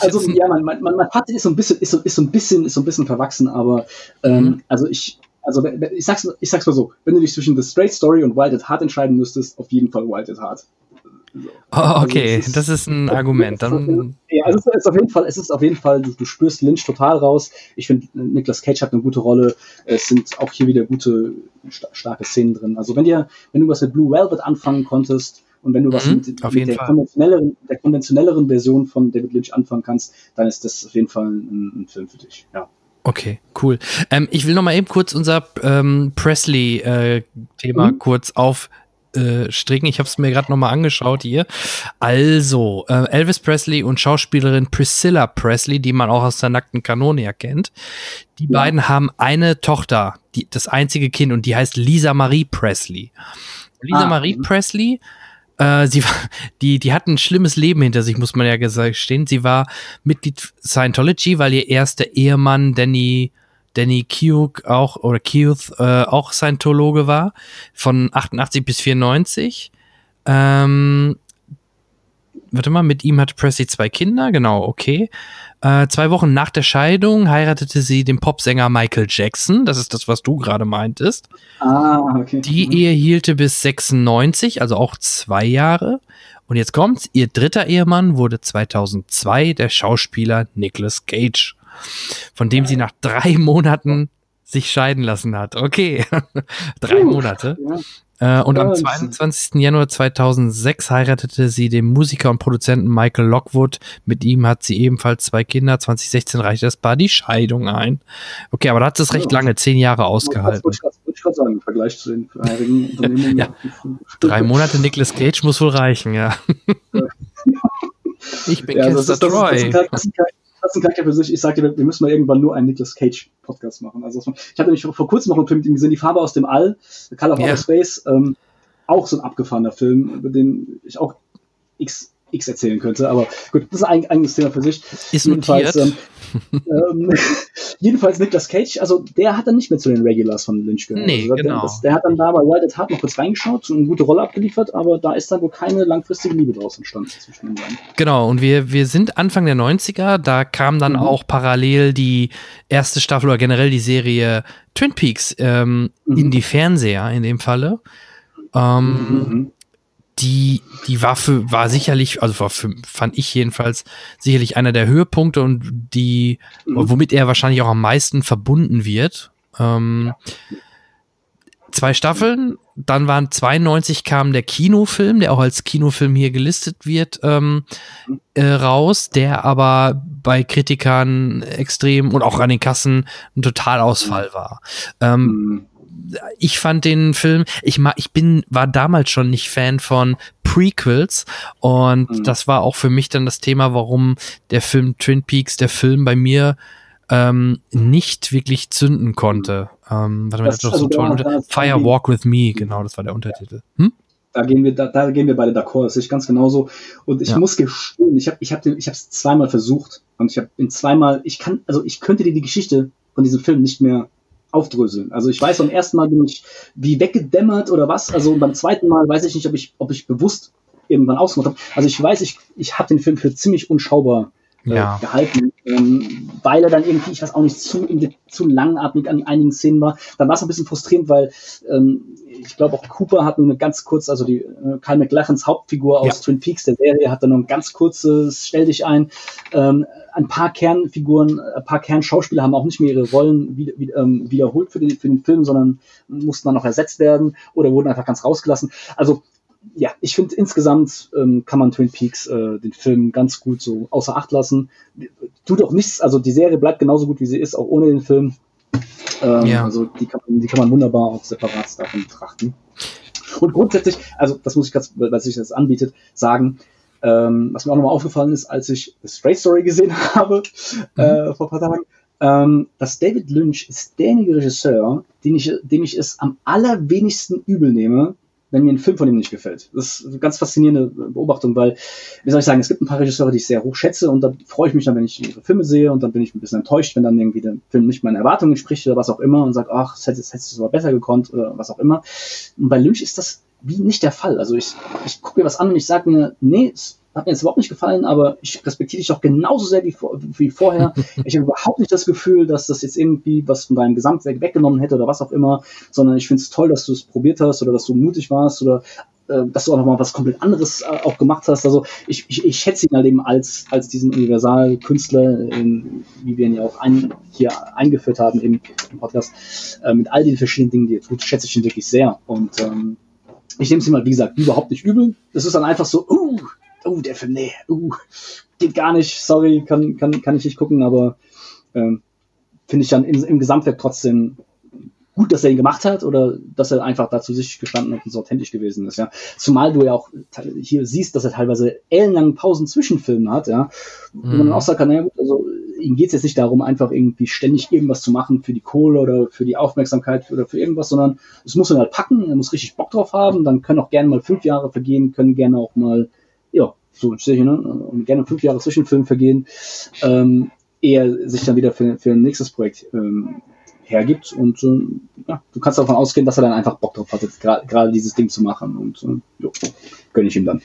also ja, mein, mein, mein Fazit ist so ein bisschen, ist so, ist so ein bisschen, ist so ein bisschen verwachsen, aber ähm, Mhm. also ich, also ich sag's, ich sag's mal so, wenn du dich zwischen The Straight Story und Wild at Heart entscheiden müsstest, auf jeden Fall Wild at Heart. Oh, okay, Also ist- das ist ein Argument. Dann, Ja, also es ist auf jeden Fall, es ist auf jeden Fall, du, du spürst Lynch total raus. Ich finde, Nicolas Cage hat eine gute Rolle. Es sind auch hier wieder gute, sta starke Szenen drin. Also wenn dir, wenn du was mit Blue Velvet anfangen konntest und wenn du was Mhm, mit, mit der konventionelleren, der konventionelleren Version von David Lynch anfangen kannst, dann ist das auf jeden Fall ein, ein Film für dich. Ja. okay, cool. Ähm, ich will nochmal eben kurz unser ähm, Presley-Thema Mhm. kurz auf äh, stricken. Ich habe es mir gerade nochmal angeschaut hier. Also, äh, Elvis Presley und Schauspielerin Priscilla Presley, die man auch aus der nackten Kanone ja kennt, die Ja. beiden haben eine Tochter, die, das einzige Kind, und die heißt Lisa Marie Presley. Lisa Ah, Marie. Presley, äh, sie war, die, die hat ein schlimmes Leben hinter sich, muss man ja gestehen. Sie war Mitglied Scientology, weil ihr erster Ehemann Danny Danny Keogh auch oder Keogh äh, auch Scientologe war von 88 bis 94. Ähm, warte mal, mit ihm hatte Presley zwei Kinder, genau, okay. Äh, zwei Wochen nach der Scheidung heiratete sie den Popsänger Michael Jackson. Das ist das, was du gerade meintest. Ah, okay. Die Mhm. Ehe hielte bis 96, also auch zwei Jahre. Und jetzt kommt's, ihr dritter Ehemann wurde 2002 der Schauspieler Nicolas Cage, von dem sie nach drei [laughs] Monaten sich scheiden lassen hat. Okay, [laughs] drei. Monate. Ja. Äh, und am Ja, 22. Januar 2006 heiratete sie den Musiker und Produzenten Michael Lockwood. Mit ihm hat sie ebenfalls zwei Kinder. 2016 reichte das Paar die Scheidung ein. Okay, aber da hat es recht Ja. lange, zehn Jahre Das ausgehalten. grad- wollte ich gerade sagen, im Vergleich zu den vorherigen [laughs] Unternehmungen. Ja. Drei Monate Nicolas Cage muss wohl reichen, ja. ich bin Ja, das Kester ist, das, ist, das, ist das, ist Charakter, das ist ein Charakter für sich. Ich sagte, wir wir müssen mal irgendwann nur einen Nicolas Cage Podcast machen. Also, ich hatte nämlich vor kurzem noch einen Film mit ihm gesehen, Die Farbe aus dem All, The Color of Ja. Outer Space. Ähm, auch so ein abgefahrener Film, über den ich auch x, x erzählen könnte. Aber gut, das ist ein eigenes Thema für sich. Ist Jedenfalls, notiert. ähm, [laughs] ähm, [laughs] jedenfalls Nicolas Cage, also der hat dann nicht mehr zu den Regulars von Lynch gehört. Nee, also, der, genau. das, der hat dann da bei Wild at Heart noch kurz reingeschaut, so eine gute Rolle abgeliefert, aber da ist dann wohl keine langfristige Liebe draus entstanden zwischen den beiden. Genau, und wir, wir sind Anfang der 90er, da kam dann Mhm. auch parallel die erste Staffel oder generell die Serie Twin Peaks ähm, Mhm. in die Fernseher in dem Falle. Ähm, Mhm. Die, die war für, war sicherlich, also war für, fand ich jedenfalls sicherlich einer der Höhepunkte und die, Mhm. womit er wahrscheinlich auch am meisten verbunden wird. Ähm, Zwei Staffeln, dann waren 92 kam der Kinofilm, der auch als Kinofilm hier gelistet wird, ähm, äh, raus, der aber bei Kritikern extrem und auch an den Kassen ein Totalausfall war. Ähm, Mhm. Ich fand den Film, ich mag, ich bin, war damals schon nicht Fan von Prequels und Mhm. das war auch für mich dann das Thema, warum der Film Twin Peaks, der Film bei mir ähm, nicht wirklich zünden konnte. Ähm, warte mal, Das- das, das also so toll da- ist Fire Walk with Me, genau, das war der Untertitel. Hm? Da gehen wir, da, da gehen wir beide d'accord, das ich ganz genauso. Und ich Ja. muss gestehen, ich habe ich hab den, ich habe es zweimal versucht und ich habe in zweimal, ich kann, also ich könnte dir die Geschichte von diesem Film nicht mehr aufdröseln. Also ich weiß, beim ersten Mal bin ich wie weggedämmert oder was. Also beim zweiten Mal weiß ich nicht, ob ich, ob ich bewusst irgendwann ausgemacht habe. Also ich weiß, ich, ich habe den Film für ziemlich unschaubar äh, Ja. gehalten. Ähm, weil er dann irgendwie, ich weiß auch nicht, zu, zu langatmig an einigen Szenen war. Dann war es ein bisschen frustrierend, weil ähm, ich glaube auch Cooper hat nur eine ganz kurze, also die äh, Kyle McLachans Hauptfigur aus ja. Twin Peaks der Serie hat dann nur ein ganz kurzes Stell dich ein. Ähm, ein paar Kernfiguren, ein paar Kernschauspieler haben auch nicht mehr ihre Rollen wieder, wieder, ähm, wiederholt für den, für den Film, sondern mussten dann noch ersetzt werden oder wurden einfach ganz rausgelassen. Also ja, ich finde insgesamt ähm, kann man Twin Peaks äh, den Film ganz gut so außer Acht lassen. Tut auch nichts, also die Serie bleibt genauso gut wie sie ist, auch ohne den Film. Ähm, ja. Also die kann, die kann man wunderbar auch separat davon betrachten. Und grundsätzlich, also das muss ich ganz, weil sich das anbietet, sagen, ähm, was mir auch nochmal aufgefallen ist, als ich The Stray Story gesehen [laughs] habe mhm. äh, vor ein paar Tagen, ähm, dass David Lynch ist derjenige Regisseur, den ich, dem ich es am allerwenigsten übel nehme, wenn mir ein Film von ihm nicht gefällt. Das ist eine ganz faszinierende Beobachtung, weil, wie soll ich sagen, es gibt ein paar Regisseure, die ich sehr hoch schätze und da freue ich mich dann, wenn ich ihre Filme sehe und dann bin ich ein bisschen enttäuscht, wenn dann irgendwie der Film nicht meinen Erwartungen entspricht oder was auch immer und sage, ach, das hättest, hättest du aber besser gekonnt oder was auch immer. Und bei Lynch ist das wie nicht der Fall. Also ich, ich gucke mir was an und ich sage mir, nee, es hat mir jetzt überhaupt nicht gefallen, aber ich respektiere dich doch genauso sehr wie, wie vorher. [laughs] ich habe überhaupt nicht das Gefühl, dass das jetzt irgendwie was von deinem Gesamtwerk weggenommen hätte oder was auch immer, sondern ich finde es toll, dass du es probiert hast oder dass du mutig warst oder äh, dass du auch nochmal was komplett anderes äh, auch gemacht hast. Also ich, ich, ich schätze ihn halt eben als, als diesen Universalkünstler, wie wir ihn ja auch ein, hier eingeführt haben im, im Podcast, äh, mit all den verschiedenen Dingen, die er tut, schätze ich ihn wirklich sehr. Und ähm, ich nehme es ihm mal, wie gesagt, überhaupt nicht übel. Das ist dann einfach so, uh, oh, der Film, nee, uh, geht gar nicht, sorry, kann, kann, kann ich nicht gucken, aber ähm, finde ich dann im, im Gesamtwerk trotzdem gut, dass er ihn gemacht hat oder dass er einfach dazu sich gestanden hat und so authentisch gewesen ist, ja. Zumal du ja auch hier siehst, dass er teilweise ellenlange Pausen zwischen Filmen hat, ja. Mhm. Wo man auch sagen kann, naja gut, also ihm geht es jetzt nicht darum, einfach irgendwie ständig irgendwas zu machen für die Kohle oder für die Aufmerksamkeit oder für irgendwas, sondern es muss er halt packen, er muss richtig Bock drauf haben, dann können auch gerne mal fünf Jahre vergehen, können gerne auch mal ja, so stehe ne? Und gerne fünf Jahre Zwischenfilm vergehen, ähm, eher sich dann wieder für, für ein nächstes Projekt ähm, hergibt. Und äh, ja, du kannst davon ausgehen, dass er dann einfach Bock drauf hat, gerade dieses Ding zu machen. Und äh, jo, gönne ich ihm dann.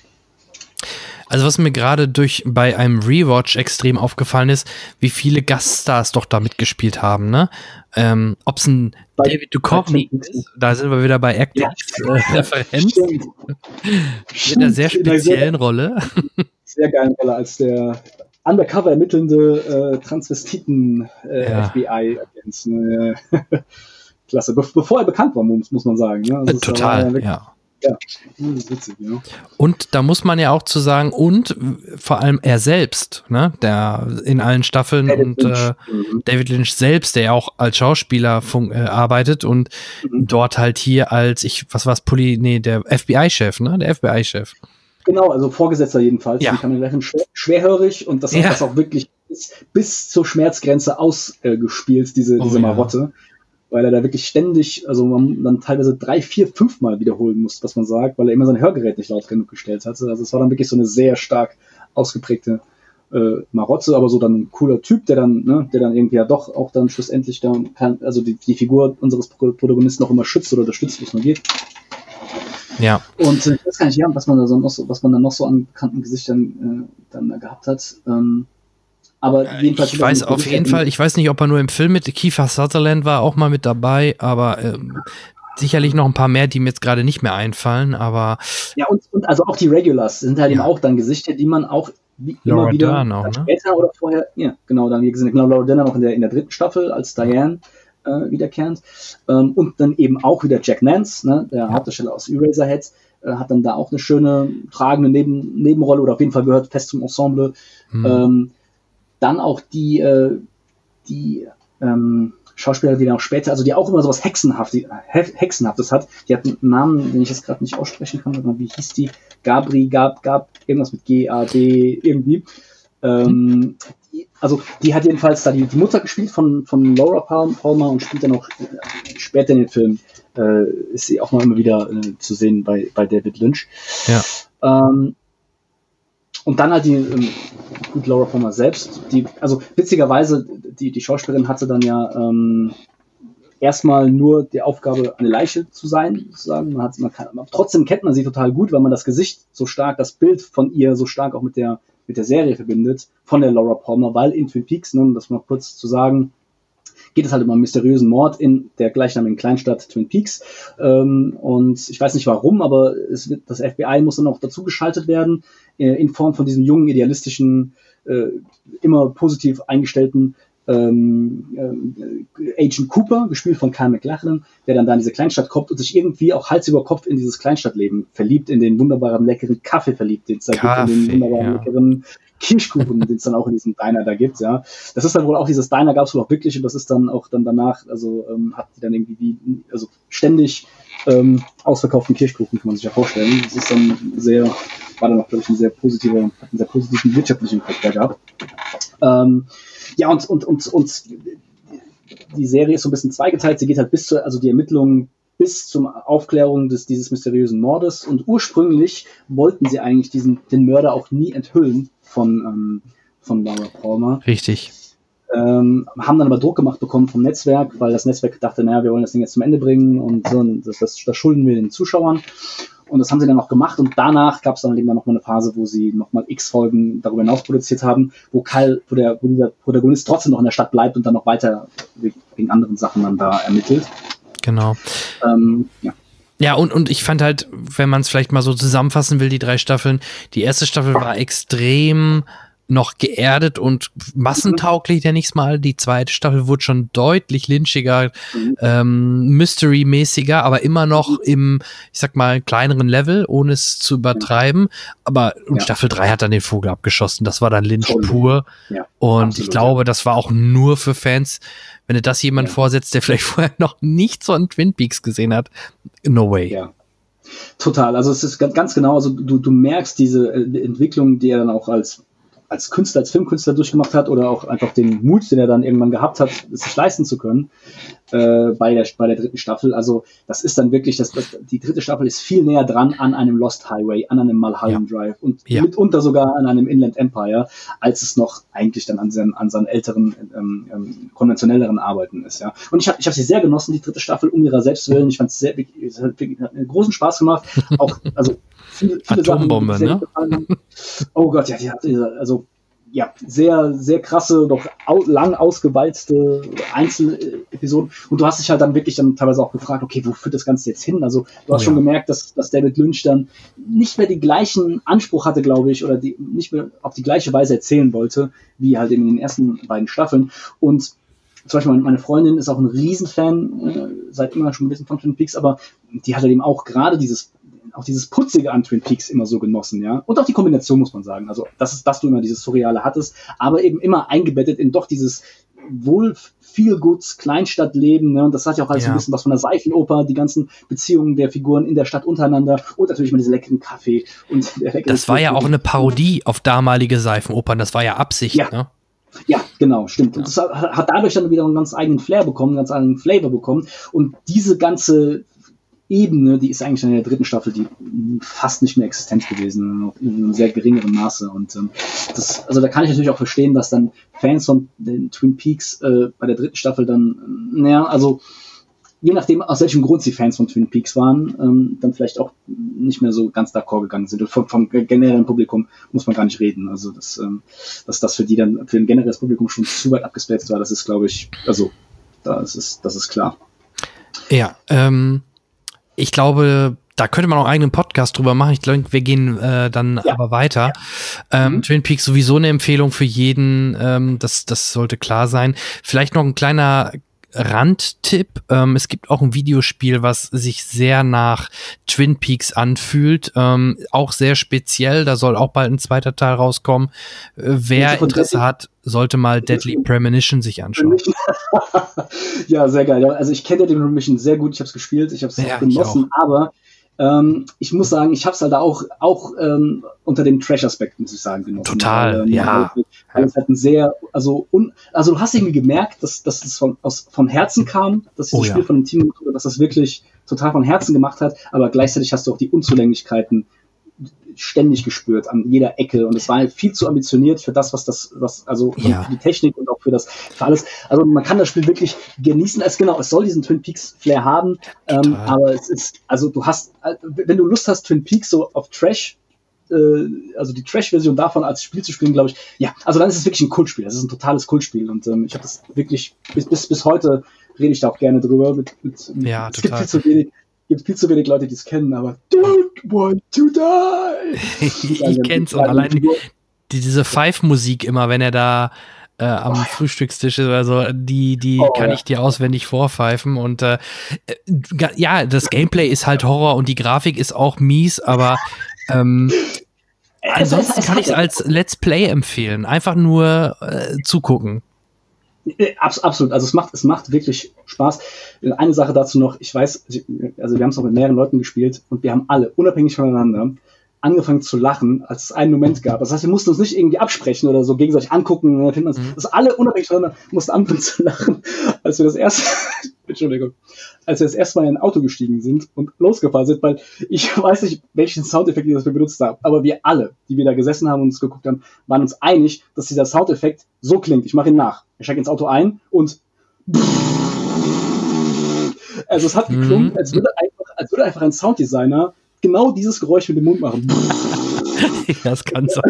Also was mir gerade durch bei einem Rewatch extrem aufgefallen ist, wie viele Gaststars doch da mitgespielt haben, ne? Ähm, Ob es ein bei, David Duchovny ist, da sind wir wieder bei Actors ja, [laughs] äh. Mit einer sehr speziellen sehr, Rolle. Sehr geile Rolle als der undercover ermittelnde äh, Transvestiten äh, ja. FBI-Agent. Ne? [laughs] Klasse. Be bevor er bekannt war, muss, muss man sagen. Ne? Also Total, ja. Ja, das ist witzig, ja. Und da muss man ja auch zu sagen, und vor allem er selbst, ne, der in allen Staffeln David und Lynch. Äh. David Lynch selbst, der ja auch als Schauspieler äh, arbeitet und mhm. dort halt hier als, ich, was war es, Poli, nee, der FBI-Chef, ne, der FBI-Chef. Genau, also Vorgesetzter jedenfalls. Ja. Die kann man schwer, schwerhörig und das hat das auch wirklich bis, bis zur Schmerzgrenze ausgespielt, äh, diese, oh, diese Marotte. Ja weil er da wirklich ständig, also man dann teilweise drei, vier, fünf Mal wiederholen muss, was man sagt, weil er immer sein Hörgerät nicht laut genug gestellt hatte. Also es war dann wirklich so eine sehr stark ausgeprägte äh, Marotze, aber so dann ein cooler Typ, der dann, ne, der dann irgendwie ja doch auch dann schlussendlich da kann, also die, die Figur unseres Protagonisten auch immer schützt oder unterstützt, wo es nur geht. Ja. Und äh, ich weiß gar nicht, ja, was man da so noch so, was man dann noch so an bekannten Gesichtern äh, dann gehabt hat. Ähm, aber äh, jedenfalls. Ich weiß auf jeden Fall, ich weiß nicht, ob er nur im Film mit Kiefer Sutherland war, auch mal mit dabei, aber ähm, sicherlich noch ein paar mehr, die mir jetzt gerade nicht mehr einfallen, aber. Ja, und, und also auch die Regulars sind halt ja. eben auch dann Gesichter, die man auch wie immer wieder Dern auch, ne? später oder vorher, ja, genau, dann wie gesagt, genau, Laura Dern noch in der, in der dritten Staffel als Diane äh, wiederkehrend. Ähm, und dann eben auch wieder Jack Nance, ne, der ja. Hauptdarsteller aus Eraserhead, äh, hat dann da auch eine schöne tragende Neben Nebenrolle oder auf jeden Fall gehört fest zum Ensemble. Hm. Ähm, dann auch die, äh, die ähm, Schauspieler, die dann auch später, also die auch immer sowas Hexenhaftes, Hexenhaftes hat. Die hat einen Namen, den ich jetzt gerade nicht aussprechen kann, aber wie hieß die? Gabri, Gab, Gab, irgendwas mit G-A-D, irgendwie. Ähm, die, also die hat jedenfalls da die, die Mutter gespielt von, von Laura Palmer und spielt dann auch äh, später in den Film, äh, ist sie auch noch immer wieder äh, zu sehen bei, bei David Lynch. Ja. Ähm, und dann halt die, ähm, gut, Laura Palmer selbst, die, also witzigerweise, die, die Schauspielerin hatte dann ja ähm, erstmal nur die Aufgabe, eine Leiche zu sein, sozusagen. Man hat, man kann, trotzdem kennt man sie total gut, weil man das Gesicht so stark, das Bild von ihr so stark auch mit der mit der Serie verbindet von der Laura Palmer, weil in Twin Peaks, ne, um das mal kurz zu sagen, geht es halt um einen mysteriösen Mord in der gleichnamigen Kleinstadt Twin Peaks. Ähm, und ich weiß nicht warum, aber wird, das FBI muss dann auch dazu geschaltet werden, äh, in Form von diesem jungen, idealistischen, äh, immer positiv eingestellten ähm, äh, Agent Cooper, gespielt von Kyle McLachlan, der dann da in diese Kleinstadt kommt und sich irgendwie auch Hals über Kopf in dieses Kleinstadtleben verliebt, in den wunderbaren, leckeren Kaffee verliebt, den es da gibt, in den wunderbaren, ja. leckeren Kirschkuchen, den es dann auch in diesem Diner da gibt, ja. Das ist dann wohl auch, dieses Diner gab es wohl auch wirklich und das ist dann auch dann danach, also ähm, hat die dann irgendwie, wie, also ständig ähm, ausverkauften Kirschkuchen, kann man sich ja vorstellen. Das ist dann sehr, war dann auch, glaube ich, ein sehr positiver, hat einen sehr positiven wirtschaftlichen Charakter gehabt. Ähm, ja, und, und, und, und die Serie ist so ein bisschen zweigeteilt. Sie geht halt bis zu, also die Ermittlungen bis zur Aufklärung des, dieses mysteriösen Mordes. Und ursprünglich wollten sie eigentlich diesen, den Mörder auch nie enthüllen von, ähm, von Laura Palmer. Richtig. Ähm, haben dann aber Druck gemacht bekommen vom Netzwerk, weil das Netzwerk dachte, naja, wir wollen das Ding jetzt zum Ende bringen und so, und das, das, das schulden wir den Zuschauern. Und das haben sie dann auch gemacht. Und danach gab es dann eben noch mal eine Phase, wo sie noch mal x Folgen darüber hinaus produziert haben, wo Kyle, wo der, wo dieser Protagonist trotzdem noch in der Stadt bleibt und dann noch weiter wegen anderen Sachen dann da ermittelt. Genau. Ähm, ja. Ja, und, und ich fand halt, wenn man es vielleicht mal so zusammenfassen will, die drei Staffeln, die erste Staffel war extrem noch geerdet und massentauglich, nenne ich es mal. Die zweite Staffel wurde schon deutlich lynchiger, ähm, Mystery-mäßiger, aber immer noch im, ich sag mal, kleineren Level, ohne es zu übertreiben. Aber und ja. Staffel 3 hat dann den Vogel abgeschossen. Das war dann Lynch Toll. pur. Ja, und absolut, ich glaube, das war auch nur für Fans. Wenn du das jemand vorsetzt, der vielleicht [laughs] vorher noch nicht so einen Twin Peaks gesehen hat, no way. Ja. Total, also es ist ganz, ganz genau, also du, du merkst diese äh, Entwicklung, die er dann auch als als Künstler, als Filmkünstler durchgemacht hat oder auch einfach den Mut, den er dann irgendwann gehabt hat, es sich leisten zu können äh, bei, der, bei der dritten Staffel. Also das ist dann wirklich, das, das, die dritte Staffel ist viel näher dran an einem Lost Highway, an einem Mulholland ja. Drive und ja. mitunter sogar an einem Inland Empire, als es noch eigentlich dann an seinen, an seinen älteren, ähm, ähm, konventionelleren Arbeiten ist. Ja. Und ich habe ich hab sie sehr genossen, die dritte Staffel, um ihrer selbst willen. Ich fand es sehr, es hat, hat großen Spaß gemacht. Auch, also viele, viele Atombombe, Sachen, ne? Oh Gott, ja, die hat, also ja, sehr, sehr krasse, doch au lang ausgewalzte Einzelepisoden. Und du hast dich halt dann wirklich dann teilweise auch gefragt, okay, wo führt das Ganze jetzt hin? Also du hast oh, schon ja. gemerkt, dass, dass David Lynch dann nicht mehr den gleichen Anspruch hatte, glaube ich, oder die, nicht mehr auf die gleiche Weise erzählen wollte, wie halt eben in den ersten beiden Staffeln. Und zum Beispiel meine Freundin ist auch ein Riesenfan, äh, seit immer schon gewesen von Twin Peaks, aber die hat halt eben auch gerade dieses auch dieses Putzige an Twin Peaks immer so genossen, ja. Und auch die Kombination, muss man sagen. Also, das ist, dass du immer dieses Surreale hattest, aber eben immer eingebettet in doch dieses wohl viel Goods Kleinstadtleben, ne? Und das hat ja auch alles ja. ein bisschen was von der Seifenoper, die ganzen Beziehungen der Figuren in der Stadt untereinander und natürlich mal diese leckeren Kaffee und [laughs] der leckere Das war ja auch eine Parodie auf damalige Seifenopern, das war ja Absicht, ja. ne? Ja, genau, stimmt. Ja. Und das hat dadurch dann wieder einen ganz eigenen Flair bekommen, einen ganz eigenen Flavor bekommen. Und diese ganze Ebene, die ist eigentlich in der dritten Staffel die fast nicht mehr existent gewesen, in einem sehr geringeren Maße. Und ähm, das, also da kann ich natürlich auch verstehen, dass dann Fans von den Twin Peaks äh, bei der dritten Staffel dann, naja, also je nachdem, aus welchem Grund sie Fans von Twin Peaks waren, ähm, dann vielleicht auch nicht mehr so ganz d'accord gegangen sind. Und vom, vom generellen Publikum muss man gar nicht reden. Also dass, ähm, dass das für die dann, für ein generelles Publikum schon zu weit abgespaced war, das ist, glaube ich, also das ist, das ist klar. Ja, ähm, ich glaube, da könnte man auch einen eigenen Podcast drüber machen. Ich glaube, wir gehen äh, dann ja. aber weiter. Ja. Ähm, mhm. Twin Peaks sowieso eine Empfehlung für jeden. Ähm, das, das sollte klar sein. Vielleicht noch ein kleiner Randtipp. Ähm, es gibt auch ein Videospiel, was sich sehr nach Twin Peaks anfühlt. Ähm, auch sehr speziell. Da soll auch bald ein zweiter Teil rauskommen. Äh, wer Interesse hat, sollte mal Deadly Premonition sich anschauen. [laughs] ja, sehr geil. Also ich kenne Deadly Premonition sehr gut. Ich habe es gespielt. Ich habe es ja, genossen. Aber ähm, ich muss sagen, ich habe es halt auch, auch ähm, unter dem Trash-Aspekt, muss ich sagen, genossen. Total, weil, ähm, ja. Weil es halt ein sehr, also, un, also du hast irgendwie gemerkt, dass, dass es von, aus, von Herzen kam, dass dieses oh, Spiel ja. von dem Team, dass das wirklich total von Herzen gemacht hat, aber gleichzeitig hast du auch die Unzulänglichkeiten ständig gespürt an jeder Ecke und es war halt viel zu ambitioniert für das, was das, was, also ja. für die Technik und auch für das, für alles. Also man kann das Spiel wirklich genießen. als genau, es soll diesen Twin Peaks Flair haben, ähm, aber es ist, also du hast, wenn du Lust hast, Twin Peaks so auf Trash äh, also die Trash-Version davon als Spiel zu spielen, glaube ich, ja, also dann ist es wirklich ein Kultspiel. Das ist ein totales Kultspiel und ähm, ich habe das wirklich bis, bis, bis heute rede ich da auch gerne drüber. Mit, mit, ja, es total. gibt viel zu wenig, gibt viel zu wenig Leute, die es kennen, aber Don't want to die. [laughs] ich kenn's und allein die, diese Five-Musik immer, wenn er da äh, am oh. Frühstückstisch ist oder so, die, die oh, kann ja. ich dir auswendig vorpfeifen. Und äh, ja, das Gameplay ist halt Horror und die Grafik ist auch mies, aber ähm, [laughs] ansonsten kann ich es als Let's Play empfehlen. Einfach nur äh, zugucken. Absolut, also es macht, es macht wirklich Spaß. Eine Sache dazu noch, ich weiß, also wir haben es auch mit mehreren Leuten gespielt und wir haben alle, unabhängig voneinander, angefangen zu lachen, als es einen Moment gab. Das heißt, wir mussten uns nicht irgendwie absprechen oder so gegenseitig angucken. Und dann uns, mhm. dass alle unabhängig voneinander mussten anfangen zu lachen, [laughs] als wir das erste, [laughs] Entschuldigung, als wir das erste Mal in ein Auto gestiegen sind und losgefahren sind, weil ich [laughs] weiß nicht, welchen Soundeffekt wir benutzt haben, aber wir alle, die wir da gesessen haben und uns geguckt haben, waren uns einig, dass dieser Soundeffekt so klingt. Ich mache ihn nach. Ich steige ins Auto ein und also es hat geklungen, mhm. als würde einfach, als würde einfach ein Sounddesigner genau dieses Geräusch mit dem Mund machen. [laughs] ja, das kann sein.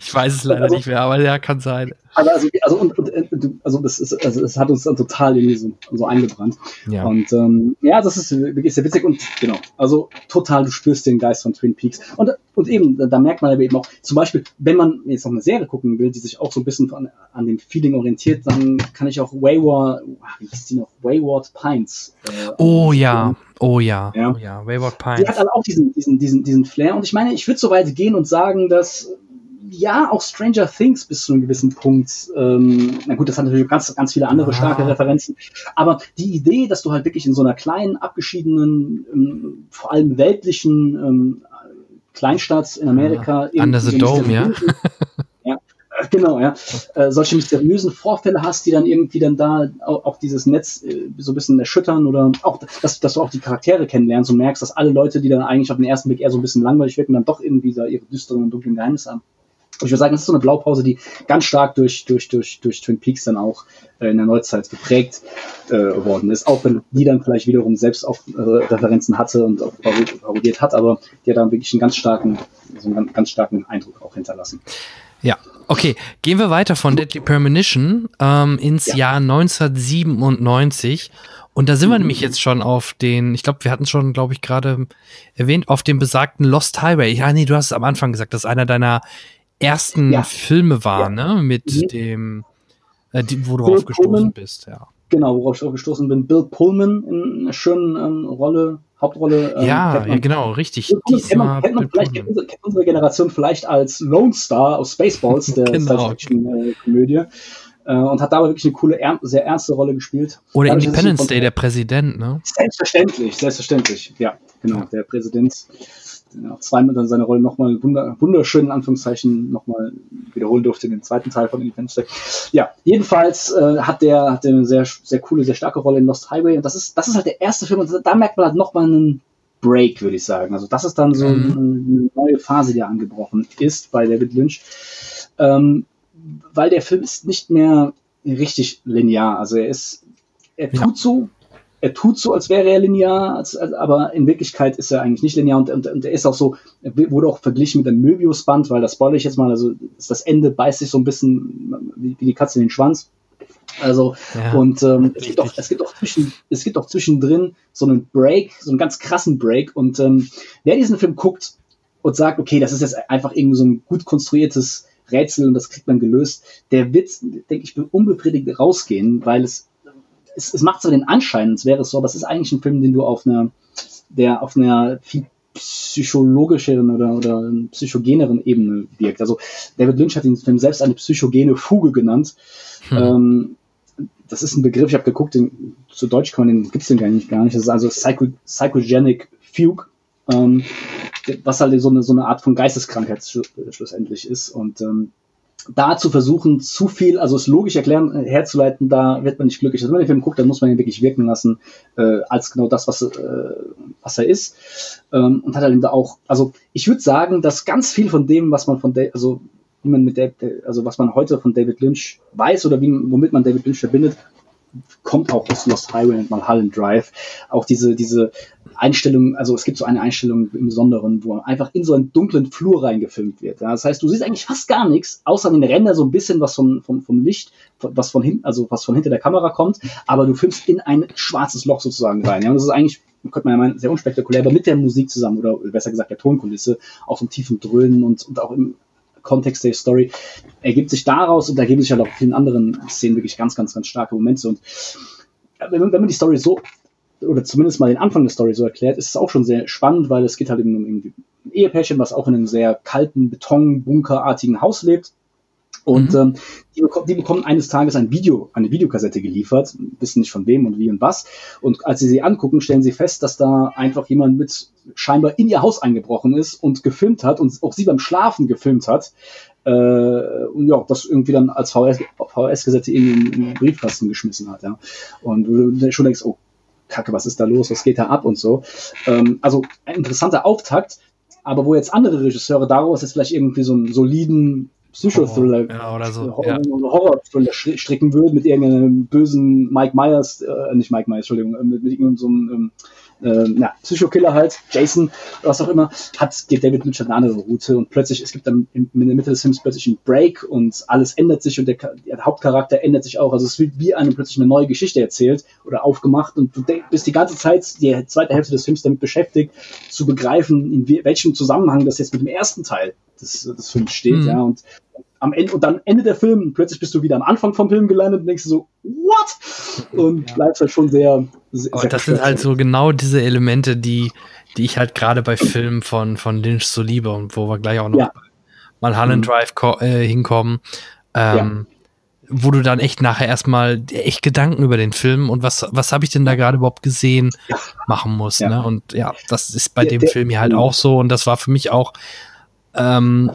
Ich weiß es leider also, nicht mehr, aber ja, kann sein. Also, also, und, und, also, das ist, also es hat uns dann total irgendwie so, so eingebrannt. Ja. Und ähm, ja, das ist wirklich sehr witzig und genau, also total, du spürst den Geist von Twin Peaks. Und, und eben, da merkt man aber eben auch, zum Beispiel, wenn man jetzt noch eine Serie gucken will, die sich auch so ein bisschen von, an dem Feeling orientiert, dann kann ich auch Wayward, wie hieß die noch, Wayward Pines. Äh, oh ja, oh ja, ja, oh ja, Wayward Pines. Die hat also auch diesen, diesen, diesen, diesen Flair und ich meine, ich würde so weit gehen und sagen, dass ja, auch Stranger Things bis zu einem gewissen Punkt. Ähm, na gut, das hat natürlich ganz, ganz viele andere starke ah. Referenzen. Aber die Idee, dass du halt wirklich in so einer kleinen, abgeschiedenen, ähm, vor allem weltlichen ähm, Kleinstadt in Amerika. Ah, under the Dome, ja. [laughs] [laughs] Genau, ja. Äh, solche mysteriösen Vorfälle hast, die dann irgendwie dann da auch, auch dieses Netz äh, so ein bisschen erschüttern oder auch, dass, dass du auch die Charaktere kennenlernst und merkst, dass alle Leute, die dann eigentlich auf den ersten Blick eher so ein bisschen langweilig wirken, dann doch irgendwie da ihre düsteren und dunklen Geheimnisse haben ich würde sagen, das ist so eine Blaupause, die ganz stark durch, durch, durch, durch Twin Peaks dann auch äh, in der Neuzeit geprägt äh, worden ist. Auch wenn die dann vielleicht wiederum selbst auch äh, Referenzen hatte und parodiert hat, aber die hat dann wirklich einen ganz starken, so einen ganz starken Eindruck auch hinterlassen. Ja, okay. Gehen wir weiter von Deadly Premonition ähm, ins ja. Jahr 1997. Und da sind wir nämlich jetzt schon auf den, ich glaube, wir hatten schon, glaube ich, gerade erwähnt, auf dem besagten Lost Highway. Ja, nee, du hast es am Anfang gesagt, das ist einer deiner ersten ja. Filme war, ja. ne? Mit mhm. dem, äh, die, wo du Bill aufgestoßen Pullman. bist, ja. Genau, worauf ich auch gestoßen bin. Bill Pullman in einer schönen ähm, Rolle, Hauptrolle. Ähm, ja, ja, genau, richtig. Kennt man, kennt man vielleicht, kennt unsere, kennt unsere, Generation vielleicht als Lone Star aus Spaceballs, der [laughs] genau. Science-Fiction-Komödie. Äh, und hat dabei wirklich eine coole, sehr ernste Rolle gespielt. Oder Dadurch, Independence Day, der Präsident, ne? Selbstverständlich, selbstverständlich. Ja, genau, der Präsident ja, zweimal dann seine Rolle nochmal wunder, wunderschön in Anführungszeichen nochmal wiederholen durfte in den zweiten Teil von Independence Day. Ja, jedenfalls äh, hat der hat der eine sehr sehr coole, sehr starke Rolle in Lost Highway und das ist das ist halt der erste Film und da merkt man halt nochmal einen Break, würde ich sagen. Also das ist dann so mhm. eine neue Phase, die angebrochen ist bei David Lynch, ähm, weil der Film ist nicht mehr richtig linear. Also er ist er tut ja. so, er tut so, als wäre er linear, als, als, aber in Wirklichkeit ist er eigentlich nicht linear und, und, und er ist auch so, er wurde auch verglichen mit einem Möbius-Band, weil das spoilere ich jetzt mal, also das Ende beißt sich so ein bisschen wie, wie die Katze in den Schwanz. Also, ja, und ähm, es, gibt auch, es, gibt auch zwischen, es gibt auch zwischendrin so einen Break, so einen ganz krassen Break. Und ähm, wer diesen Film guckt und sagt, okay, das ist jetzt einfach irgendwie so ein gut konstruiertes Rätsel und das kriegt man gelöst, der wird, denke ich, unbefriedigt rausgehen, weil es es, es macht so den Anschein, als wäre es so, aber es ist eigentlich ein Film, den du auf einer, der auf einer viel psychologischeren oder, oder psychogeneren Ebene wirkt. Also David Lynch hat den Film selbst eine psychogene Fuge genannt. Hm. Ähm, das ist ein Begriff, ich habe geguckt, den, zu Deutsch kann man den, gibt's den gar nicht, gar nicht. Das ist also Psycho, Psychogenic Fugue, ähm, was halt so eine, so eine Art von Geisteskrankheit schlussendlich ist. Und ähm, da zu versuchen, zu viel, also es logisch erklären, äh, herzuleiten, da wird man nicht glücklich. Also wenn man den Film guckt, dann muss man ihn wirklich wirken lassen, äh, als genau das, was, äh, was er ist. Ähm, und hat er halt da auch, also ich würde sagen, dass ganz viel von dem, was man von, der, also wie man mit der, also was man heute von David Lynch weiß oder wie, womit man David Lynch verbindet, kommt auch aus Lost Highway und Mulholland Drive. Auch diese, diese Einstellung, also es gibt so eine Einstellung im Besonderen, wo einfach in so einen dunklen Flur reingefilmt wird. Ja? Das heißt, du siehst eigentlich fast gar nichts, außer den Ränder so ein bisschen was von, von, vom Licht, was von hinten, also was von hinter der Kamera kommt, aber du filmst in ein schwarzes Loch sozusagen rein. Ja? Und das ist eigentlich könnte man ja meinen, sehr unspektakulär, aber mit der Musik zusammen oder besser gesagt der Tonkulisse, auch so tiefen Dröhnen und, und auch im Kontext der Story, ergibt sich daraus und da ergeben sich halt auch vielen anderen Szenen wirklich ganz, ganz, ganz starke Momente. Und wenn man die Story so, oder zumindest mal den Anfang der Story so erklärt, ist es auch schon sehr spannend, weil es geht halt eben um irgendwie ein Ehepärchen, was auch in einem sehr kalten, Beton-Bunkerartigen Haus lebt und mhm. ähm, die, bekommen, die, bekommen eines Tages ein Video, eine Videokassette geliefert, wissen nicht von wem und wie und was. Und als sie sie angucken, stellen sie fest, dass da einfach jemand mit scheinbar in ihr Haus eingebrochen ist und gefilmt hat und auch sie beim Schlafen gefilmt hat. Äh, und ja, das irgendwie dann als VHS-Kassette in den Briefkasten geschmissen hat. Ja. Und du schon denkst, oh, Kacke, was ist da los, was geht da ab und so. Ähm, also ein interessanter Auftakt, aber wo jetzt andere Regisseure daraus jetzt vielleicht irgendwie so einen soliden Psychothriller ja, oder so, ja. Horror-Thriller stricken würde mit irgendeinem bösen Mike Myers, äh, nicht Mike Myers, Entschuldigung, äh, mit, mit irgendeinem so einem ähm, äh, ja, Psychokiller halt, Jason, was auch immer, hat, geht David Lynch eine andere Route und plötzlich, es gibt dann in, in der Mitte des Films plötzlich einen Break und alles ändert sich und der, der Hauptcharakter ändert sich auch. Also es wird wie einem plötzlich eine neue Geschichte erzählt oder aufgemacht und du bist die ganze Zeit, die zweite Hälfte des Films damit beschäftigt, zu begreifen, in welchem Zusammenhang das jetzt mit dem ersten Teil des, des Films steht, mhm. ja, und am Ende, und dann Ende der Film, plötzlich bist du wieder am Anfang vom Film gelandet und denkst so, what? Und ja. bleibst halt schon sehr, sehr Aber das sind halt so genau diese Elemente, die, die ich halt gerade bei Filmen von, von Lynch so liebe und wo wir gleich auch noch ja. mal Holland mhm. Drive äh, hinkommen. Ähm, ja. Wo du dann echt nachher erstmal echt Gedanken über den Film und was, was habe ich denn da gerade überhaupt gesehen machen musst. Ne? Und ja, das ist bei der, dem der, Film hier halt auch so und das war für mich auch ähm,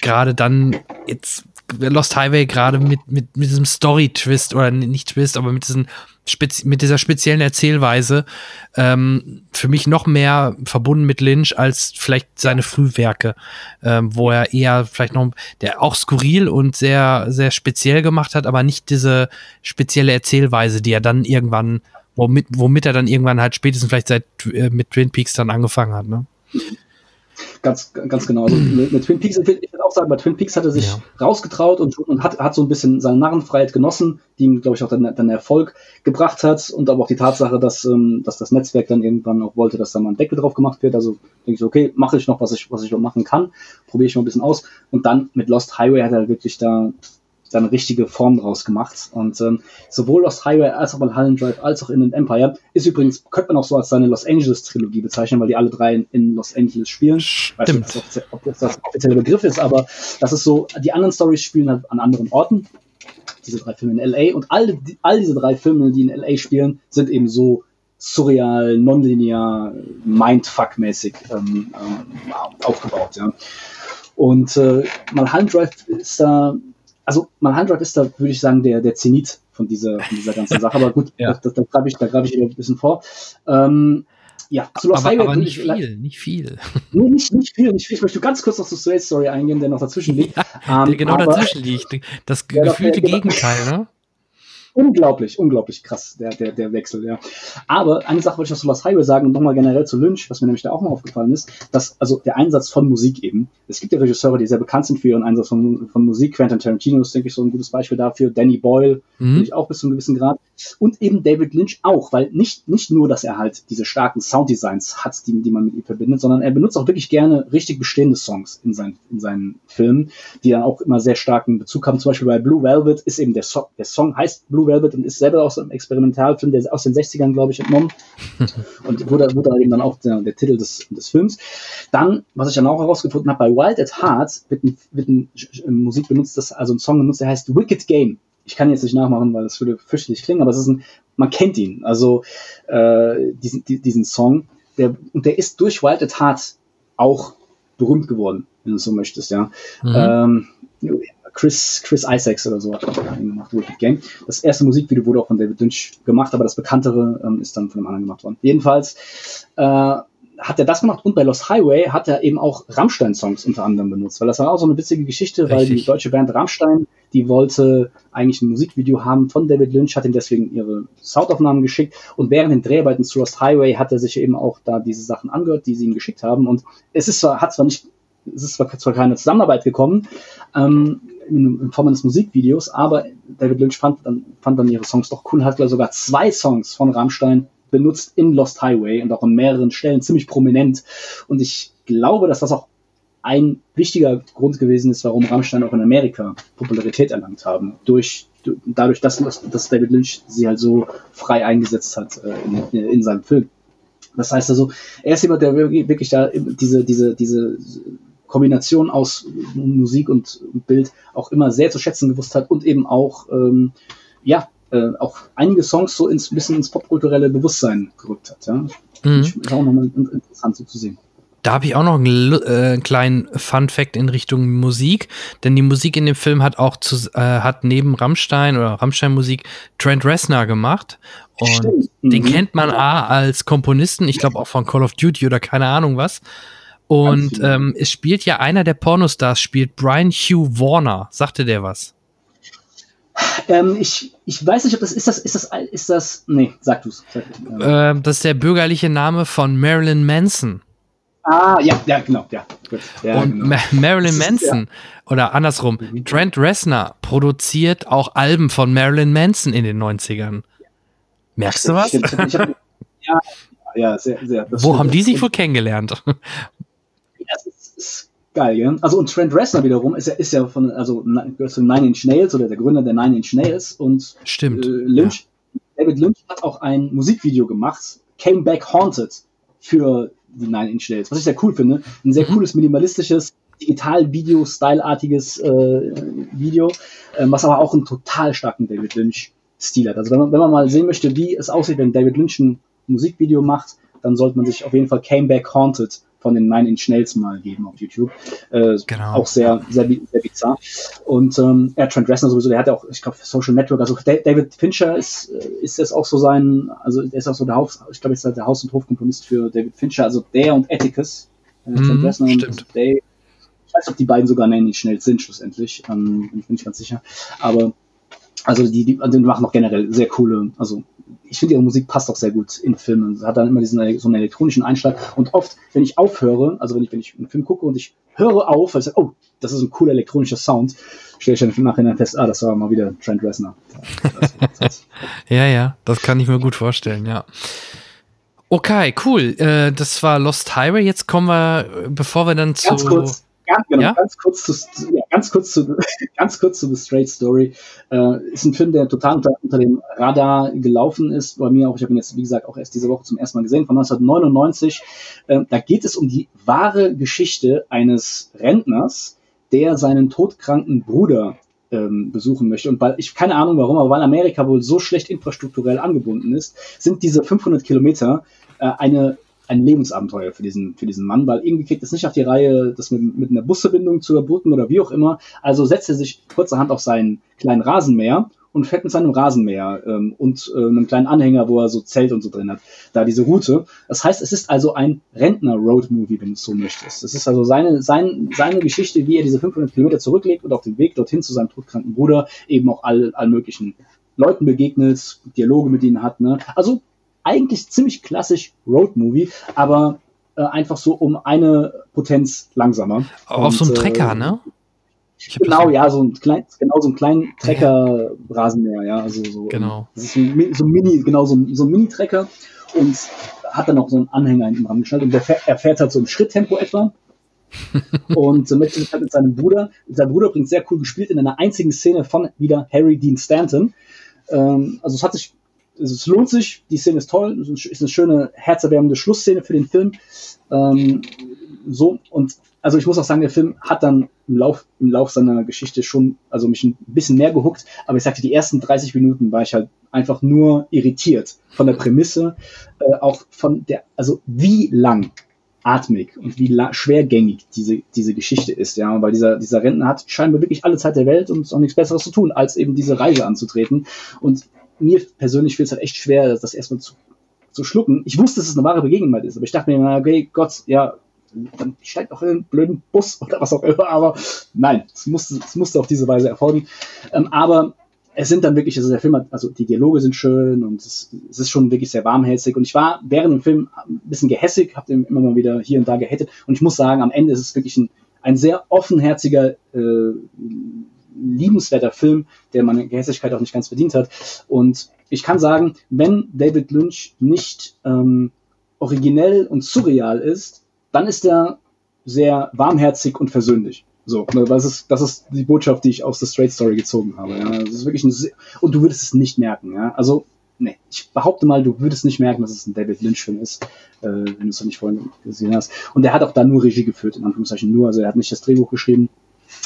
gerade dann jetzt Lost Highway gerade mit, mit, mit diesem Story-Twist oder nicht Twist, aber mit, diesen Spezi mit dieser speziellen Erzählweise ähm, für mich noch mehr verbunden mit Lynch als vielleicht seine Frühwerke, ähm, wo er eher vielleicht noch, der auch skurril und sehr, sehr speziell gemacht hat, aber nicht diese spezielle Erzählweise, die er dann irgendwann, womit, womit er dann irgendwann halt spätestens vielleicht seit äh, mit Twin Peaks dann angefangen hat, ne? Ganz, ganz genau. Also mit, Twin Peaks, ich würde auch sagen, bei Twin Peaks hat er sich ja. rausgetraut und, und hat, hat so ein bisschen seine Narrenfreiheit genossen, die ihm, glaube ich, auch dann, dann Erfolg gebracht hat und aber auch die Tatsache, dass, ähm, dass das Netzwerk dann irgendwann auch wollte, dass da mal ein Deckel drauf gemacht wird. Also denke ich, okay, mache ich noch, was ich, was ich noch machen kann, probiere ich mal ein bisschen aus. Und dann mit Lost Highway hat er wirklich da da eine richtige Form draus gemacht. Und ähm, sowohl Lost Highway als auch Mulholland Drive als auch Inland Empire ist übrigens, könnte man auch so als seine Los Angeles Trilogie bezeichnen, weil die alle drei in Los Angeles spielen. Stimmt. Ich weiß nicht, ob das das offizielle Begriff ist, aber das ist so, die anderen Stories spielen halt an anderen Orten. Diese drei Filme in LA und all, all diese drei Filme, die in LA spielen, sind eben so surreal, nonlinear, Mindfuck-mäßig ähm, ähm, aufgebaut. Ja. Und äh, Mulholland Drive ist da also Manhunt Drive ist da, würde ich sagen, der, der Zenit von dieser, von dieser ganzen Sache. Aber gut, [laughs] ja. da, da, da greife ich, da greif ich ein bisschen vor. Ähm, ja, zu Lost aber, Highway. Aber nicht viel, nicht viel. [laughs] Nee, nicht, nicht viel, nicht viel. Ich möchte ganz kurz noch zur Straight Story eingehen, der noch dazwischen liegt. [laughs] Ja, der genau aber, dazwischen liegt. Das gefühlte ja, Gegenteil, ne? Unglaublich, unglaublich krass, der, der, der Wechsel, ja. Aber eine Sache wollte ich noch zu Lost Highway sagen und nochmal generell zu Lynch, was mir nämlich da auch mal aufgefallen ist, dass, also der Einsatz von Musik eben. Es gibt ja Regisseure, die sehr bekannt sind für ihren Einsatz von, von Musik. Quentin Tarantino ist, denke ich, so ein gutes Beispiel dafür. Danny Boyle, mhm. ich auch bis zu einem gewissen Grad. Und eben David Lynch auch, weil nicht, nicht nur, dass er halt diese starken Sounddesigns hat, die, die man mit ihm verbindet, sondern er benutzt auch wirklich gerne richtig bestehende Songs in seinen, in seinen Filmen, die dann auch immer sehr starken Bezug haben. Zum Beispiel bei Blue Velvet ist eben der, so der Song heißt Blue Velvet und ist selber aus einem Experimentalfilm, der aus den 60ern, glaube ich, entnommen. [laughs] und wurde, wurde eben dann auch der, der Titel des, des Films. Dann, was ich dann auch herausgefunden habe, bei Wild at Heart wird, ein, wird ein, Musik benutzt, das, also ein Song benutzt, der heißt Wicked Game ich kann jetzt nicht nachmachen, weil das würde fürchterlich klingen, aber es ist ein, man kennt ihn, also äh, diesen, diesen Song, der, und der ist durch Wild at Heart auch berühmt geworden, wenn du so möchtest, ja. Mhm. Ähm, Chris, Chris Isaacs oder so hat ihn gemacht, Wicked Game. Das erste Musikvideo wurde auch von David Lynch gemacht, aber das bekanntere ähm, ist dann von einem anderen gemacht worden. Jedenfalls äh, hat er das gemacht und bei Lost Highway hat er eben auch Rammstein-Songs unter anderem benutzt, weil das war auch so eine witzige Geschichte, weil Richtig. die deutsche Band Rammstein, die wollte eigentlich ein Musikvideo haben von David Lynch, hat ihm deswegen ihre Soundaufnahmen geschickt und während den Dreharbeiten zu Lost Highway hat er sich eben auch da diese Sachen angehört, die sie ihm geschickt haben und es ist zwar, hat zwar nicht, es ist zwar, zwar keine Zusammenarbeit gekommen, ähm, in, Form eines Musikvideos, aber David Lynch fand dann, fand dann ihre Songs doch cool und hat sogar zwei Songs von Rammstein benutzt in Lost Highway und auch an mehreren Stellen ziemlich prominent. Und ich glaube, dass das auch ein wichtiger Grund gewesen ist, warum Rammstein auch in Amerika Popularität erlangt haben. Durch, dadurch, dass, dass David Lynch sie halt so frei eingesetzt hat äh, in, in seinem Film. Das heißt also, er ist jemand, der wirklich da diese, diese, diese Kombination aus Musik und Bild auch immer sehr zu schätzen gewusst hat und eben auch, ähm, ja, äh, auch einige Songs so ins bisschen ins popkulturelle Bewusstsein gerückt hat. Ja? Mhm. Ist auch nochmal interessant so zu sehen. Da habe ich auch noch einen äh, kleinen Fun Fact in Richtung Musik, denn die Musik in dem Film hat auch zu, äh, hat neben Rammstein oder Rammstein Musik Trent Reznor gemacht und Stimmt. den Mhm. kennt man A als Komponisten, ich glaube auch von Call of Duty oder keine Ahnung was. Und viele. ähm, es spielt ja einer der Pornostars, spielt Brian Hugh Warner. Sagte der was? Ähm, ich, ich weiß nicht, ob das ist das, ist das, ist das, nee, sag du's. Sag, ähm. Ähm, das ist der bürgerliche Name von Marilyn Manson. Ah, ja, ja, genau, ja. Gut. ja und genau. Ma Marilyn Mhm. Manson oder andersrum, Trent Reznor produziert auch Alben von Marilyn Manson in den 90ern. Merkst du was? Stimmt, stimmt. Hab, [laughs] ja, ja, sehr, sehr. Wo stimmt. haben die sich wohl kennengelernt? Ja. Also und Trent Reznor wiederum ist ja, ist ja von, also gehört zu Nine Inch Nails oder der Gründer der Nine Inch Nails und Stimmt. äh, Lynch, David Lynch hat auch ein Musikvideo gemacht, Came Back Haunted für die Nine Inch Nails, was ich sehr cool finde. Ein sehr Mhm. cooles, minimalistisches, Digital-Video-Style-artiges äh, Video, ähm, was aber auch einen total starken David Lynch-Stil hat. Also wenn man, wenn man mal sehen möchte, wie es aussieht, wenn David Lynch ein Musikvideo macht, dann sollte man sich auf jeden Fall Came Back Haunted von den Nine Inch Nails mal geben auf YouTube. Äh, Genau. Auch sehr, sehr, sehr bizarr. Und ähm, ja, Trent Reznor sowieso, der hat ja auch, ich glaube, Social Network, also Da- David Fincher ist, äh, ist jetzt auch so sein, also der ist auch so der Haus, ich glaube, ist halt der Haus- und Hofkomponist für David Fincher, also der und Atticus. Äh, Trent Reznor und stimmt. Dave. Ich weiß nicht, ob die beiden sogar Nine Inch Nails sind, schlussendlich. Ähm, bin ich nicht ganz sicher. Aber also die, die, die machen auch generell sehr coole, also ich finde ihre Musik passt auch sehr gut in Filmen. Sie hat dann immer diesen so einen elektronischen Einschlag. Und oft, wenn ich aufhöre, also wenn ich, wenn ich einen Film gucke und ich höre auf, weil ich sage, oh, das ist ein cooler elektronischer Sound, stelle ich dann im Nachhinein fest, ah, das war mal wieder Trent Reznor. [laughs] Ja, ja, das kann ich mir gut vorstellen, ja. Okay, cool. Äh, das war Lost Highway. Jetzt kommen wir, bevor wir dann zu. Ganz kurz, ganz, genau, Ja? ganz kurz zu, ja, ganz kurz zu, [laughs] ganz kurz zu The Straight Story. Äh, ist ein Film, der total unter, unter dem Radar gelaufen ist. Bei mir auch, ich habe ihn jetzt, wie gesagt, auch erst diese Woche zum ersten Mal gesehen, von 1999. Äh, da geht es um die wahre Geschichte eines Rentners, der seinen todkranken Bruder ähm, besuchen möchte. Und weil ich keine Ahnung warum, aber weil Amerika wohl so schlecht infrastrukturell angebunden ist, sind diese 500 Kilometer äh, eine ein Lebensabenteuer für diesen, für diesen Mann, weil irgendwie kriegt es nicht auf die Reihe, das mit, mit einer Busverbindung zu überbrücken oder wie auch immer. Also setzt er sich kurzerhand auf seinen kleinen Rasenmäher und fährt mit seinem Rasenmäher ähm, und äh, einem kleinen Anhänger, wo er so Zelt und so drin hat, da diese Route. Das heißt, es ist also ein Rentner-Road-Movie, wenn du es so möchtest. Das ist also seine, sein, seine Geschichte, wie er diese 500 Kilometer zurücklegt und auf dem Weg dorthin zu seinem todkranken Bruder eben auch all, all möglichen Leuten begegnet, Dialoge mit ihnen hat. Ne? Also eigentlich ziemlich klassisch Road-Movie, aber äh, einfach so um eine Potenz langsamer. auf so einem Und, äh, Trecker, ne? Genau, so- ja, so ein klein, genau so ein kleinen Trecker-Rasenmäher, ja, also so. Genau. Das ist so ein, Mi- so ein Mini, genau so ein, so ein Mini-Trecker und hat dann auch so einen Anhänger hinten dran geschnallt und der fährt, er fährt halt so im Schritttempo etwa [laughs] und äh, möchte halt mit seinem Bruder, sein Bruder bringt sehr cool gespielt in einer einzigen Szene von wieder Harry Dean Stanton. Ähm, also es hat sich, es lohnt sich, die Szene ist toll, ist eine schöne, herzerwärmende Schlussszene für den Film. Ähm, so, und also ich muss auch sagen, der Film hat dann im Lauf, im Lauf seiner Geschichte schon, also mich ein bisschen mehr gehuckt, aber ich sagte, die ersten 30 Minuten war ich halt einfach nur irritiert von der Prämisse, äh, auch von der, also wie lang atmig und wie schwergängig diese, diese Geschichte ist, ja, weil dieser, dieser Rentner hat scheinbar wirklich alle Zeit der Welt und auch nichts Besseres zu tun, als eben diese Reise anzutreten. Und mir persönlich fällt es halt echt schwer, das erstmal zu zu schlucken. Ich wusste, dass es eine wahre Begebenheit ist, aber ich dachte mir, na, okay, Gott, ja, dann steigt doch in einen blöden Bus [laughs] oder was auch immer, aber nein, es musste, es musste auf diese Weise erfolgen. Ähm, aber es sind dann wirklich, also der Film hat, also die Dialoge sind schön und es, es ist schon wirklich sehr warmherzig. Und ich war während dem Film ein bisschen gehässig, habe immer mal wieder hier und da gehettet. Und ich muss sagen, am Ende ist es wirklich ein, ein sehr offenherziger, äh, liebenswerter Film, der meine Gehässigkeit auch nicht ganz verdient hat. Und ich kann sagen, wenn David Lynch nicht ähm, originell und surreal ist, dann ist er sehr warmherzig und versöhnlich. So, ne, das ist, das ist die Botschaft, die ich aus The Straight Story gezogen habe. Ja. Das ist wirklich ein, und du würdest es nicht merken. Ja. Also, nee, ich behaupte mal, du würdest nicht merken, dass es ein David Lynch-Film ist, äh, wenn du es noch nicht vorhin gesehen hast. Und er hat auch da nur Regie geführt, in Anführungszeichen nur. Also er hat nicht das Drehbuch geschrieben,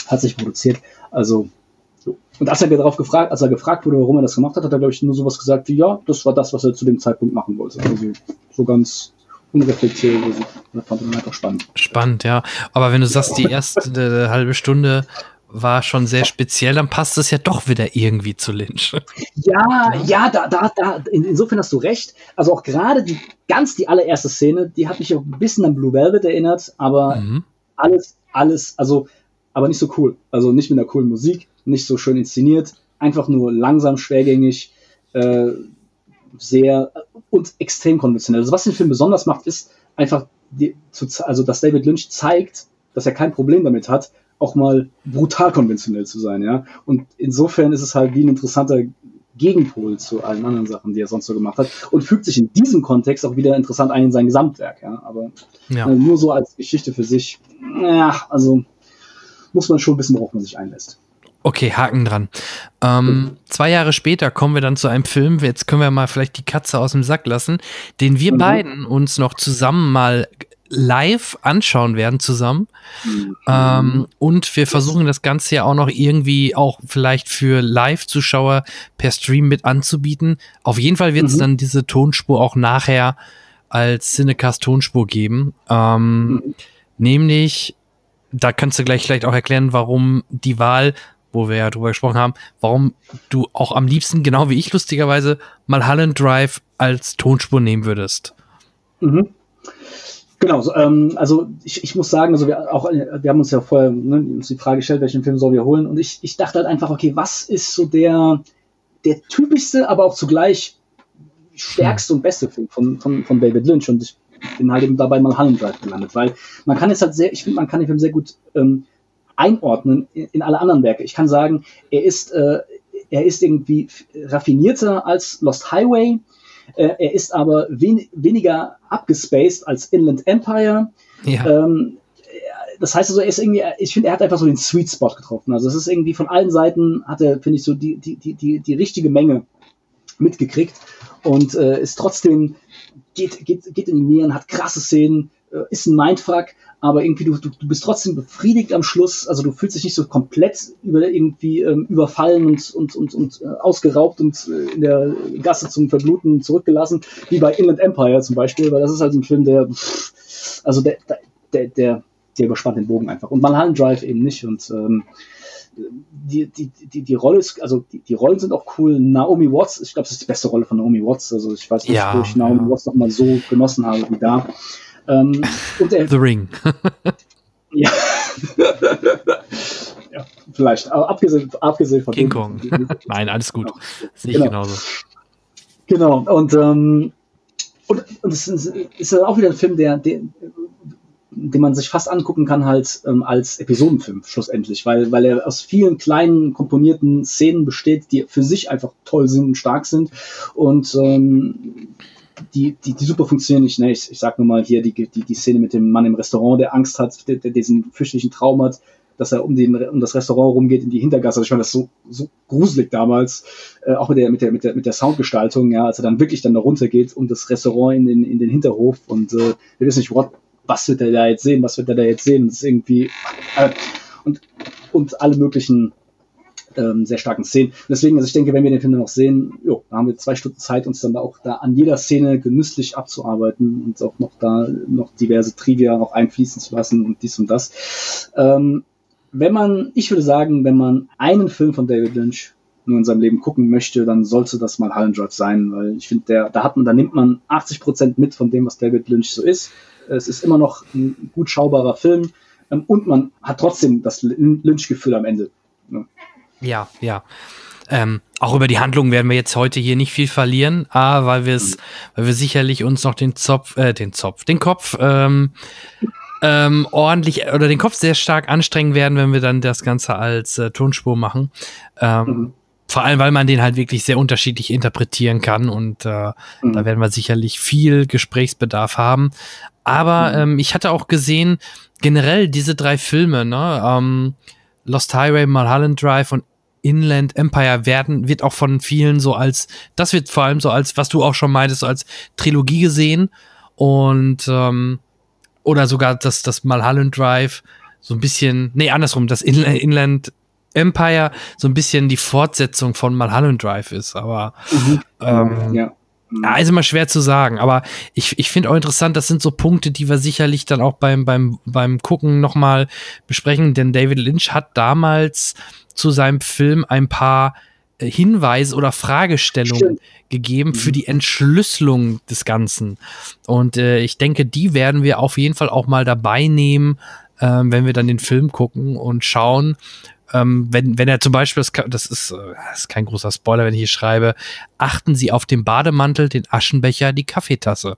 hat sich produziert. Also, so. Und als er darauf gefragt, als er gefragt wurde, warum er das gemacht hat, hat er, glaube ich, nur sowas gesagt wie, ja, das war das, was er zu dem Zeitpunkt machen wollte. Also so ganz unreflektiert. Das fand ich einfach spannend. Spannend, ja. Aber wenn du sagst, die erste halbe Stunde war schon sehr speziell, dann passt es ja doch wieder irgendwie zu Lynch. Ja, ja, da, da, da, insofern hast du recht. Also auch gerade die ganz die allererste Szene, die hat mich auch ein bisschen an Blue Velvet erinnert, aber mhm. alles, alles, also, aber nicht so cool. Also nicht mit einer coolen Musik, nicht so schön inszeniert, einfach nur langsam, schwergängig, äh, sehr und extrem konventionell. Also was den Film besonders macht, ist einfach, die, zu, also dass David Lynch zeigt, dass er kein Problem damit hat, auch mal brutal konventionell zu sein, ja. Und insofern ist es halt wie ein interessanter Gegenpol zu allen anderen Sachen, die er sonst so gemacht hat und fügt sich in diesem Kontext auch wieder interessant ein in sein Gesamtwerk, ja. Aber ja. Äh, nur so als Geschichte für sich, ja, also muss man schon wissen, worauf man sich einlässt. Okay, Haken dran. Ähm, zwei Jahre später kommen wir dann zu einem Film, jetzt können wir mal vielleicht die Katze aus dem Sack lassen, den wir mhm. beiden uns noch zusammen mal live anschauen werden zusammen. Mhm. Ähm, und wir versuchen das Ganze ja auch noch irgendwie auch vielleicht für Live-Zuschauer per Stream mit anzubieten. Auf jeden Fall wird es mhm. dann diese Tonspur auch nachher als Cinecast Tonspur geben. Ähm, mhm. Nämlich, da kannst du gleich vielleicht auch erklären, warum die Wahl wo wir ja drüber gesprochen haben, warum du auch am liebsten, genau wie ich lustigerweise, mal Holland Drive als Tonspur nehmen würdest. Mhm. Genau, ähm, also ich, ich muss sagen, also wir auch, wir haben uns ja vorher ne, uns die Frage gestellt, welchen Film sollen wir holen, und ich, ich dachte halt einfach, okay, was ist so der, der typischste, aber auch zugleich stärkste und beste Film von, von, von David Lynch und ich bin halt eben dabei mal Holland Drive gelandet, weil man kann jetzt halt sehr, ich finde, man kann den Film sehr gut ähm, einordnen in, in alle anderen Werke. Ich kann sagen, er ist, äh, er ist irgendwie raffinierter als Lost Highway. Äh, er ist aber wen weniger abgespaced als Inland Empire. Ja. Ähm, das heißt also, er ist irgendwie, ich finde, er hat einfach so den Sweet Spot getroffen. Also es ist irgendwie von allen Seiten hat er, finde ich, so die, die, die, die, die richtige Menge mitgekriegt und äh, ist trotzdem, geht, geht, geht in die Nieren, hat krasse Szenen, äh, ist ein Mindfuck, aber irgendwie du, du, du bist trotzdem befriedigt am Schluss, also du fühlst dich nicht so komplett über, irgendwie ähm, überfallen und, und, und, und äh, ausgeraubt und äh, in der Gasse zum Verbluten zurückgelassen, wie bei Inland Empire zum Beispiel, weil das ist halt ein Film, der, also der, der, der, der überspannt den Bogen einfach. Und Mulholland Drive eben nicht und ähm, die, die, die, die Rolle ist, also die, die Rollen sind auch cool. Naomi Watts, ich glaube, das ist die beste Rolle von Naomi Watts. Also ich weiß nicht, ja, wo ich Naomi ja. Watts noch mal so genossen habe wie da. Ähm, [laughs] und er, The Ring. [laughs] ja. ja, vielleicht. Aber abgesehen, abgesehen von King Kong. [laughs] Nein, alles gut. Genau. Sehe ich genau. genauso. Genau. Und, ähm, und, und es ist, ist auch wieder ein Film, der, der den man sich fast angucken kann halt ähm, als Episodenfilm schlussendlich, weil, weil er aus vielen kleinen komponierten Szenen besteht, die für sich einfach toll sind und stark sind und ähm, die, die, die super funktionieren nicht. Ne? Ich, ich sag nur mal hier die, die, die Szene mit dem Mann im Restaurant, der Angst hat, der, der diesen fürchterlichen Traum hat, dass er um, den, um das Restaurant rumgeht in die Hintergasse. Also ich fand das so, so gruselig damals, äh, auch mit der, mit der, mit der, mit der Soundgestaltung, ja, als er dann wirklich dann da runtergeht um das Restaurant in den, in den Hinterhof und äh, wir wissen nicht, what, was wird er da jetzt sehen, was wird er da jetzt sehen. Das ist irgendwie äh, und, und alle möglichen ähm, sehr starken Szenen. Deswegen, also ich denke, wenn wir den Film noch sehen, jo, da haben wir zwei Stunden Zeit, uns dann auch da an jeder Szene genüsslich abzuarbeiten und auch noch da noch diverse Trivia auch einfließen zu lassen und dies und das. Ähm, wenn man, ich würde sagen, wenn man einen Film von David Lynch nur in seinem Leben gucken möchte, dann sollte das mal Mulholland Drive sein, weil ich finde, da hat man, da nimmt man 80 Prozent mit von dem, was David Lynch so ist. Es ist immer noch ein gut schaubarer Film ähm, und man hat trotzdem das Lynch-Gefühl am Ende. Ne? Ja, ja. Ähm, auch über die Handlung werden wir jetzt heute hier nicht viel verlieren, A, weil wir es, mhm. weil wir sicherlich uns noch den Zopf, äh, den Zopf, den Kopf ähm, ähm, ordentlich oder den Kopf sehr stark anstrengen werden, wenn wir dann das Ganze als äh, Tonspur machen. Ähm, mhm. Vor allem, weil man den halt wirklich sehr unterschiedlich interpretieren kann und äh, mhm. da werden wir sicherlich viel Gesprächsbedarf haben. Aber mhm. ähm, ich hatte auch gesehen, generell diese drei Filme, ne, ähm, Lost Highway, Mulholland Drive und Inland Empire werden, wird auch von vielen so als, das wird vor allem so als, was du auch schon meintest, so als Trilogie gesehen. Und ähm, oder sogar das, das Mulholland Drive so ein bisschen, nee, andersrum, das Inland Empire so ein bisschen die Fortsetzung von Mulholland Drive ist, aber mhm. ähm, ja. Ja, ist immer schwer zu sagen, aber ich, ich finde auch interessant, das sind so Punkte, die wir sicherlich dann auch beim, beim, beim Gucken nochmal besprechen, denn David Lynch hat damals zu seinem Film ein paar Hinweise oder Fragestellungen Stimmt. gegeben für mhm. die Entschlüsselung des Ganzen. Und äh, ich denke, die werden wir auf jeden Fall auch mal dabei nehmen, äh, wenn wir dann den Film gucken und schauen. Ähm, wenn, wenn er zum Beispiel, das, das, ist, äh, das ist kein großer Spoiler, wenn ich hier schreibe, achten Sie auf den Bademantel, den Aschenbecher, die Kaffeetasse.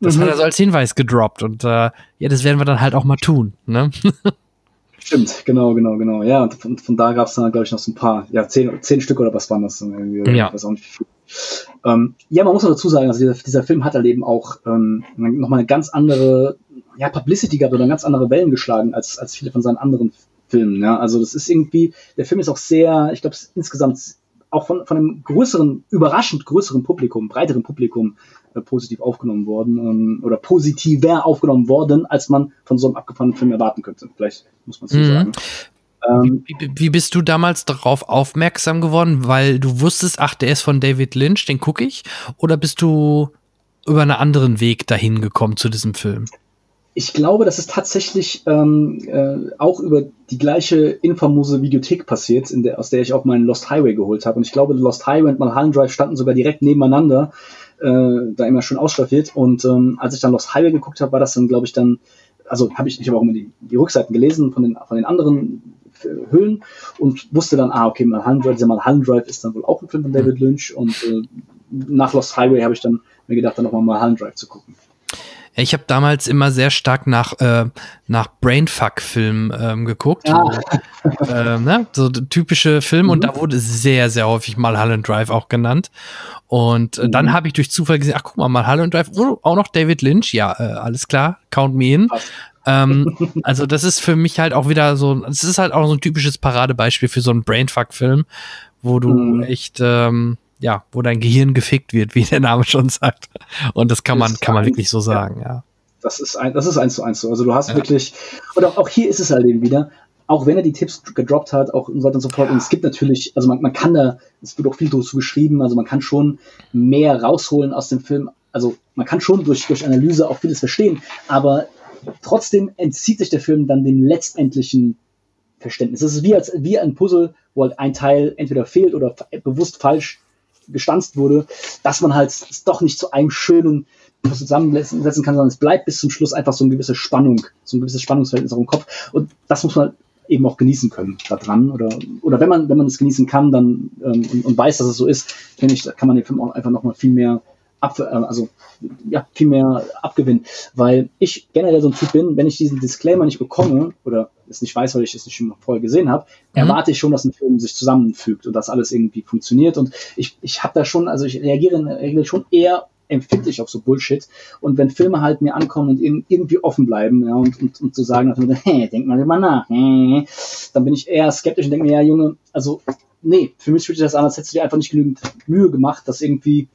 Das mhm. hat er so als Hinweis gedroppt und äh, ja, das werden wir dann halt auch mal tun. Ne? [laughs] Stimmt, genau, genau, genau. Ja, und von, von da gab es dann, glaube ich, noch so ein paar, ja, zehn, zehn Stück oder was waren das? Irgendwie, ja. Ich weiß auch nicht, wie. Ähm, ja, man muss noch dazu sagen, also dieser, dieser Film hat halt eben auch ähm, nochmal eine ganz andere ja, Publicity gehabt oder ganz andere Wellen geschlagen als, als viele von seinen anderen Filmen. Ja? Also das ist irgendwie, der Film ist auch sehr, ich glaube, insgesamt auch von, von einem größeren, überraschend größeren Publikum, breiteren Publikum äh, positiv aufgenommen worden ähm, oder positiver aufgenommen worden, als man von so einem abgefahrenen Film erwarten könnte. Vielleicht muss man so mhm. sagen. Ähm, wie, wie, bist du damals darauf aufmerksam geworden? Weil du wusstest, ach, der ist von David Lynch, den gucke ich? Oder bist du über einen anderen Weg dahin gekommen zu diesem Film? Ich glaube, das ist tatsächlich ähm, äh, auch über die gleiche infamose Videothek passiert, in der, aus der ich auch meinen Lost Highway geholt habe. Und ich glaube, Lost Highway und Mulholland Drive standen sogar direkt nebeneinander äh, da immer schön ausstaffiert. Und ähm, als ich dann Lost Highway geguckt habe, war das dann, glaube ich, dann, also habe ich, ich habe auch immer die, die Rückseiten gelesen von den, von den anderen äh, Hüllen und wusste dann, ah, okay, Mulholland Drive, dieser Mulholland Drive ist dann wohl auch ein Film von David Lynch und äh, nach Lost Highway habe ich dann mir gedacht, dann nochmal Mulholland Drive zu gucken. Ich habe damals immer sehr stark nach, äh, nach Brainfuck-Filmen ähm, geguckt. Ja. So, äh, ne? so typische Filme mhm. und da wurde sehr, sehr häufig mal Mulholland Drive auch genannt. Und äh, mhm. dann habe ich durch Zufall gesehen, ach guck mal, mal Mulholland Drive, oh, auch noch David Lynch, ja, äh, alles klar, count me in. ähm, [laughs] also das ist für mich halt auch wieder so, es ist halt auch so ein typisches Paradebeispiel für so einen Brainfuck-Film, wo du mhm. echt ähm, ja, wo dein Gehirn gefickt wird, wie [laughs] der Name schon sagt. Und das kann man, kann man wirklich so sagen, ja. Das ist ein, das ist eins zu eins so. Also du hast ja. wirklich, und auch, auch hier ist es halt eben wieder, auch wenn er die Tipps gedroppt hat, auch und so weiter und so fort. Und es gibt natürlich, also man, man kann da, es wird auch viel dazu geschrieben, also man kann schon mehr rausholen aus dem Film. Also man kann schon durch, durch Analyse auch vieles verstehen, aber trotzdem entzieht sich der Film dann dem letztendlichen Verständnis. Es ist wie, als, wie ein Puzzle, wo halt ein Teil entweder fehlt oder bewusst falsch gestanzt wurde, dass man halt es doch nicht zu einem schönen zusammensetzen kann, sondern es bleibt bis zum Schluss einfach so eine gewisse Spannung, so ein gewisses Spannungsverhältnis auch im Kopf. Und das muss man eben auch genießen können da dran. Oder, oder wenn man, wenn man es genießen kann, dann ähm, und, und weiß, dass es so ist, finde ich, kann man den Film auch einfach nochmal viel mehr ab, äh, also ja, viel mehr abgewinnen. Weil ich generell so ein Typ bin, wenn ich diesen Disclaimer nicht bekomme oder es nicht weiß, weil ich es nicht schon vorher gesehen habe, mhm. erwarte ich schon, dass ein Film sich zusammenfügt und dass alles irgendwie funktioniert. Und ich, ich habe da schon, also ich reagiere in der Regel schon eher empfindlich auf so Bullshit. Und wenn Filme halt mir ankommen und irgendwie offen bleiben, ja, und, und, und zu sagen, hey, [laughs] denk mal immer nach, hey, dann bin ich eher skeptisch und denke mir, ja, Junge, also, nee, für mich fühlt sich das an, als hättest du dir einfach nicht genügend Mühe gemacht, das irgendwie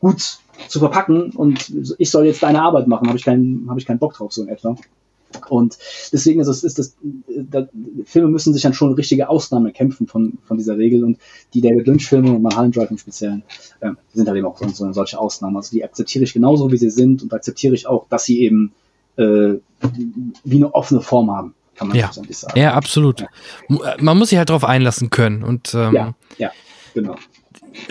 gut zu verpacken und ich soll jetzt deine Arbeit machen, habe ich keinen, habe ich keinen Bock drauf, so in etwa. Und deswegen ist es, ist das, da, Filme müssen sich dann schon richtige Ausnahmen kämpfen von, von dieser Regel und die David Lynch-Filme und Mulholland Drive im Speziellen äh, sind halt eben auch so, so solche Ausnahmen. Also die akzeptiere ich genauso, wie sie sind und akzeptiere ich auch, dass sie eben äh, wie eine offene Form haben. kann man ja. letztendlich sagen. Ja, absolut. Mu- äh, Man muss sich halt darauf einlassen können. Und ähm, ja, ja, genau.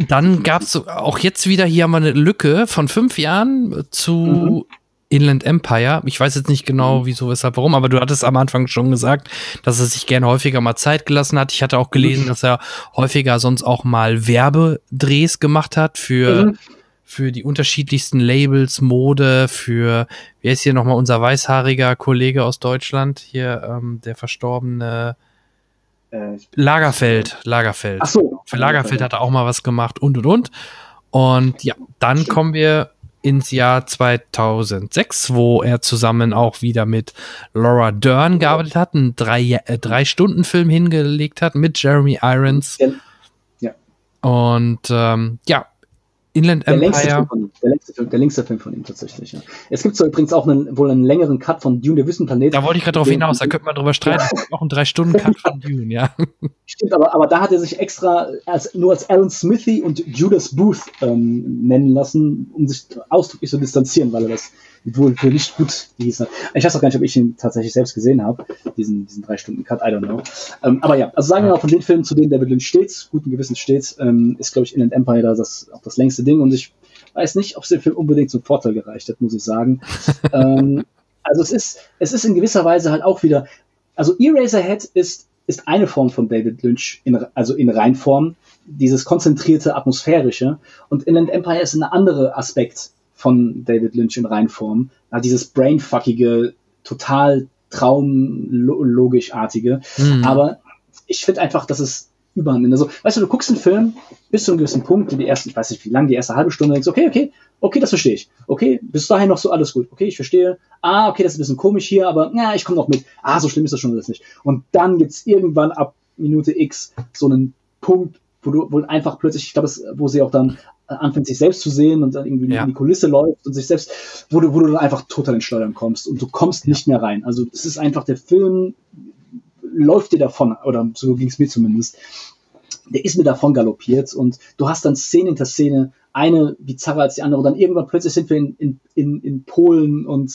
Dann gab es auch jetzt wieder, hier haben wir eine Lücke von fünf Jahren zu Mhm. Inland Empire. Ich weiß jetzt nicht genau, wieso, weshalb, warum, aber du hattest am Anfang schon gesagt, dass er sich gerne häufiger mal Zeit gelassen hat. Ich hatte auch gelesen, Mhm. dass er häufiger sonst auch mal Werbedrehs gemacht hat für, Mhm. für die unterschiedlichsten Labels, Mode, für, wie heißt hier nochmal unser weißhaariger Kollege aus Deutschland, hier ähm, der verstorbene Äh, Lagerfeld, Lagerfeld. Ach so. Für Lagerfeld hat er auch mal was gemacht und und und. Und ja, dann Stimmt. kommen wir ins Jahr 2006, wo er zusammen auch wieder mit Laura Dern gearbeitet hat, einen drei, äh, drei Stunden Film hingelegt hat mit Jeremy Irons. Ja. Und ähm, ja, Inland Der längste, Empire. Film von ihm, der, längste Film, der längste Film von ihm tatsächlich. Ja. Es gibt so übrigens auch einen, wohl einen längeren Cut von Dune, der Wüstenplanet. Da wollte ich gerade drauf hinaus, da könnte man drüber streiten. Gibt Auch ein drei Stunden Cut von Dune, ja. [laughs] Stimmt, aber, aber da hat er sich extra als, nur als Alan Smithy und Judas Booth ähm, nennen lassen, um sich ausdrücklich zu distanzieren, weil er das wohl für nicht gut hieß. Ich weiß auch gar nicht, ob ich ihn tatsächlich selbst gesehen habe, diesen, diesen drei Stunden Cut, I don't know. Ähm, aber ja, also sagen wir mal von den Filmen, zu denen David Lynch steht, guten Gewissens steht, ähm, ist, glaube ich, Inland Empire da das, auch das längste Ding und ich weiß nicht, ob es dem Film unbedingt zum Vorteil gereicht hat, muss ich sagen. [laughs] ähm, also es ist, es ist in gewisser Weise halt auch wieder, also Eraserhead ist, ist eine Form von David Lynch, in, also in Reinform, dieses konzentrierte, atmosphärische. Und Inland Empire ist ein anderer Aspekt von David Lynch in Reinform. Ja, dieses brainfuckige, total traumlogischartige. Mhm. Aber ich finde einfach, dass es überhand nimmt. Also, weißt du, du guckst einen Film bis zu einem gewissen Punkt, die ersten, ich weiß nicht wie lang, die erste halbe Stunde, denkst, okay, okay, okay, das verstehe ich. Okay, bis dahin noch so alles gut. Okay, ich verstehe. Ah, okay, das ist ein bisschen komisch hier, aber ja, ich komme noch mit. Ah, so schlimm ist das schon alles nicht. Und dann gibt's irgendwann ab Minute X so einen Punkt, wo du wohl einfach plötzlich, ich glaube, es- wo sie auch dann anfängt, sich selbst zu sehen und dann irgendwie Ja. in die Kulisse läuft und sich selbst, wo du, wo du dann einfach total in Schleudern kommst und du kommst nicht mehr rein. Also es ist einfach, der Film läuft dir davon, oder so ging es mir zumindest. Der ist mir davon galoppiert und du hast dann Szene hinter Szene, eine bizarrer als die andere. Und dann irgendwann plötzlich sind wir in, in, in, in Polen und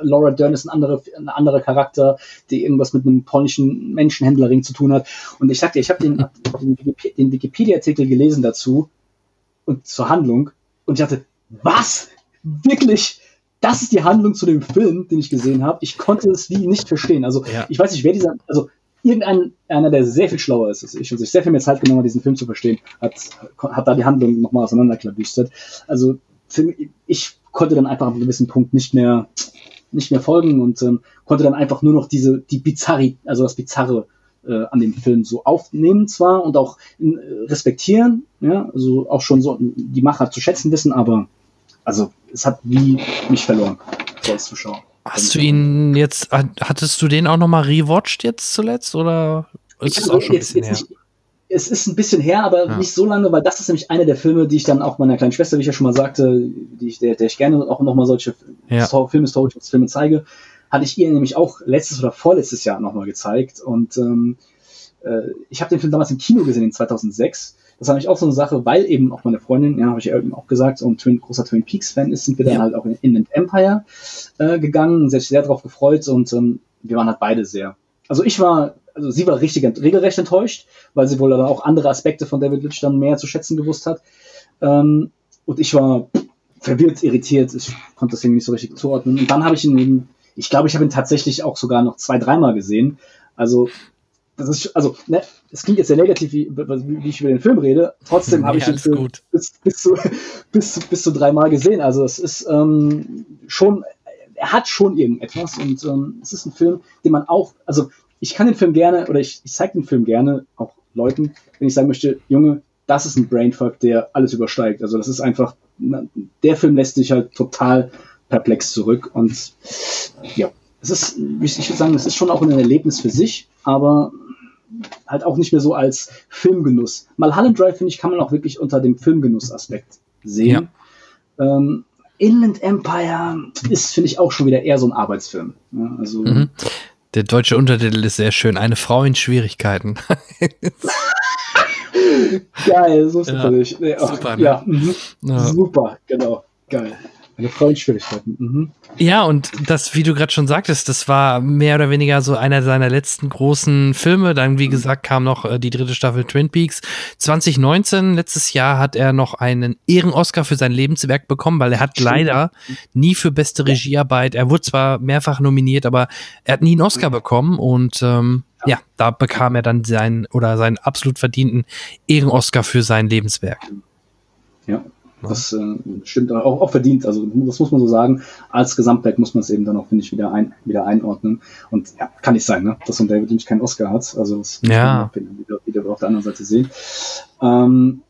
Laura Dern ist ein anderer, ein anderer Charakter, der irgendwas mit einem polnischen Menschenhändlerring zu tun hat. Und ich sagte, ich habe den, den, den Wikipedia-Artikel gelesen dazu und zur Handlung und ich dachte, was? Wirklich? Das ist die Handlung zu dem Film, den ich gesehen habe. Ich konnte es wie nicht verstehen. Also Ja. ich weiß nicht, wer dieser, also irgendein einer, der sehr viel schlauer ist als ich und sich sehr viel mehr Zeit genommen hat, diesen Film zu verstehen, hat, hat da die Handlung nochmal auseinanderklabüstert. Also ich konnte dann einfach an einem gewissen Punkt nicht mehr nicht mehr folgen und ähm, konnte dann einfach nur noch diese die Bizarri, also das Bizarre äh, an dem Film so aufnehmen zwar und auch äh, respektieren, ja, also auch schon so die Macher zu schätzen wissen, aber also es hat wie mich verloren so als Zuschauer. Hast du ihn jetzt, hat- hattest du den auch nochmal rewatcht jetzt zuletzt oder ist es auch schon ein jetzt- bisschen jetzt her? nicht- es ist ein bisschen her, aber Ja. nicht so lange, weil das ist nämlich einer der Filme, die ich dann auch meiner kleinen Schwester, wie ich ja schon mal sagte, die ich, der, der ich gerne auch nochmal solche Ja. Filmhistorische Filme zeige, hatte ich ihr nämlich auch letztes oder vorletztes Jahr nochmal gezeigt. Und ähm, äh, ich habe den Film damals im Kino gesehen, in 2006. Das war nämlich auch so eine Sache, weil eben auch meine Freundin, ja, habe ich ja eben auch gesagt, so ein Twin, großer Twin Peaks-Fan ist, sind wir dann Ja. halt auch in Inland Empire äh, gegangen, sich sehr darauf gefreut und ähm, wir waren halt beide sehr. Also ich war, also sie war richtig regelrecht enttäuscht, weil sie wohl dann auch andere Aspekte von David Lynch dann mehr zu schätzen gewusst hat. Ähm, und ich war verwirrt, irritiert, ich konnte das irgendwie nicht so richtig zuordnen. Und dann habe ich ihn eben, ich glaube, ich habe ihn tatsächlich auch sogar noch zwei, dreimal gesehen. Also das ist, also, ne, es klingt jetzt sehr negativ, wie, wie ich über den Film rede. Trotzdem habe Ja, ich den alles Film gut. bis, bis, zu, [laughs] bis, zu, bis zu dreimal gesehen. Also es ist ähm, schon, er hat schon irgendetwas und ähm, es ist ein Film, den man auch, also ich kann den Film gerne oder ich, ich zeige den Film gerne auch Leuten, wenn ich sagen möchte, Junge, das ist ein Brainfuck, der alles übersteigt. Also das ist einfach, der Film lässt dich halt total perplex zurück und ja, es ist, ich würde sagen, es ist schon auch ein Erlebnis für sich, aber halt auch nicht mehr so als Filmgenuss. Mulholland Drive, finde ich, kann man auch wirklich unter dem Filmgenuss-Aspekt sehen. Ähm, Inland Empire ist, finde ich, auch schon wieder eher so ein Arbeitsfilm. Ja, also, Mhm. Der deutsche Untertitel ist sehr schön. Eine Frau in Schwierigkeiten. [laughs] geil, so ist Ja, natürlich. Ja, super, ne? ja, mhm. Ja. super, genau, geil. Eine Frau in Schwierigkeiten. Mhm. Ja, und das, wie du gerade schon sagtest, das war mehr oder weniger so einer seiner letzten großen Filme. Dann, wie gesagt, kam noch äh, die dritte Staffel Twin Peaks. 2019, letztes Jahr, hat er noch einen Ehren-Oscar für sein Lebenswerk bekommen, weil er hat leider nie für beste Regiearbeit, er wurde zwar mehrfach nominiert, aber er hat nie einen Oscar bekommen und ähm, ja. ja, da bekam er dann seinen oder seinen absolut verdienten Ehren-Oscar für sein Lebenswerk. Ja, das äh, stimmt auch, auch verdient. Also das muss man so sagen. Als Gesamtwerk muss man es eben dann auch, finde ich, wieder, ein, wieder einordnen. Und ja, kann nicht sein, ne? dass so ein David Lynch keinen Oscar hat. Also das ja. muss man wieder, wieder auf der anderen Seite sehen. Ähm,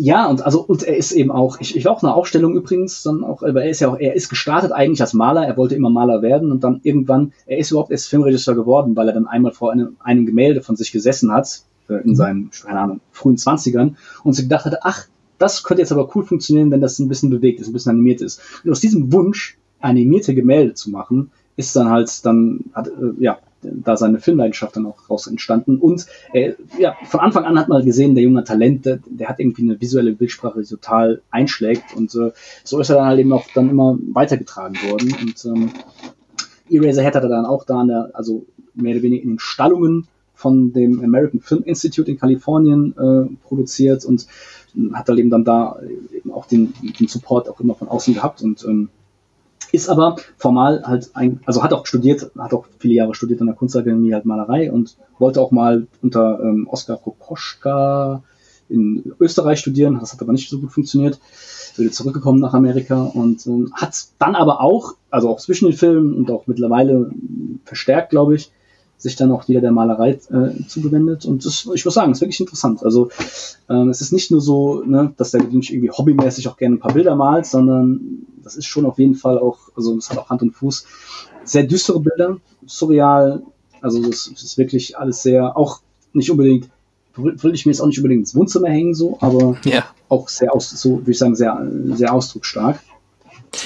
ja, und also und er ist eben auch, ich, ich war auch eine Aufstellung übrigens, dann auch, aber er ist ja auch, er ist gestartet eigentlich als Maler, er wollte immer Maler werden und dann irgendwann, er ist überhaupt erst Filmregisseur geworden, weil er dann einmal vor einem, einem Gemälde von sich gesessen hat, äh, in seinen, keine Ahnung, frühen Zwanzigern und sich gedacht hatte, ach, das könnte jetzt aber cool funktionieren, wenn das ein bisschen bewegt ist, ein bisschen animiert ist. Und aus diesem Wunsch, animierte Gemälde zu machen, ist dann halt dann, hat, äh, ja, da seine Filmleidenschaft dann auch raus entstanden. Und äh, ja, von Anfang an hat man gesehen, der junge Talent, der, der hat irgendwie eine visuelle Bildsprache, die total einschlägt. Und äh, so ist er dann halt eben auch dann immer weitergetragen worden. Und ähm, Eraserhead hat er dann auch da, der, also mehr oder weniger in den Stallungen von dem American Film Institute in Kalifornien äh, produziert und hat dann eben dann da eben auch den, den Support auch immer von außen gehabt und ähm, ist aber formal halt ein, also hat auch studiert, hat auch viele Jahre studiert an der Kunstakademie halt Malerei und wollte auch mal unter ähm, Oskar Kokoschka in Österreich studieren, das hat aber nicht so gut funktioniert, ist wieder zurückgekommen nach Amerika und ähm, hat dann aber auch, also auch zwischen den Filmen und auch mittlerweile verstärkt, glaube ich, sich dann auch wieder der Malerei äh, zugewendet. Und das, ich muss sagen, ist wirklich interessant. Also ähm, es ist nicht nur so, ne, dass der Lynch irgendwie hobbymäßig auch gerne ein paar Bilder malt, sondern das ist schon auf jeden Fall auch, also es hat auch Hand und Fuß. Sehr düstere Bilder, surreal. Also es ist wirklich alles sehr, auch nicht unbedingt, würde ich mir jetzt auch nicht unbedingt ins Wohnzimmer hängen, so, aber ja. auch sehr aus, so würde ich sagen, sehr, sehr ausdrucksstark.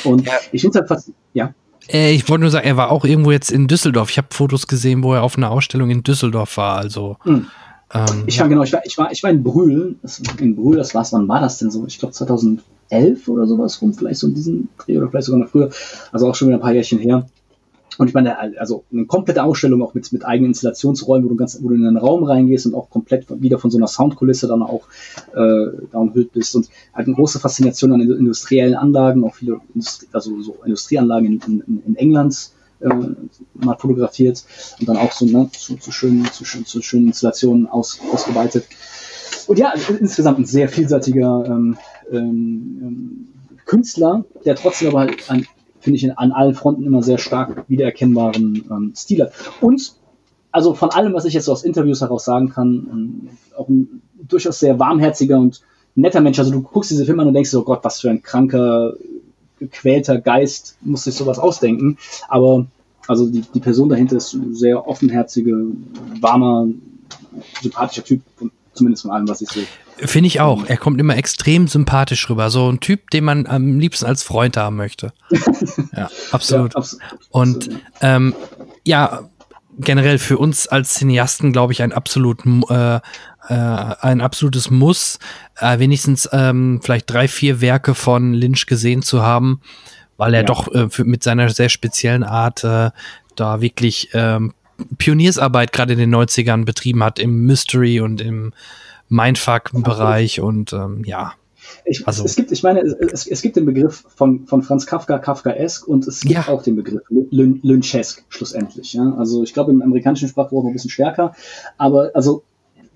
Und ja. ich finde es halt fast, ja. Äh, ich wollte nur sagen, er war auch irgendwo jetzt in Düsseldorf. Ich habe Fotos gesehen, wo er auf einer Ausstellung in Düsseldorf war. Also. Hm. Ähm, ich war genau, ich war, ich war, ich war in Brühl. In Brühl, das war's. Wann war das denn so? Ich glaube 2011 oder sowas rum, vielleicht so in diesem Dreh oder vielleicht sogar noch früher. Also auch schon wieder ein paar Jährchen her. Und ich meine, also eine komplette Ausstellung auch mit, mit eigenen Installationsräumen, wo du, ganz, wo du in einen Raum reingehst und auch komplett wieder von so einer Soundkulisse dann auch äh, umhüllt bist. Und halt eine große Faszination an industriellen Anlagen, auch viele Industrie, also so Industrieanlagen in, in, in England äh, mal fotografiert und dann auch so ne, zu, zu, schönen, zu, zu schönen Installationen aus, ausgeweitet. Und ja, insgesamt ein sehr vielseitiger ähm, ähm, Künstler, der trotzdem aber halt an finde ich, an allen Fronten immer sehr stark wiedererkennbaren ähm, Stil hat. Und also von allem, was ich jetzt so aus Interviews heraus sagen kann, ähm, auch ein durchaus sehr warmherziger und netter Mensch. Also du guckst diese Filme an und denkst, oh Gott, was für ein kranker, gequälter Geist muss sich sowas ausdenken. Aber also die, die Person dahinter ist ein sehr offenherzige, warmer, sympathischer Typ, zumindest von allem, was ich sehe. Finde ich auch. Er kommt immer extrem sympathisch rüber. So ein Typ, den man am liebsten als Freund haben möchte. [laughs] ja, absolut. Ja, abs Und ähm, ja, generell für uns als Cineasten, glaube ich, ein absolut äh, äh, ein absolutes Muss, äh, wenigstens ähm, vielleicht drei, vier Werke von Lynch gesehen zu haben, weil er ja. doch äh, für, mit seiner sehr speziellen Art äh, da wirklich ähm, Pioniersarbeit gerade in den 90ern betrieben hat im Mystery und im Mindfuck-Bereich und ähm, ja. Ich, also, es gibt, ich meine, es, es gibt den Begriff von, von Franz Kafka, Kafkaesk und es gibt ja. auch den Begriff Lynchesk schlussendlich. Ja? Also ich glaube im amerikanischen Sprachgebrauch ein bisschen stärker, aber also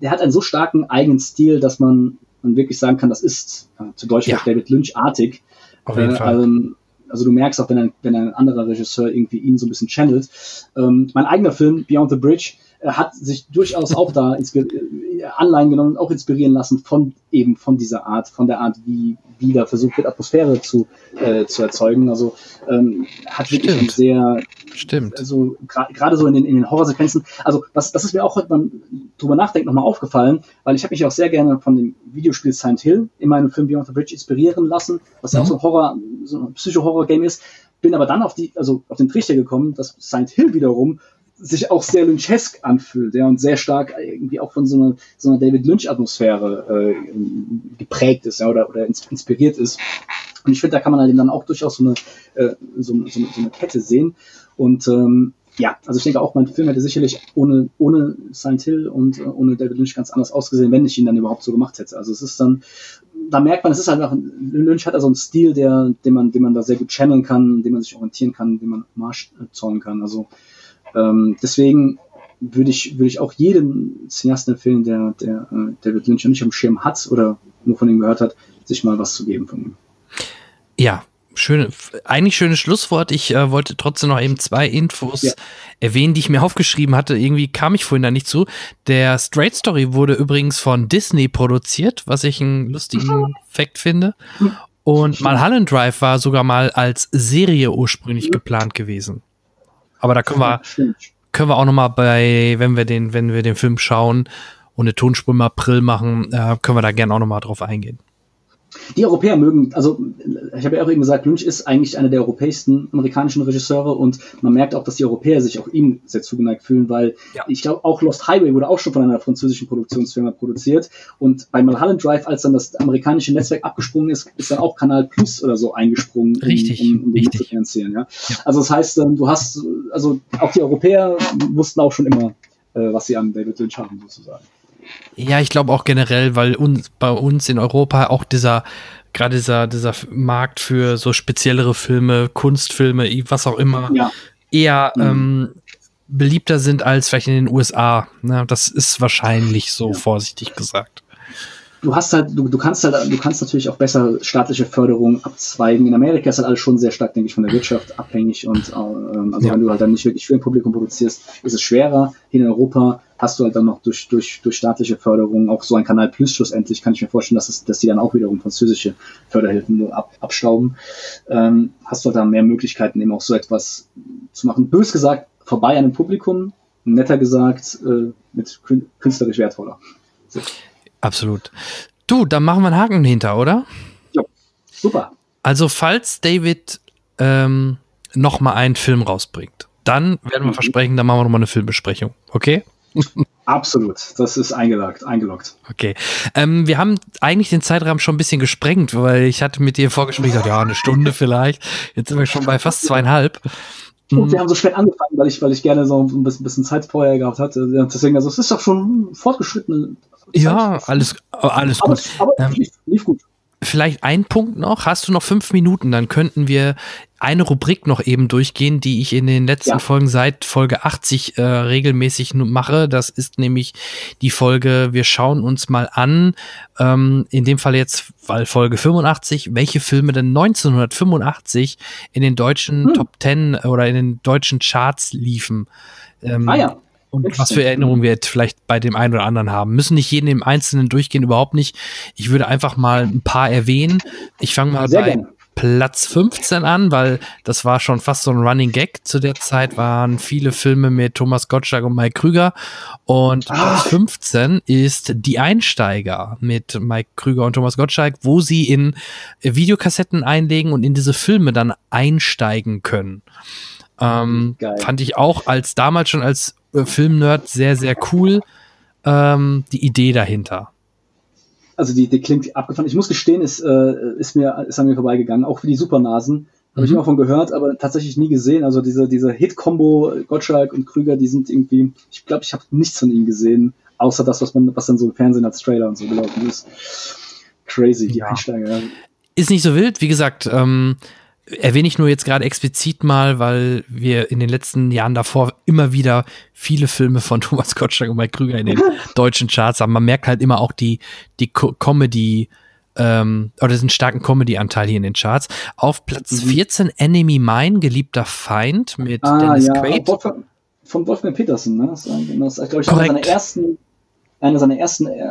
der hat einen so starken eigenen Stil, dass man, man wirklich sagen kann, das ist äh, zu Deutsch ja. David Lynch-artig. Auf jeden äh, Fall. Ähm, also du merkst auch, wenn ein, wenn ein anderer Regisseur irgendwie ihn so ein bisschen channelt. Ähm, mein eigener Film, Beyond the Bridge, hat sich durchaus auch da äh, Anleihen genommen, auch inspirieren lassen von eben von dieser Art, von der Art, wie, da versucht wird, Atmosphäre zu, äh, zu erzeugen. Also ähm, hat wirklich Stimmt. sehr Stimmt. Also gerade so in den, in den Horrorsequenzen. Also das, das ist mir auch heute beim drüber nachdenken nochmal aufgefallen, weil ich habe mich auch sehr gerne von dem Videospiel Silent Hill in meinem Film Beyond the Bridge inspirieren lassen, was ja auch mhm. so ein Horror, so ein Psycho-Horror-Game ist. Bin aber dann auf die, also auf den Trichter gekommen, dass Silent Hill wiederum sich auch sehr Lynchesk anfühlt, ja, und sehr stark irgendwie auch von so einer, so einer David Lynch-Atmosphäre äh, geprägt ist, ja, oder, oder inspiriert ist. Und ich finde, da kann man halt eben dann auch durchaus so eine, äh, so, so, so eine Kette sehen. Und ähm, ja, also ich denke auch, mein Film hätte sicherlich ohne, ohne Silent Hill und äh, ohne David Lynch ganz anders ausgesehen, wenn ich ihn dann überhaupt so gemacht hätte. Also es ist dann, da merkt man, es ist einfach, Lynch hat also einen Stil, der, den man, den man da sehr gut channeln kann, den man sich orientieren kann, den man Marsch zollen kann. Also ähm, deswegen würde ich, würde ich auch jedem Cineasten empfehlen, der, der äh, David Lynch nicht am Schirm hat oder nur von ihm gehört hat, sich mal was zu geben von ihm. Ja, schöne, eigentlich schönes Schlusswort. Ich äh, wollte trotzdem noch eben zwei Infos ja. erwähnen, die ich mir aufgeschrieben hatte. Irgendwie kam ich vorhin da nicht zu. Der Straight Story wurde übrigens von Disney produziert, was ich einen lustigen Fakt finde. Und Mulholland Drive war sogar mal als Serie ursprünglich geplant gewesen. Aber da können wir, [laughs] können wir auch noch mal bei, wenn wir den, wenn wir den Film schauen und eine Tonspur im April machen, äh, können wir da gerne auch noch mal drauf eingehen. Die Europäer mögen, also ich habe ja auch eben gesagt, Lynch ist eigentlich einer der europäischsten amerikanischen Regisseure und man merkt auch, dass die Europäer sich auch ihm sehr zugeneigt fühlen, weil ja. ich glaube, auch Lost Highway wurde auch schon von einer französischen Produktionsfirma produziert und bei Mulholland Drive, als dann das amerikanische Netzwerk abgesprungen ist, ist dann auch Kanal Plus oder so eingesprungen, richtig, um, um, um richtig. zu finanzieren. Ja? ja? Also das heißt, ähm, du hast, also auch die Europäer wussten auch schon immer, äh, was sie an David Lynch haben, sozusagen. Ja, ich glaube auch generell, weil uns, bei uns in Europa auch dieser, gerade dieser, dieser Markt für so speziellere Filme, Kunstfilme, was auch immer, ja. eher mhm. ähm, beliebter sind als vielleicht in den USA. Ne? Das ist wahrscheinlich so, ja. vorsichtig gesagt du hast halt, du, du kannst halt, du kannst natürlich auch besser staatliche Förderung abzweigen. In Amerika ist halt alles schon sehr stark, denke ich, von der Wirtschaft abhängig und ähm, also ja. wenn du halt dann nicht wirklich für ein Publikum produzierst, ist es schwerer. Hier in Europa hast du halt dann noch durch, durch, durch staatliche Förderung auch so ein Kanal Plus schlussendlich, kann ich mir vorstellen, dass, es, dass die dann auch wiederum französische Förderhilfen nur ab, abstauben. Ähm, hast du halt dann mehr Möglichkeiten, eben auch so etwas zu machen. Bös gesagt, vorbei an dem Publikum, netter gesagt, äh, mit künstlerisch wertvoller. So. Absolut. Du, dann machen wir einen Haken hinter, oder? Ja, super. Also, falls David ähm, noch mal einen Film rausbringt, dann werden wir mhm. versprechen, dann machen wir noch mal eine Filmbesprechung. Okay? Absolut, das ist eingeloggt, eingeloggt. Okay. Ähm, wir haben eigentlich den Zeitrahmen schon ein bisschen gesprengt, weil ich hatte mit dir im Vorgespräch gesagt, ja, eine Stunde vielleicht. Jetzt sind wir schon bei fast zweieinhalb. Und wir haben so spät angefangen, weil ich, weil ich gerne so ein bisschen, bisschen Zeit vorher gehabt hatte. Deswegen, also es ist doch schon fortgeschrittene ja, alles, alles gut. Aber, aber ähm, lief, lief gut. Vielleicht ein Punkt noch. Hast du noch fünf Minuten? Dann könnten wir eine Rubrik noch eben durchgehen, die ich in den letzten ja. Folgen seit Folge 80 äh, regelmäßig mache. Das ist nämlich die Folge, wir schauen uns mal an, ähm, in dem Fall jetzt, weil Folge 85, welche Filme denn 1985 in den deutschen hm. Top 10 oder in den deutschen Charts liefen. Ähm, ah ja und was für Erinnerungen wir jetzt vielleicht bei dem einen oder anderen haben. Müssen nicht jeden im Einzelnen durchgehen, überhaupt nicht. Ich würde einfach mal ein paar erwähnen. Ich fange mal Sehr bei gerne. Platz 15 an, weil das war schon fast so ein Running Gag. Zu der Zeit waren viele Filme mit Thomas Gottschalk und Mike Krüger. Und ah. Platz 15 ist Die Einsteiger mit Mike Krüger und Thomas Gottschalk, wo sie in Videokassetten einlegen und in diese Filme dann einsteigen können. Ähm, fand ich auch als damals schon als Filmnerd sehr, sehr cool. Ähm, die Idee dahinter. Also die, die klingt abgefahren. Ich muss gestehen, ist, äh, ist, mir, ist an mir vorbeigegangen. Auch für die Supernasen. Habe ich immer von gehört, aber tatsächlich nie gesehen. Also diese, diese Hit-Kombo Gottschalk und Krüger, die sind irgendwie, ich glaube, ich habe nichts von ihnen gesehen, außer das, was man, was dann so im Fernsehen als Trailer und so gelaufen ist. Crazy, die ja. Einsteiger. Ist nicht so wild, wie gesagt, ähm, erwähne ich nur jetzt gerade explizit mal, weil wir in den letzten Jahren davor immer wieder viele Filme von [laughs] Thomas Gottschalk und Mike Krüger in den [laughs] deutschen Charts haben. Man merkt halt immer auch die, die Co Comedy, ähm, oder diesen starken Comedy-Anteil hier in den Charts. Auf Platz mhm. 14 Enemy Mine, geliebter Feind mit ah, Dennis ja. Quaid. Von Wolfgang Petersen, ne? Das ist, glaube ich, einer seiner ersten eine seiner ersten äh,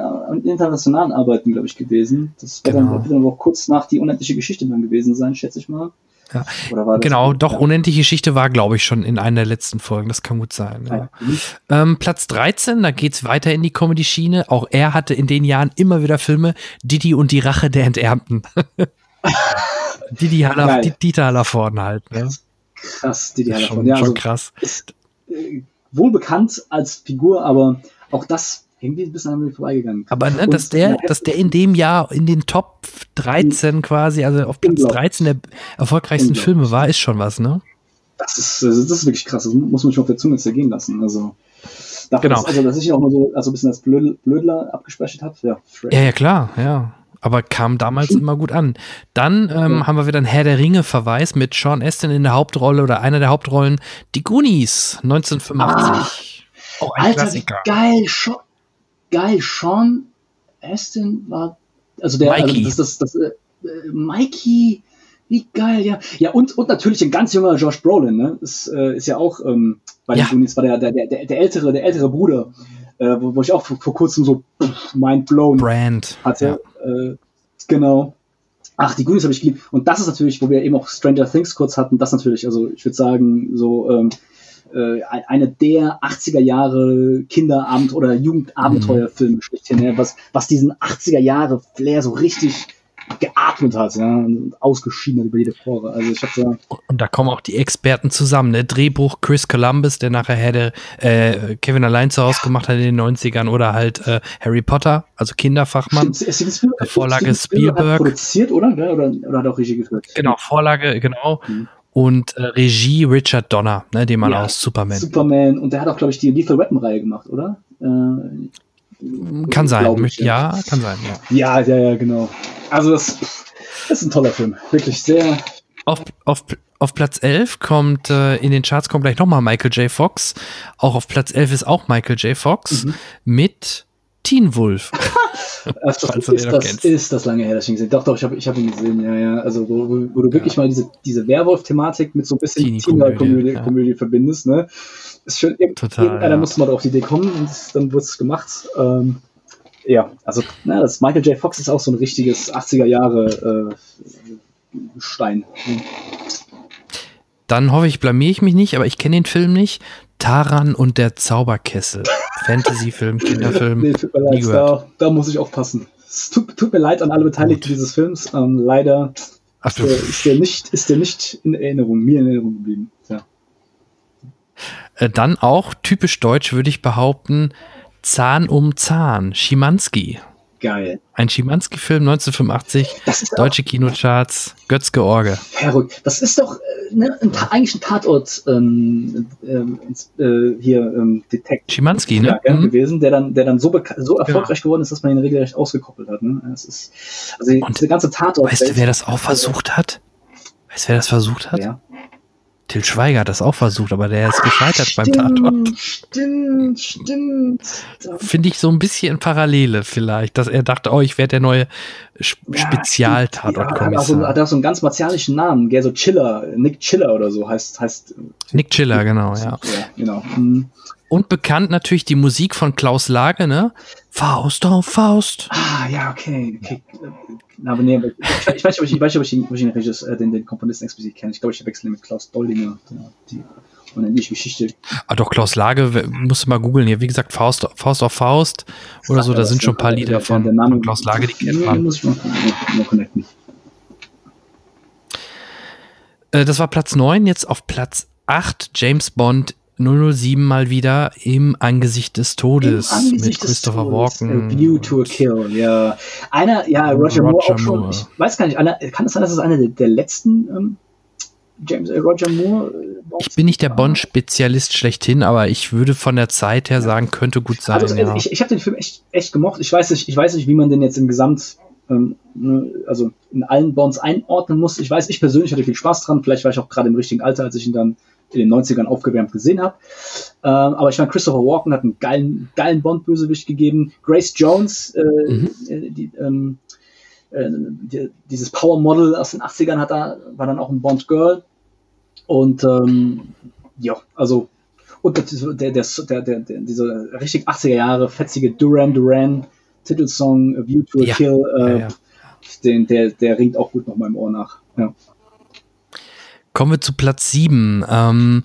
internationalen Arbeiten, glaube ich, gewesen. Das wird, genau. dann, dann auch kurz nach die unendliche Geschichte dann gewesen sein, schätze ich mal. Ja. genau, doch, ja. unendliche Geschichte war, glaube ich, schon in einer der letzten Folgen. Das kann gut sein. Ja. Ja. Ähm, Platz 13, da geht's weiter in die Comedy-Schiene. Auch er hatte in den Jahren immer wieder Filme, Didi und die Rache der Enterbten. [laughs] Didi Haller, Dieter Hallervorden halt. Ne? Krass, Didi Hallervorden. Ja, schon also, krass. Ist, äh, wohl bekannt als Figur, aber auch das irgendwie ein bisschen an mir vorbeigegangen. Aber ne, dass der, dass der in dem Jahr in den Top 13 quasi, also auf Platz Unglaublich. 13 der erfolgreichsten. Filme war, ist schon was, ne? Das ist, das ist wirklich krass. Das muss man schon auf der Zunge zergehen lassen. Also, dafür, Genau. dass, also, dass ich auch mal so, also ein bisschen als Blödel, Blödler abgespeichert habe. Ja. Ja, ja, klar, ja. Aber kam damals Hm. immer gut an. Dann ähm, Ja. haben wir wieder einen Herr der Ringe-Verweis mit Sean Astin in der Hauptrolle oder einer der Hauptrollen. Die Goonies, 1985. Auch ein Ah. Alter, wie Klassiker. geil. Sean, geil. Sean Astin war, also der, Mikey. also das, das, das, äh, Mikey, wie geil, ja. Ja, und, und natürlich ein ganz junger Josh Brolin, ne? Ist, äh, ist ja auch, ähm, bei Ja. den Goonies war der, der, der, der ältere, der ältere Bruder, äh, wo, wo ich auch vor, vor kurzem so pff, mind blown Brand. hatte. Äh, genau. Ach, die Goonies habe ich geliebt. Und das ist natürlich, wo wir eben auch Stranger Things kurz hatten, das natürlich, also ich würde sagen, so ähm, äh, eine der 80er Jahre Kinderabend- oder Jugendabenteuerfilme schlechthin, ja, was, was diesen 80er Jahre Flair so richtig geatmet hat, ja, und ausgeschieden hat über jede Pore. Also ich habe da, Und da kommen auch die Experten zusammen. Ne? Drehbuch Chris Columbus, der nachher der, äh, Kevin allein zu Hause gemacht hat in den 90ern oder halt äh, Harry Potter, also Kinderfachmann. Steven Spielberg, Der Vorlage Steven Spielberg Spielberg. hat produziert, oder? Oder, oder, oder hat auch Regie geführt? Genau, Vorlage, genau. Mhm. Und äh, Regie Richard Donner, ne, den man Ja, aus Superman. Superman. Und der hat auch, glaube ich, die Lethal Weapon Reihe gemacht, oder? Äh, kann sein. ich, Mit, ja. kann sein, ja. Ja, ja, ja, genau. Also das, das ist ein toller Film. Wirklich sehr. Auf, auf, auf Platz 11 kommt, äh, in den Charts kommt gleich nochmal Michael J. Fox. Auch auf Platz 11 ist auch Michael J. Fox Mhm. mit Teen Wolf. [laughs] Also, Falls ist, das, kennst. ist das lange her, dass ich ihn gesehen habe. Doch, doch, ich habe ich hab ihn gesehen, ja, ja. Also, wo, wo, wo du wirklich mal diese, diese Werwolf-Thematik mit so ein bisschen Teenie-Komödie, ja. Komödie verbindest, ne? Ist schon, irg- Total, ja. musste mal auf die Idee kommen und dann wurde es gemacht. Ähm, ja, also, na, das Michael J. Fox ist auch so ein richtiges 80er Jahre äh, Stein. Dann hoffe ich, blamier ich mich nicht, aber ich kenne den Film nicht. Taran und der Zauberkessel. Fantasy-Film, [laughs] Kinderfilm. Nee, tut mir leid, da, da muss ich aufpassen. Es tut, tut mir leid an alle Beteiligten dieses Films. Ähm, leider Ach, ist der, ist, der nicht, ist der nicht in Erinnerung, mir in Erinnerung geblieben. Ja. Äh, dann auch typisch deutsch, würde ich behaupten, Zahn um Zahn. Schimanski. Geil. Ein Schimanski-Film 1985, Das ist deutsche Kinocharts, Götz George. verrückt. Das ist doch äh, ne, ein, eigentlich ein Tatort ähm, ähm, äh, hier ähm, Detect Schimanski, ne? ja, Mhm. gewesen, der dann, der dann so, so erfolgreich geworden ist, dass man ihn regelrecht ausgekoppelt hat. Ne? Das ist, also die, Und diese ganze Tatort. Weißt du, wer das auch versucht hat? Weißt du, wer das versucht hat? Ja. Till Schweiger hat das auch versucht, aber der ist gescheitert beim Tatort. Stimmt, stimmt. Finde ich so ein bisschen Parallele vielleicht, dass er dachte, oh, ich werde der neue Sp Ja, Ja, Spezial-Tatort-Kommissar. hat auch so, hat auch so einen ganz martialischen Namen, gell, so Chiller, Nick Chiller oder so heißt, heißt, Nick Chiller, genau, ja. ja, genau. Hm. Und bekannt natürlich die Musik von Klaus Lage, ne? Faust auf Faust. Ah, ja, okay, okay. Aber nee, ich, ich weiß nicht, ob ich, ich, weiß nicht, ob ich, den, ob ich den, Regis, äh, den, den Komponisten explizit kenne. Ich glaube, ich wechsle mit Klaus Doldinger, die unendliche Geschichte. Ah, doch, Klaus Lage, musst du mal googeln hier. Wie gesagt, Faust, Faust auf Faust oder so, da sind schon ein paar der- Lieder der- von, der Name- von Klaus Lage, die kennt man. muss ich mal, mal, mal connecten. Äh, das war Platz 9, jetzt auf Platz 8 James Bond 007 mal wieder im Angesicht des Todes Im Angesicht mit des Christopher Todes, Walken. A View to a Kill, ja. Einer, ja, Roger, Moore Roger auch schon. Moore. Ich weiß gar nicht, einer, kann es sein, dass es einer der, letzten ähm, James äh, Roger Moore? Äh, Ich bin nicht der? Bond-Spezialist schlechthin, aber ich würde von der Zeit her sagen, könnte gut sein. Also, ja. ich, ich habe den Film echt, echt gemocht. Ich weiß nicht, ich weiß nicht, wie man den jetzt im Gesamt, ähm, ne, also in allen Bonds einordnen muss. Ich weiß, ich persönlich hatte viel Spaß dran. Vielleicht war ich auch gerade im richtigen Alter, als ich ihn dann in den 90ern aufgewärmt gesehen habe. Ähm, aber ich meine, Christopher Walken hat einen geilen, geilen Bond-Bösewicht gegeben. Grace Jones, äh, Mhm. äh, die, ähm, äh, die, dieses Power-Model aus den 80ern hat da, war dann auch ein Bond-Girl. Und ähm, ja, also und der, der, der, der, diese richtig 80er Jahre fetzige Duran Duran Titelsong A View to a Ja. Kill, äh, Ja, ja. Den, der, der ringt auch gut noch meinem Ohr nach. Ja. Kommen wir zu Platz 7. Ähm,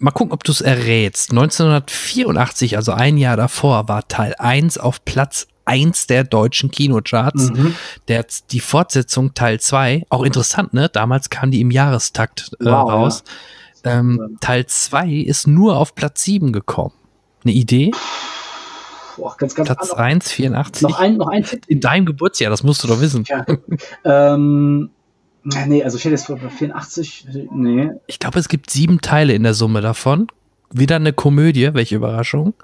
mal gucken, ob du es errätst. 1984, also ein Jahr davor, war Teil 1 auf Platz 1 der deutschen Kinocharts. Mhm. Der, die Fortsetzung Teil 2, auch interessant, ne? Damals kam die im Jahrestakt äh, Wow, raus. Ähm, Teil 2 ist nur auf Platz 7 gekommen. Eine Idee? boah, ganz, ganz Platz noch, 1, 84. noch ein, noch ein Tipp. In deinem Geburtsjahr, das musst du doch wissen. Ja. ähm, nee, also hätte jetzt vor 84, nee. Ich glaube, es gibt sieben Teile in der Summe davon. Wieder eine Komödie, welche Überraschung.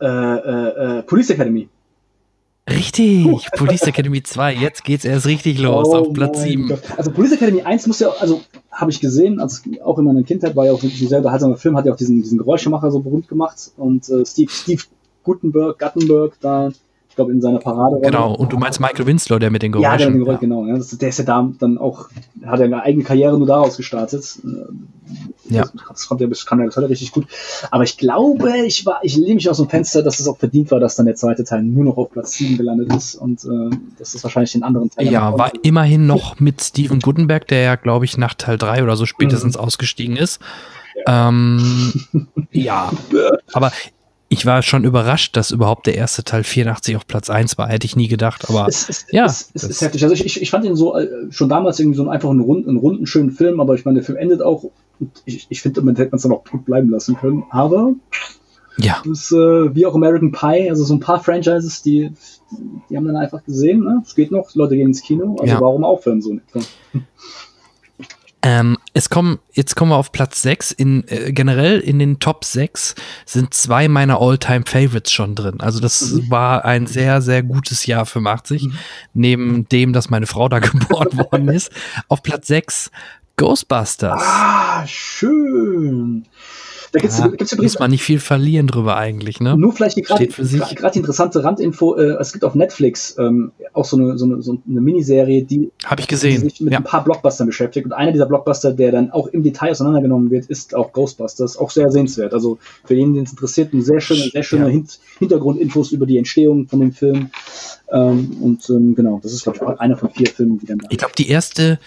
Äh, äh, äh, Police Academy. Richtig, Police Academy 2. Jetzt geht's erst richtig [laughs] los, auf Platz Oh mein 7. Gott. Also Police Academy 1 muss ja, also habe ich gesehen, also auch in meiner Kindheit war ja auch wirklich sehr unterhaltsamer Film, hat ja auch diesen, diesen Geräuschemacher so berühmt gemacht und äh, Steve, Steve Gutenberg, Guttenberg da, glaube in seiner Parade. Genau, und du meinst Michael Winslow, der mit den Ja, der, Geräuschen. mit dem Geräusch, genau. Ja, das, der ist ja da dann auch, hat ja eine eigene Karriere nur daraus gestartet. Ja. Das, das kommt ja bis, kann ja bis heute richtig gut. Aber ich glaube, ich war, ich lehne mich aus dem Fenster, dass es auch verdient war, dass dann der zweite Teil nur noch auf Platz 7 gelandet ist und äh, dass das wahrscheinlich den anderen Teil Ja, war immerhin noch mit Steven Gutenberg, der ja, glaube ich, nach Teil 3 oder so spätestens Mhm. ausgestiegen ist. Ähm, ja, [laughs] aber ich war schon überrascht, dass überhaupt der erste Teil 84 auf Platz 1 war. Hätte ich nie gedacht, aber es, es, ja, es, es ist heftig. Also ich, ich, fand ihn so äh, schon damals irgendwie so einen, einfach einen runden, einen runden, schönen Film, aber ich meine, der Film endet auch. Und ich, ich finde, man hätte man es dann auch gut bleiben lassen können. Aber ja, Das ist äh, wie auch American Pie, also so ein paar Franchises, die, die haben dann einfach gesehen, ne? es geht noch, Leute gehen ins Kino, also Ja. warum aufhören so nicht? Ähm, es kommen, jetzt kommen wir auf Platz 6. In, äh, generell in den Top 6 sind zwei meiner All-Time Favorites schon drin. Also das Mhm. war ein sehr, sehr gutes Jahr für 80. Neben dem, dass meine Frau da [laughs] geboren worden ist. Auf Platz 6 Ghostbusters. Ah, schön. Da gibt's, Ja, gibt's muss übrigens man nicht viel verlieren drüber eigentlich, ne? nur vielleicht die gerade die interessante Randinfo, äh, es gibt auf Netflix ähm, auch so eine, so eine, so eine Miniserie, die Habe ich gesehen. sich mit Ja. ein paar Blockbustern beschäftigt. Und einer dieser Blockbuster, der dann auch im Detail auseinandergenommen wird, ist auch Ghostbusters. Auch sehr sehenswert. Also für jeden, den es interessiert, eine sehr schöne, sehr schöne Ja. Hin Hintergrundinfos über die Entstehung von dem Film. Ähm, und ähm, genau, das ist, glaube ich, auch einer von vier Filmen, die dann da Ich glaube, die erste,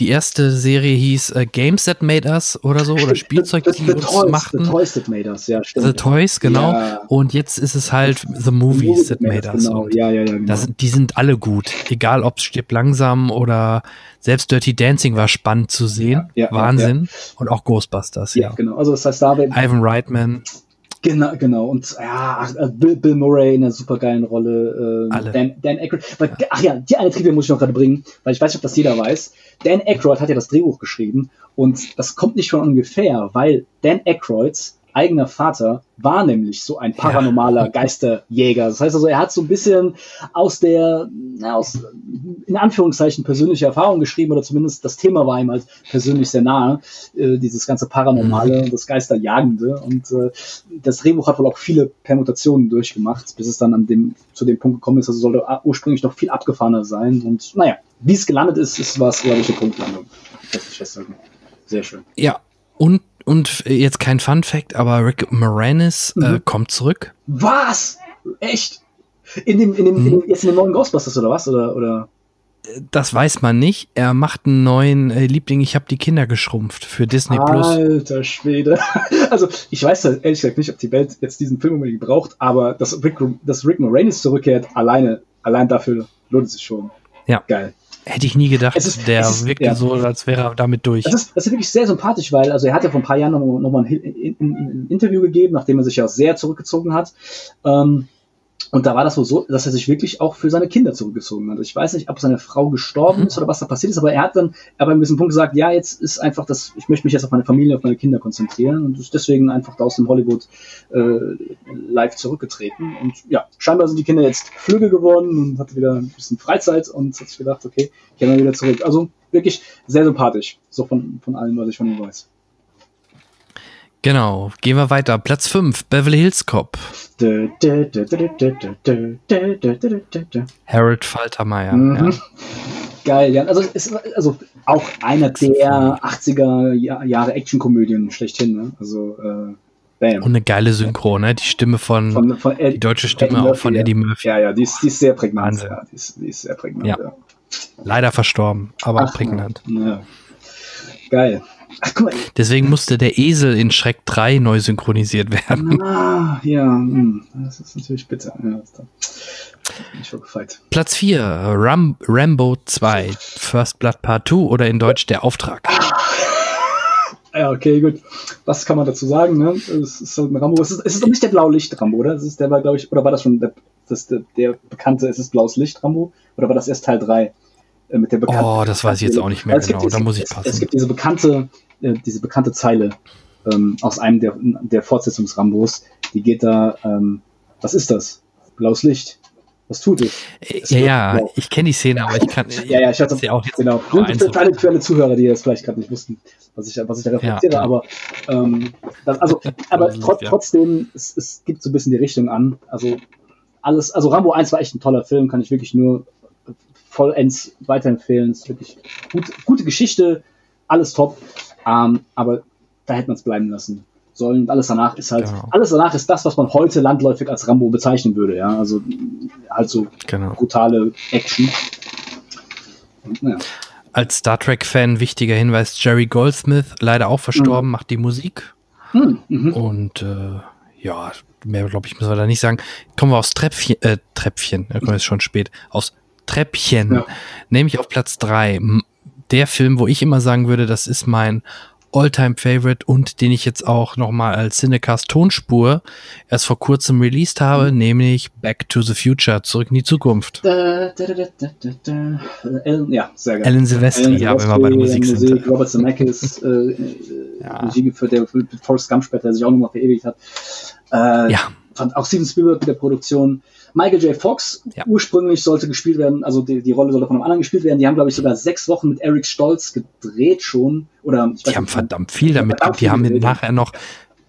die erste Serie hieß äh, Games That Made Us oder so, oder [laughs] Spielzeug, The, die the, uns Toys, machten. The Toys That Made Us, ja, stimmt. The Toys, genau. Ja. Und jetzt ist es halt The Movies That Made Us. Genau, ja, ja, ja. Genau. das, die sind alle gut. Egal, ob es stirbt langsam oder selbst Dirty Dancing war spannend zu sehen. Ja, ja, Wahnsinn. Und auch Ghostbusters, ja, genau. Also das heißt, da Ivan Reitman, Genau, genau. Und ja, äh, Bill, Bill Murray in einer supergeilen Rolle. Äh, Alle. Dan, Dan Aykroyd. Weil, ach ja, die eine Trivia muss ich noch gerade bringen, weil ich weiß nicht, ob das jeder weiß. Dan Aykroyd hat ja das Drehbuch geschrieben und das kommt nicht von ungefähr, weil Dan Aykroyds eigener Vater war nämlich so ein paranormaler [laughs] Geisterjäger. Das heißt also, er hat so ein bisschen aus der, na, aus, in Anführungszeichen, persönliche Erfahrung geschrieben oder zumindest das Thema war ihm halt persönlich sehr nahe, äh, dieses ganze Paranormale, das Geisterjagende und äh, das Drehbuch hat wohl auch viele Permutationen durchgemacht, bis es dann an dem, zu dem Punkt gekommen ist, also sollte ursprünglich noch viel abgefahrener sein und naja, wie es gelandet ist, ist was, glaube ich, eine Punktlandung. Das festhalten. Sehr schön. ja. Und, und jetzt kein Fun Fact, aber Rick Moranis äh, Mhm. kommt zurück. Was? Echt? In dem, in dem, in dem, jetzt in dem neuen Ghostbusters oder was? Oder, oder? Das weiß man nicht. Er macht einen neuen äh, Liebling, ich habe die Kinder geschrumpft für Disney Plus. Alter Schwede. [laughs] Also, ich weiß da ehrlich gesagt nicht, ob die Welt jetzt diesen Film unbedingt braucht, aber dass Rick, dass Rick Moranis zurückkehrt, alleine, allein dafür lohnt es sich schon. Ja. Geil. Hätte ich nie gedacht. Es ist- der ist- wirkte ja. so, als wäre er damit durch. Das ist, das ist wirklich sehr sympathisch, weil, also er hat ja vor ein paar Jahren noch, noch mal ein, ein, ein Interview gegeben, nachdem er sich ja sehr zurückgezogen hat. Ähm, und da war das wohl so, dass er sich wirklich auch für seine Kinder zurückgezogen hat. Ich weiß nicht, ob seine Frau gestorben ist oder was da passiert ist, aber er hat dann aber ein bisschen Punkt gesagt, ja, jetzt ist einfach das, ich möchte mich jetzt auf meine Familie, auf meine Kinder konzentrieren und ist deswegen einfach da aus dem Hollywood äh, live zurückgetreten. Und ja, scheinbar sind die Kinder jetzt Flügge geworden und hat wieder ein bisschen Freizeit und hat sich gedacht, okay, gehen wir wieder zurück. Also wirklich sehr sympathisch, so von, von allem, was ich von ihm weiß. Genau, gehen wir weiter. Platz 5, Beverly Hills Cop. Harold Faltermeier. Mhm. Ja. Geil, ja. Also, ist, also auch einer der 80er Jahre Actionkomödien schlechthin. Ne? Also, äh, bam. Und eine geile Synchro, ne? Die Stimme von, von, von Ed, die deutsche Stimme Murphy, auch von Eddie Murphy. Ja, ja, die ist, die ist sehr prägnant. Ja, die, ist, die ist sehr prägnant, ja. ja. Leider verstorben, aber Ach, auch prägnant. Ja. Geil. Ach, guck mal. Deswegen musste der Esel in Schreck 3 neu synchronisiert werden. Ah, ja, hm, das ist natürlich bitter. Ja. Platz 4, Ram Rambo 2, First Blood Part 2 oder in Deutsch Der Auftrag. [laughs] Ja, okay, gut. Was kann man dazu sagen? Ne? Es ist halt ein Rambo. Es ist, es ist doch nicht der Blaulicht-Rambo, oder? Es ist der war, glaube ich, oder war das schon der, das, der, der bekannte, es ist blaues Licht-Rambo? Oder war das erst Teil 3? Äh, mit der bekannten, Oh, das weiß ich jetzt auch nicht mehr es gibt genau. diese- Da muss ich es, es passen. gibt diese bekannte, äh, diese bekannte Zeile ähm, aus einem der, der Fortsetzungsrambos, die geht da, ähm, was ist das? Blaues Licht. Was tut es? Äh, Es Ja, ja, ich kenne die Szene, aber ich kann. [laughs] Ja, ja, ich hatte ja auch jetzt genau. nur Für, alle, für alle Zuhörer, die jetzt vielleicht gerade nicht wussten, was ich, was ich da referenziere, Ja, aber ähm, das, also, aber trot, trotzdem, es, es gibt so ein bisschen die Richtung an. Also alles, also Rambo 1 war echt ein toller Film, kann ich wirklich nur vollends weiterempfehlen. Ist wirklich gut, gute Geschichte, alles top. Ähm, aber da hätte man es bleiben lassen sollen. Alles danach ist halt, Genau. alles danach ist das, was man heute landläufig als Rambo bezeichnen würde, ja. Also halt so Genau. brutale Action. Und, naja. Als Star Trek-Fan wichtiger Hinweis: Jerry Goldsmith, leider auch verstorben, macht die Musik. Hm, mhm. Und äh, ja, mehr glaube ich, müssen wir da nicht sagen. Kommen wir aus Treppchen, äh, Treppchen, da kommen wir jetzt schon spät, aus Treppchen, Ja. nämlich auf Platz drei Der Film, wo ich immer sagen würde, das ist mein All-Time-Favorite und den ich jetzt auch nochmal als Cinecast Tonspur erst vor kurzem released habe, nämlich Back to the Future, zurück in die Zukunft. Da, da, da. Alan, ja, sehr geil. Alan Silvestri, ja, wenn wir bei der Musik sind. Robert Zemeckis, [laughs] äh, Ja. Regie geführt, der Forrest Gump später, der sich auch nochmal verewigt hat. Äh, Ja. Fand auch Steven Spielberg mit der Produktion. Michael J. Fox Ja. ursprünglich sollte gespielt werden, also die, die Rolle sollte von einem anderen gespielt werden. Die haben, glaube ich, sogar sechs Wochen mit Eric Stolz gedreht schon. Oder ich Die weiß haben nicht, verdammt viel damit, verdammt die viel haben gedreht. nachher noch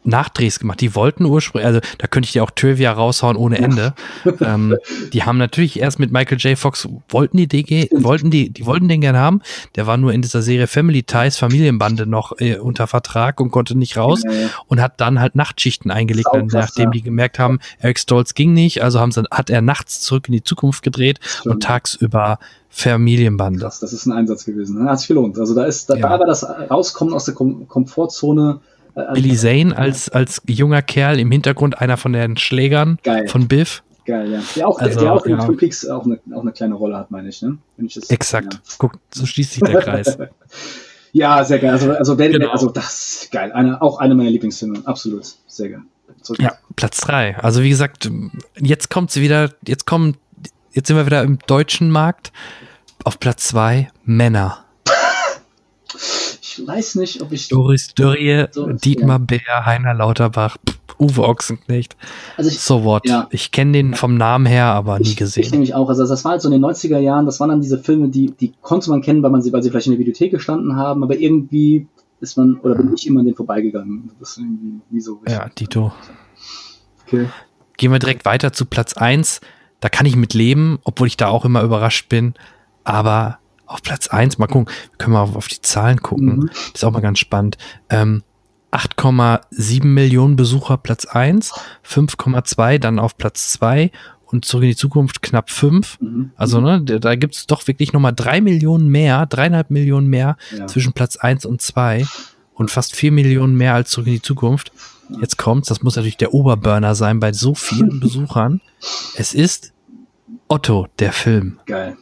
Nachdrehs gemacht. Die wollten ursprünglich, also da könnte ich dir auch Trivia raushauen ohne Ende. [laughs] ähm, die haben natürlich erst mit Michael J. Fox, wollten die DG, wollten die, die wollten den gerne haben. Der war nur in dieser Serie Family Ties, Familienbande noch äh, unter Vertrag und konnte nicht raus Ja, ja. und hat dann halt Nachtschichten eingelegt, nachdem ja. die gemerkt haben, Eric Stolz ging nicht, also haben sie, hat er nachts zurück in die Zukunft gedreht Stimmt. und tagsüber Familienbande. Krass, das ist ein Einsatz gewesen. Ne? Hat sich gelohnt. Also da ist, da war das Rauskommen aus der Kom Komfortzone. Äh, Billy Zane als, als junger Kerl im Hintergrund, einer von den Schlägern Geil. von Biff. Geil, ja. Der auch, Also, der, auch in ja. Twin Peaks auch eine, auch eine kleine Rolle hat, meine ich, ne? Wenn ich das, Exakt. Guck, so schließt sich der Kreis. Ja, [laughs] ja sehr geil. Also, also, wer, Genau. also das ist geil. Eine, auch eine meiner Lieblingsfilme. Absolut. Sehr geil. Zurück. Ja, Platz drei. Also wie gesagt, jetzt kommt sie wieder, jetzt kommen, jetzt sind wir wieder im deutschen Markt. Auf Platz zwei Männer. Ich weiß nicht, ob ich. Doris Dörrie, So Dietmar Bär, Heiner Lauterbach, Uwe Ochsenknecht. Also ich, So what. Ja. Ich kenne den vom Namen her, aber nie ich, ich gesehen. nämlich auch. Also das war halt so in den 90er Jahren, das waren dann diese Filme, die, die konnte man kennen, weil man sie, weil sie vielleicht in der Videothek gestanden haben, aber irgendwie ist man, oder bin ich immer an den vorbeigegangen. Das ist irgendwie nie so richtig. Ja, Dito. Okay. Gehen wir direkt weiter zu Platz eins. Da kann ich mit leben, obwohl ich da auch immer überrascht bin. Aber auf Platz eins, mal gucken, können wir auf, die Zahlen gucken. Mhm. Das ist auch mal ganz spannend. Ähm, 8,7 Millionen Besucher Platz eins, 5,2 dann auf Platz zwei und zurück in die Zukunft knapp fünf. Mhm. Also ne, da, gibt es doch wirklich nochmal drei Millionen mehr, dreieinhalb Millionen mehr Ja. zwischen Platz eins und zwei und fast vier Millionen mehr als zurück in die Zukunft. Jetzt kommt's, das muss natürlich der Oberburner sein bei so vielen [laughs] Besuchern. Es ist Otto, der Film. Geil.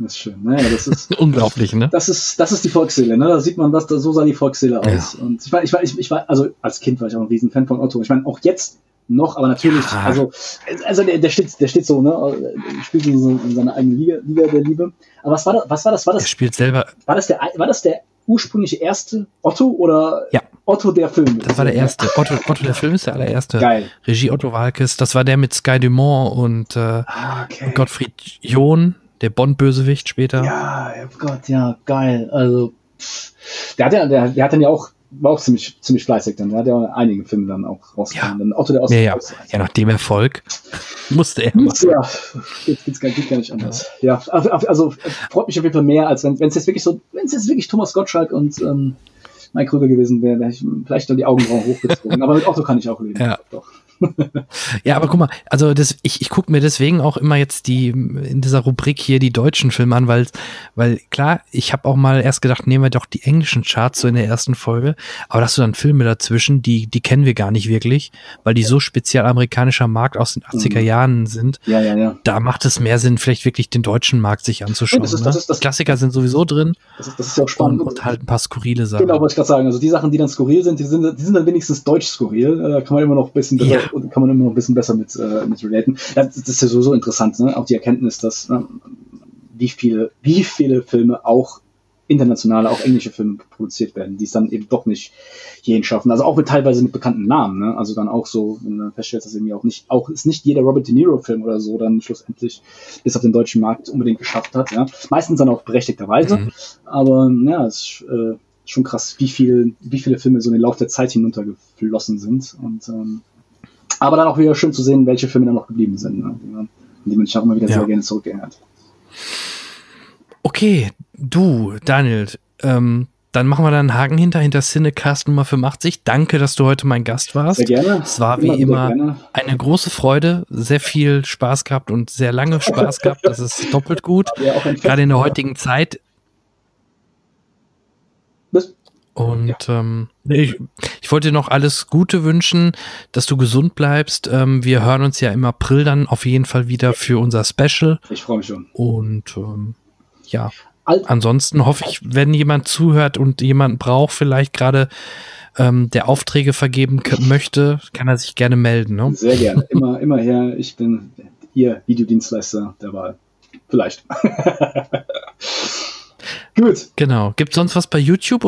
Das ist schön. Naja, das ist. [laughs] Unglaublich, ne? Das ist, das ist die Volksseele, ne? Da sieht man, was da, so sah die Volksseele aus. Und ich war, ich war, ich, ich war, also als Kind war ich auch ein Riesenfan von Otto. Ich meine, auch jetzt noch, aber natürlich, Ja. also, also der, der steht, der steht so, ne? Spielt in, so, in seiner eigenen Liga, Liga der Liebe. Aber was war das, was war das, war Er das, spielt selber, war das der, war das der ursprüngliche erste Otto oder Ja. Otto der Film? das war der erste. Otto, Otto, der Film ist der allererste. Geil. Regie Otto Walkes, das war der mit Sky Dumont und äh, Ah, okay. Gottfried John, der Bond-Bösewicht später. Ja, ja, Gott, ja, geil. Also, der hat ja, der, der hat dann ja auch, war auch ziemlich, ziemlich fleißig dann. Der hat ja auch einige Filme dann auch rausgekommen. Ja. Dann Otto der Ost Ja, ja. ja, nach dem Erfolg [laughs] musste er. Ja, geht, geht's gar, geht gar nicht anders. Ja, also, also freut mich auf jeden Fall mehr, als wenn es jetzt wirklich so, wenn es jetzt wirklich Thomas Gottschalk und ähm, Mike Krüger gewesen wäre, wäre ich vielleicht noch die Augenbrauen hochgezogen. [laughs] Aber mit Otto kann ich auch leben. Ja. Doch. Ja, aber guck mal, also das, ich, ich gucke mir deswegen auch immer jetzt die in dieser Rubrik hier die deutschen Filme an, weil, weil klar, ich habe auch mal erst gedacht, nehmen wir doch die englischen Charts so in der ersten Folge, aber da hast du dann Filme dazwischen, die, die kennen wir gar nicht wirklich, weil die so speziell amerikanischer Markt aus den 80er Mhm. Jahren sind. Ja, ja, ja. Da macht es mehr Sinn, vielleicht wirklich den deutschen Markt sich anzuschauen. das ist- das ne? ist das- Die Klassiker sind sowieso drin Das ist, das ist ja auch und, spannend. und halt ein paar skurrile Sachen. Genau, wollte ich gerade sagen. Also die Sachen, die dann skurril sind, die sind, die sind dann wenigstens deutsch skurril. Äh, Da kann man immer noch ein bisschen besser, Ja. Kann man immer noch ein bisschen besser mit, äh, mit relaten. Das, das ist ja sowieso interessant, ne? Auch die Erkenntnis, dass ne, wie viele, wie viele Filme auch internationale, auch englische Filme produziert werden, die es dann eben doch nicht hierhin schaffen. Also auch mit teilweise mit bekannten Namen, ne? Also dann auch so, wenn man feststellt, dass irgendwie auch nicht, auch ist nicht jeder Robert De Niro Film oder so dann schlussendlich bis auf den deutschen Markt unbedingt geschafft hat, ja. Meistens dann auch berechtigterweise. Mhm. Aber ja, es ist äh, schon krass, wie viel, wie viele Filme so in den Lauf der Zeit hinuntergeflossen sind. Und ähm, aber dann auch wieder schön zu sehen, welche Filme dann noch geblieben sind, ne? die man, an die man auch immer wieder Ja. sehr gerne zurückerinnert. Okay, du, Daniel, ähm, dann machen wir da einen Haken hinter, hinter Cinecast Nummer 85. Danke, dass du heute mein Gast warst. Sehr gerne. Es war wie immer eine große Freude, sehr viel Spaß gehabt und sehr lange Spaß gehabt. Das ist doppelt gut. Ja, Gerade in der heutigen Zeit. Und ähm, ich, ich wollte dir noch alles Gute wünschen, dass du gesund bleibst. Ähm, wir hören uns ja im April dann auf jeden Fall wieder für unser Special. Ich freue mich schon. Und ähm, ja, ansonsten hoffe ich, wenn jemand zuhört und jemand braucht, vielleicht gerade ähm, der Aufträge vergeben möchte, kann er sich gerne melden. Ne? Sehr gerne. [laughs] Immer, immer her. Ich bin Ihr Videodienstleister der Wahl. Vielleicht. [laughs] Gut. Genau. Gibt sonst was bei YouTube?